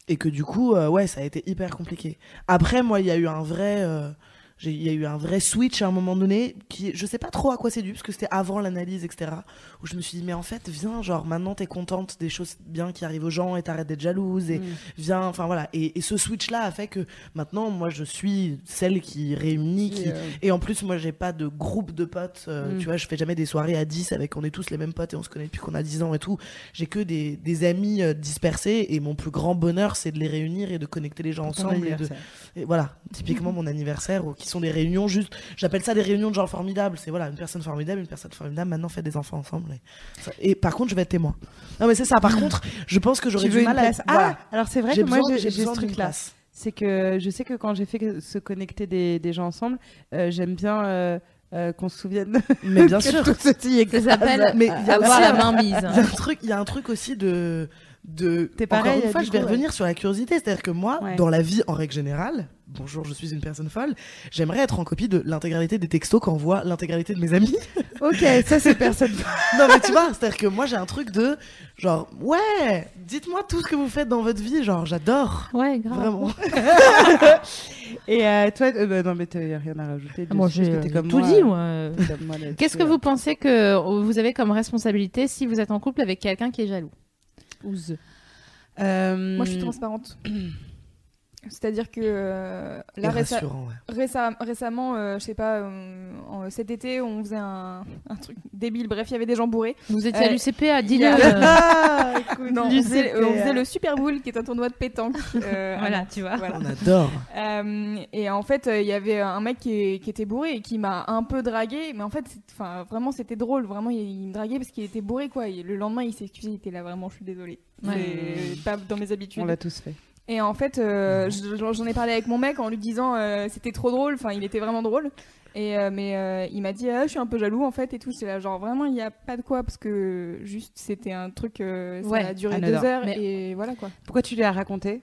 Et que du coup, euh, ouais, ça a été hyper compliqué. Après, moi, il y a eu un vrai. Il y a eu un vrai switch à un moment donné qui je sais pas trop à quoi c'est dû parce que c'était avant l'analyse etc où je me suis dit mais en fait viens genre maintenant t'es contente des choses bien qui arrivent aux gens et t'arrêtes d'être jalouse et Mm. viens enfin voilà et, et ce switch là a fait que maintenant moi je suis celle qui réunit qui Et, et en plus moi j'ai pas de groupe de potes euh, Mm. tu vois je fais jamais des soirées à 10 avec on est tous les mêmes potes et on se connaît depuis qu'on a 10 ans et tout j'ai que des, des amis euh, dispersés et mon plus grand bonheur c'est de les réunir et de connecter les gens ensemble et de, anniversaire. et voilà, typiquement mon anniversaire, ou qui sont des réunions juste. J'appelle ça des réunions de gens formidables. C'est voilà, une personne formidable, une personne formidable. Maintenant, fait des enfants ensemble. Et, par contre, je vais être témoin. Non, mais c'est ça. Par contre, je pense que j'aurais du mal à. place Ah, voilà. alors c'est vrai que moi j'ai ce truc-là. C'est que je sais que quand j'ai fait se connecter des, des gens ensemble, euh, j'aime bien euh, euh, qu'on se souvienne Mais bien <laughs> sûr. tout ceci Ça s'appelle Mais y a avoir aussi la un- main <laughs> mise. Il y a un truc, il y a un truc aussi de. de T'es Encore pareil, une fois, je vais coup, ouais. revenir sur la curiosité. C'est-à-dire que moi, Ouais. dans la vie en règle générale, bonjour, je suis une personne folle, j'aimerais être en copie de l'intégralité des textos qu'envoient l'intégralité de mes amis. <laughs> Ok, ça c'est personne. <laughs> non mais tu vois, c'est-à-dire que moi j'ai un truc de genre ouais, dites-moi tout ce que vous faites dans votre vie, genre j'adore. Ouais, grave. Vraiment. <laughs> Et euh, toi, euh, bah, non mais t'as rien à rajouter. Ah, Moi, j'ai comme tout moi, dit, euh, moi. Qu'est-ce que euh. vous pensez que vous avez comme responsabilité si vous êtes en couple avec quelqu'un qui est jaloux? Euh, Moi, je suis transparente. <clears throat> C'est-à-dire que euh, là, réce- ouais. récem- récemment, euh, je sais pas, euh, en- cet été, on faisait un, un truc débile. Bref, il y avait des gens bourrés. Vous étiez à Euh, l'UCP à a- euh, Ah, <laughs> Non, on faisait, CP, on faisait le Super Bowl, qui est un tournoi de pétanque. euh, <laughs> Voilà, tu vois. Voilà. On adore. Euh, et en fait, euh, il y avait un mec qui, était bourré et qui m'a un peu dragué. Mais en fait, enfin, vraiment, c'était drôle. Vraiment, il, il me draguait parce qu'il était bourré, quoi. Et le lendemain, il s'est excusé. Il était là, vraiment, je suis désolée. Ouais. C'est pas dans mes habitudes. On l'a tous fait. Et en fait, euh, je- j'en ai parlé avec mon mec en lui disant euh, c'était trop drôle. Enfin, il était vraiment drôle. Et euh, mais euh, il m'a dit ah, je suis un peu jaloux en fait et tout. C'est là genre vraiment il n'y a pas de quoi parce que juste c'était un truc. euh, ça Ouais, a duré deux heures Mais- et voilà quoi. Pourquoi tu lui as raconté?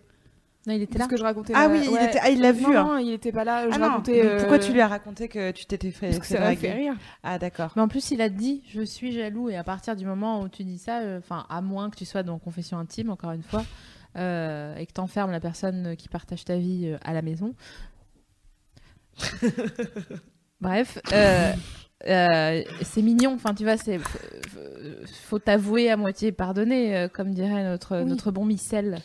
Non, il était là. ce que je racontais. Ah oui, il, Ouais. était... ah, il l'a vu. Non, hein. non, il était pas là. Je Ah racontais. pourquoi tu lui as raconté que tu t'étais fait, Parce que ça m'a fait rire. Ah d'accord. Mais en plus, il a dit je suis jaloux et à partir du moment où tu dis ça, euh, enfin à moins que tu sois dans confession intime, encore une fois, euh, et que t'enfermes la personne qui partage ta vie euh, à la maison. <laughs> Bref, euh, c'est mignon. Enfin, tu vois, c'est faut- t'avouer à moitié pardonner, comme dirait notre Oui. notre bon Michel.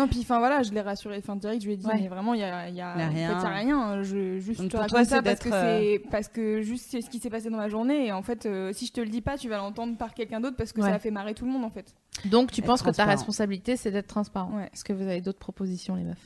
Non, puis enfin voilà, je l'ai rassuré. Enfin, direct, je lui ai dit, Ouais. mais vraiment, il y a, il y a, y a en fait, rien. il y a rien. Je juste Donc, te pour raconte toi, ça parce que euh, c'est parce que juste c'est ce qui s'est passé dans ma journée. Et en fait, euh, si je te le dis pas, tu vas l'entendre par quelqu'un d'autre parce que Ouais. ça a fait marrer tout le monde en fait. Donc, tu Être penses que ta transparent. responsabilité, c'est d'être transparent. Ouais. Est-ce que vous avez d'autres propositions, les meufs?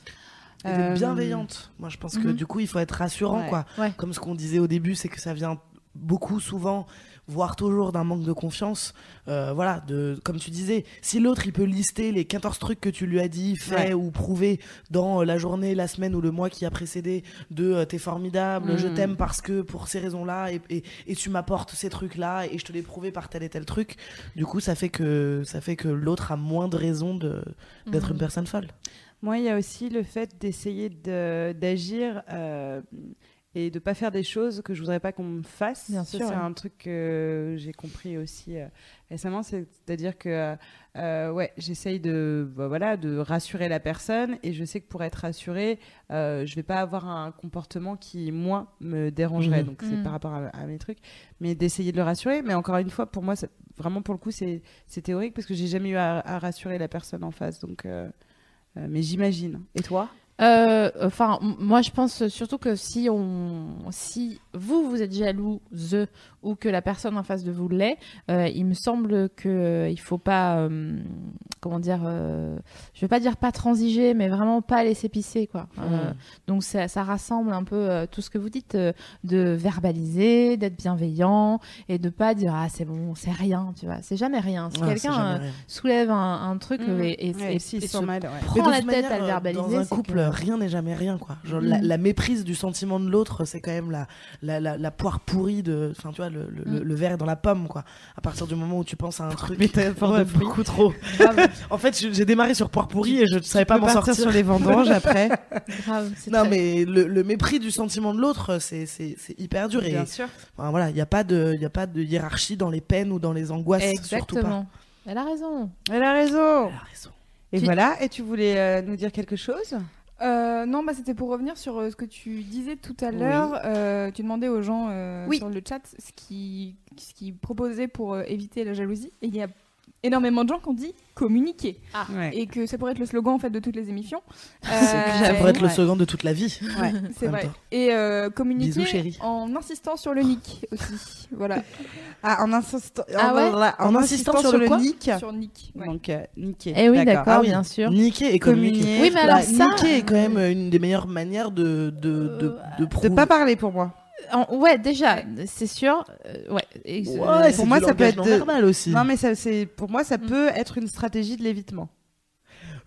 Euh, bienveillante. Moi je pense que Mhm. du coup il faut être rassurant Ouais. quoi. Ouais. Comme ce qu'on disait au début, c'est que ça vient beaucoup, souvent, voire toujours d'un manque de confiance. Euh, voilà, de, comme tu disais, si l'autre il peut lister les 14 trucs que tu lui as dit, fait Ouais. ou prouvé dans euh, la journée, la semaine ou le mois qui a précédé, de euh, t'es formidable, je Mm. t'aime parce que pour ces raisons-là, et, et, et tu m'apportes ces trucs-là, et je te l'ai prouvé par tel et tel truc, du coup, ça fait que, ça fait que l'autre a moins de raisons d'être une personne folle. Moi, il y a aussi le fait d'essayer de- d'agir et de pas faire des choses que je voudrais pas qu'on me fasse. Bien sûr, c'est ouais. un truc que j'ai compris aussi euh, récemment. c'est- C'est-à-dire que euh, ouais, j'essaye de bah, voilà de rassurer la personne et je sais que pour être rassurée, euh, je vais pas avoir un comportement qui moi me dérangerait. Mhm. Donc c'est Mhm. par rapport à, à mes trucs, mais d'essayer de le rassurer. Mais encore une fois, pour moi, ça- vraiment pour le coup, c'est c'est théorique parce que j'ai jamais eu à, à rassurer la personne en face. Donc euh, euh, mais j'imagine. Et toi? Euh, Enfin, moi, je pense surtout que si on, si vous vous êtes jalouse ou que la personne en face de vous l'est, euh, il me semble que euh, il faut pas, euh, comment dire, euh, je vais pas dire pas transiger, mais vraiment pas laisser pisser, quoi. Euh, donc ça, ça rassemble un peu euh, tout ce que vous dites, euh, de verbaliser, d'être bienveillant et de pas dire ah c'est bon, c'est rien, tu vois, c'est jamais rien. Si Ouais, quelqu'un euh, soulève un, un truc euh, et, et, Ouais, et- s'ils et se mal, ouais. Prend la tête manière, à le verbaliser, Dans un couple, que- rien n'est jamais rien, quoi. Genre, la, Mm. la méprise du sentiment de l'autre, c'est quand même la, la, la, la poire pourrie de. Enfin, tu vois, le, le, le- Mm. le verre est dans la pomme, quoi. À partir du moment où tu penses à un truc. métaphore Ouais, de beaucoup trop. <laughs> <laughs> en fait, j'ai démarré sur poire pourrie et je ne savais pas m'en sortir. sur les vendanges après. <laughs> Grave, Non, très- mais le, le mépris du sentiment de l'autre, c'est hyper dur. Et, Bien sûr. enfin, voilà, il n'y a, pas de- il y a pas de hiérarchie dans les peines ou dans les angoisses, surtout pas. Exactement. Elle a raison. Elle a raison. Elle a raison. Et Tu- voilà. Et tu voulais euh, nous dire quelque chose? Euh, non, bah, c'était pour revenir sur euh, ce que tu disais tout à Oui. l'heure. Euh, tu demandais aux gens euh, Oui. sur le chat ce qu'ils ce qu'ils proposaient pour éviter la jalousie. Et il y a énormément de gens qui ont dit communiquer. Ouais. Et que ça pourrait être le slogan en fait de toutes les émissions. <laughs> Ça pourrait être le ouais. slogan de toute la vie. Ouais. <laughs> C'est en vrai. temps. Et euh, communiquer Bisous, chérie. en insistant sur le nick aussi. voilà. Ah, en insistant, Ah ouais voilà, En insistant sur le quoi nick. sur nick. ouais. Donc, euh, niquer. Eh oui, d'accord, Ah oui. bien sûr. Niquer et communiquer. Oui, mais alors ça- niquer est quand même une des meilleures manières de, de, de, de De prouver. pas parler pour moi. En- ouais, déjà, c'est sûr. euh, ouais. Et- Ouais, euh, c'est pour moi, du ça peut être verbal aussi. Non, mais ça, c'est pour moi, ça Mm. peut être une stratégie de l'évitement.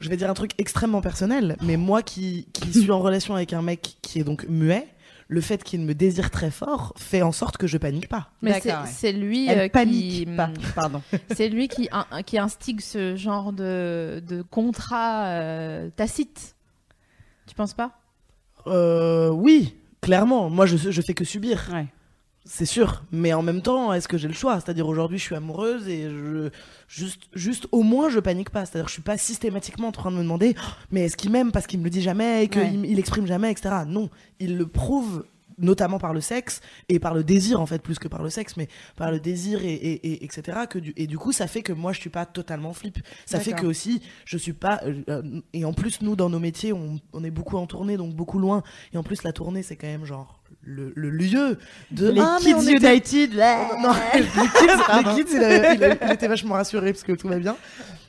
Je vais dire un truc extrêmement personnel, mais moi qui, qui <laughs> suis en relation avec un mec qui est donc muet, le fait qu'il me désire très fort fait en sorte que je panique pas. mais c'est ouais. lui Elle euh, panique qui, pas. Pardon. <laughs> c'est lui qui, qui instigue ce genre de, de contrat euh, tacite. Tu penses pas? Euh, oui, clairement. Moi, je, je fais que subir. Ouais. C'est sûr, mais en même temps, est-ce que j'ai le choix? C'est-à-dire aujourd'hui, je suis amoureuse et je juste, juste au moins, je panique pas. C'est-à-dire, je suis pas systématiquement en train de me demander, mais est-ce qu'il m'aime parce qu'il me le dit jamais et qu'il Ouais. il exprime jamais, etc. Non, il le prouve notamment par le sexe et par le désir en fait plus que par le sexe mais par le désir et, et, et- etc que du, et du coup ça fait que moi je suis pas totalement flip. Ça fait que aussi je suis pas euh, euh, et en plus nous dans nos métiers on, on est beaucoup en tournée donc beaucoup loin. Et en plus la tournée c'est quand même genre le, le lieu de Les Ah, Kids United. non, <laughs> les kids, <laughs> les kids, il, a- il a- il était vachement rassuré parce que tout va bien.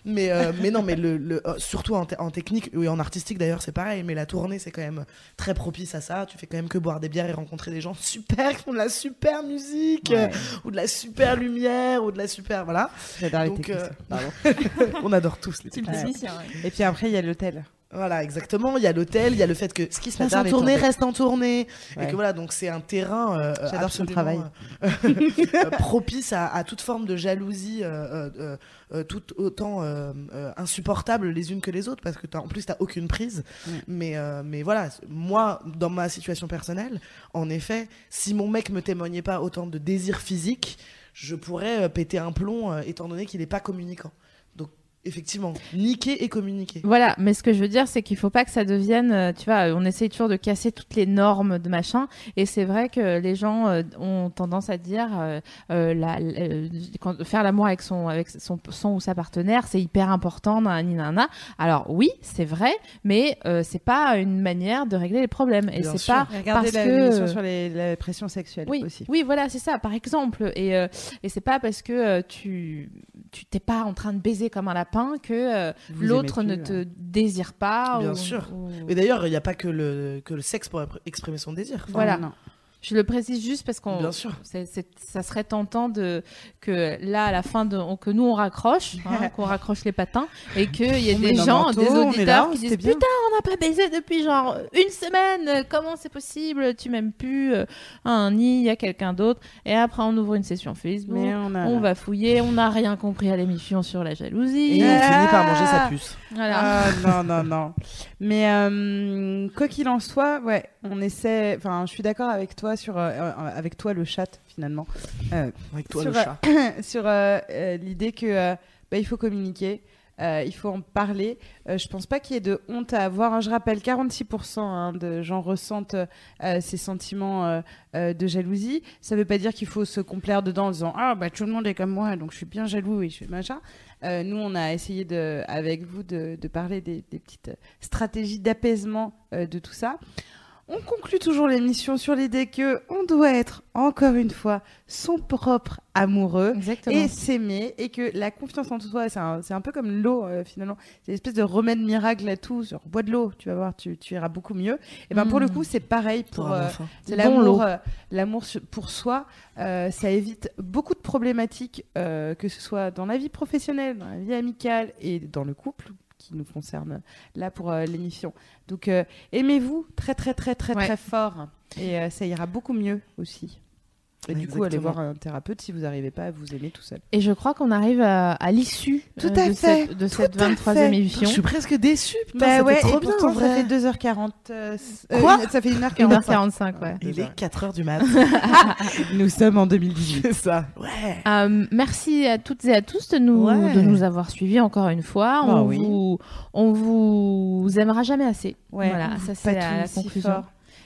Mais, euh, mais non, mais le, le- euh, surtout en, te- en technique et en artistique d'ailleurs, c'est pareil. Mais la tournée, c'est quand même très propice à ça. Tu fais quand même que boire des bières et rencontrer des gens <laughs> super qui font de la super musique Ouais. euh, ou de la super lumière ou de la super. Voilà. J'adore les techniciens. euh. On adore tous les techniciens. ouais. Et puis après, il y a l'hôtel. Voilà, exactement. Il y a l'hôtel, il y a le fait que ce qui se passe en tournée reste en tournée. Et que voilà, donc c'est un terrain euh, J'adore son absolument, travail. euh, <laughs> euh, propice à, à toute forme de jalousie, euh, tout autant insupportable les unes que les autres, parce que t'as- en plus t'as aucune prise. Mais, mais voilà, moi, dans ma situation personnelle, en effet, si mon mec me témoignait pas autant de désir physique, je pourrais péter un plomb, étant donné qu'il est pas communicant. Effectivement, niquer et communiquer. Voilà, mais ce que je veux dire, c'est qu'il faut pas que ça devienne, euh, tu vois, on essaye toujours de casser toutes les normes de machin, et c'est vrai que les gens euh, ont tendance à dire, euh, la- la- quand- faire l'amour avec son, avec son, son ou sa partenaire, c'est hyper important, nanana. Alors oui, c'est vrai, mais euh, c'est pas une manière de régler les problèmes, et c'est pas Regardez parce la que sur les, la pression sexuelle oui, aussi. oui, voilà, c'est ça, par exemple. Et, euh, et c'est pas parce que euh, tu tu t'es pas en train de baiser comme un lapin que euh, l'autre ne te désire pas. Bien ou- sûr. ou- Mais d'ailleurs, il n'y a pas que le, que le sexe pour exprimer son désir. Enfin, Voilà. Non. Je le précise juste parce qu'on, ça serait tentant de que là à la fin de, on- que nous on raccroche, hein, <laughs> qu'on raccroche les patins et qu'il y ait On des gens, des on auditeurs là, qui disent bien. putain on n'a pas baisé depuis genre une semaine, comment c'est possible, tu m'aimes plus, euh, un nid, il y a quelqu'un d'autre et après on ouvre une session Facebook, Mais on a. on va fouiller, on n'a rien compris à l'émission sur la jalousie, Et on Ah. finit par manger sa puce. voilà. Ah non, non, non. Mais euh, quoi qu'il en soit, ouais, on essaie. Enfin, je suis d'accord avec toi sur. euh, euh, avec toi, le chat, finalement. Euh, Avec toi, sur, le chat. <coughs> sur l'idée que bah, il faut communiquer. euh, il faut en parler. Euh, je pense pas qu'il y ait de honte à avoir. hein. Je rappelle, 46% hein, de gens ressentent euh, ces sentiments de jalousie. Ça veut pas dire qu'il faut se complaire dedans en disant ah bah tout le monde est comme moi donc je suis bien jaloux et je fais machin. Nous, on a essayé de, avec vous de, de parler des, des petites stratégies d'apaisement de tout ça. On conclut toujours l'émission sur l'idée que on doit être encore une fois son propre amoureux Exactement. et s'aimer et que la confiance en soi c'est un, c'est un peu comme l'eau euh, finalement. C'est une espèce de remède miracle à tout. Sur bois de l'eau tu vas voir tu, tu iras beaucoup mieux. Et ben pour le Mm. coup c'est pareil pour euh, l'amour euh, l'amour pour soi. Ça évite beaucoup de problématiques que ce soit dans la vie professionnelle dans la vie amicale et dans le couple qui nous concerne là pour euh, l'émission. Donc euh, aimez-vous très très très très Ouais. très fort. Et euh, ça ira beaucoup mieux aussi et du coup allez voir un thérapeute si vous n'arrivez pas à vous aimer tout seul Et je crois qu'on arrive à, à l'issue Tout euh, à de fait, cette, de cette à 23e fait. Je émission. suis presque déçue. Putain, bah ça ouais fait trop et bien, pourtant ça fait 2h40 euh, euh, Quoi une- ça fait 1h45 1h45, ouais. Il est 4h du mat. <laughs> nous sommes en 2018 C'est ça. Ouais. Euh, merci à toutes et à tous de nous, Ouais. de nous avoir suivis encore une fois. Bah on, oui. vous, on vous aimera jamais assez. Ouais, voilà, ça c'est la, la patouille si conclusion.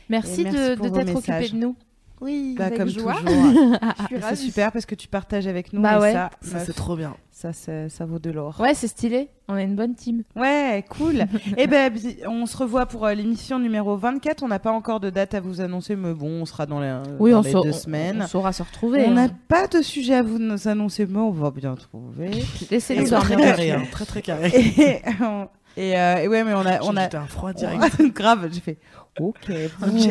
Merci, de, t'être occupé de nous. Oui, Bah, avec comme joie. toujours. <laughs> C'est super parce que tu partages avec nous. Bah et ouais. ça, Ça, c'est trop bien. Ça, vaut de l'or. Ouais, c'est stylé. On est une bonne team. Ouais, cool. <laughs> Et ben, on se revoit pour euh, l'émission numéro 24. On n'a pas encore de date à vous annoncer, mais bon, on sera dans les, euh, Oui, dans on, les sa- deux on- semaines. on saura se retrouver. On hein. n'a pas de sujet à vous nous annoncer, mais on va bien trouver. <laughs> Et C'est très dormir. carré, hein, très très carré. et, on- et, euh, et ouais, mais on a, on a un froid direct. <laughs> grave. J'ai fait. Ok. Ok.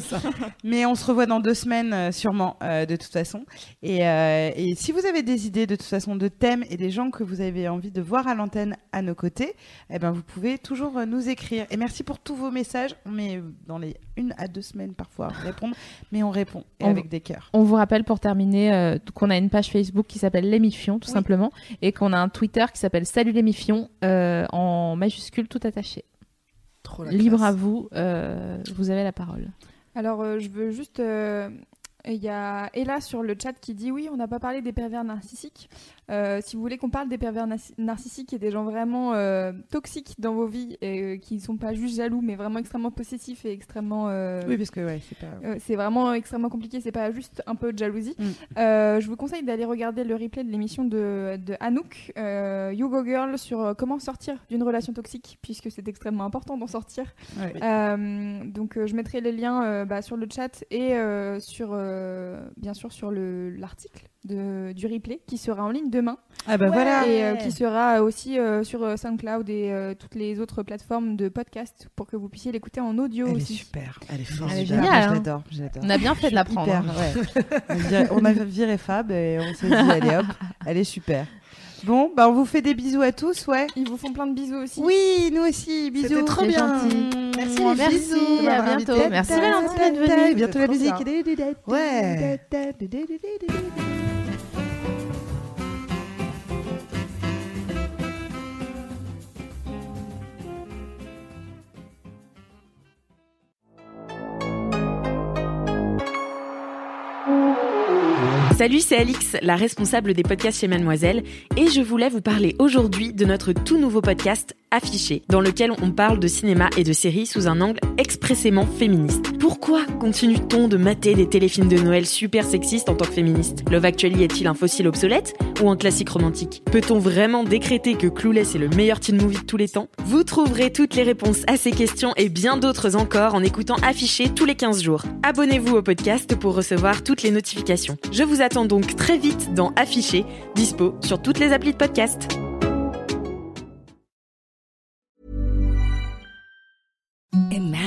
ça. Mais on se revoit dans deux semaines, sûrement, euh, de toute façon. Et, euh, et si vous avez des idées, de toute façon, de thèmes et des gens que vous avez envie de voir à l'antenne à nos côtés, eh ben, vous pouvez toujours euh, nous écrire. Et merci pour tous vos messages. On met euh, dans les une à deux semaines parfois à répondre, mais on répond et On- avec des cœurs. On vous rappelle pour terminer euh, qu'on a une page Facebook qui s'appelle L'émission, tout Oui. simplement, et qu'on a un Twitter qui s'appelle Salut l'émission, euh, en majuscule tout attaché. Trop la Libre classe. à vous, euh, vous avez la parole. Alors, euh, je veux juste. euh, Il y a Ella sur le chat qui dit oui, on n'a pas parlé des pervers narcissiques. Euh, si vous voulez qu'on parle des pervers narcissiques et des gens vraiment euh, toxiques dans vos vies et euh, qui ne sont pas juste jaloux, mais vraiment extrêmement possessifs et extrêmement. euh, Oui, parce que ouais, c'est pas. euh, c'est vraiment extrêmement compliqué, c'est pas juste un peu de jalousie. Mm. Euh, je vous conseille d'aller regarder le replay de l'émission de, de Anouk, euh, You Go Girl, sur comment sortir d'une relation toxique, puisque c'est extrêmement important d'en sortir. Ouais. Euh, donc euh, je mettrai les liens euh, bah, sur le chat et euh, sur, euh, bien sûr sur le- l'article de- du replay qui sera en ligne demain Ah bah voilà. et euh, qui sera aussi euh, sur euh, SoundCloud et euh, toutes les autres plateformes de podcast pour que vous puissiez l'écouter en audio Elle est aussi. super. Elle est Elle est formidable. géniale. Hein. je l'adore, je l'adore. On a bien fait de la prendre. Hyper, hein. ouais. on, dirait- on a viré Fab et on s'est dit allez hop, elle est super. Bon, bah on vous fait des bisous à tous, ouais. Ils vous font plein de bisous aussi. Oui, nous aussi, bisous. C'était trop bien. gentil. Merci les Merci, bisous. à bientôt. invité. Merci Valentine d'être venue. Bientôt la musique. Ouais. Salut, c'est Alix, la responsable des podcasts chez Mademoiselle, et je voulais vous parler aujourd'hui de notre tout nouveau podcast Affiché, dans lequel on parle de cinéma et de séries sous un angle expressément féministe. Pourquoi continue-t-on de mater des téléfilms de Noël super sexistes en tant que féministe Love Actually est-il un fossile obsolète ou un classique romantique? Peut-on vraiment décréter que Clueless est le meilleur teen movie de tous les temps? Vous trouverez toutes les réponses à ces questions et bien d'autres encore en écoutant Affiché tous les 15 jours. Abonnez-vous au podcast pour recevoir toutes les notifications. Je vous attends donc très vite dans Affiché, dispo sur toutes les applis de podcast.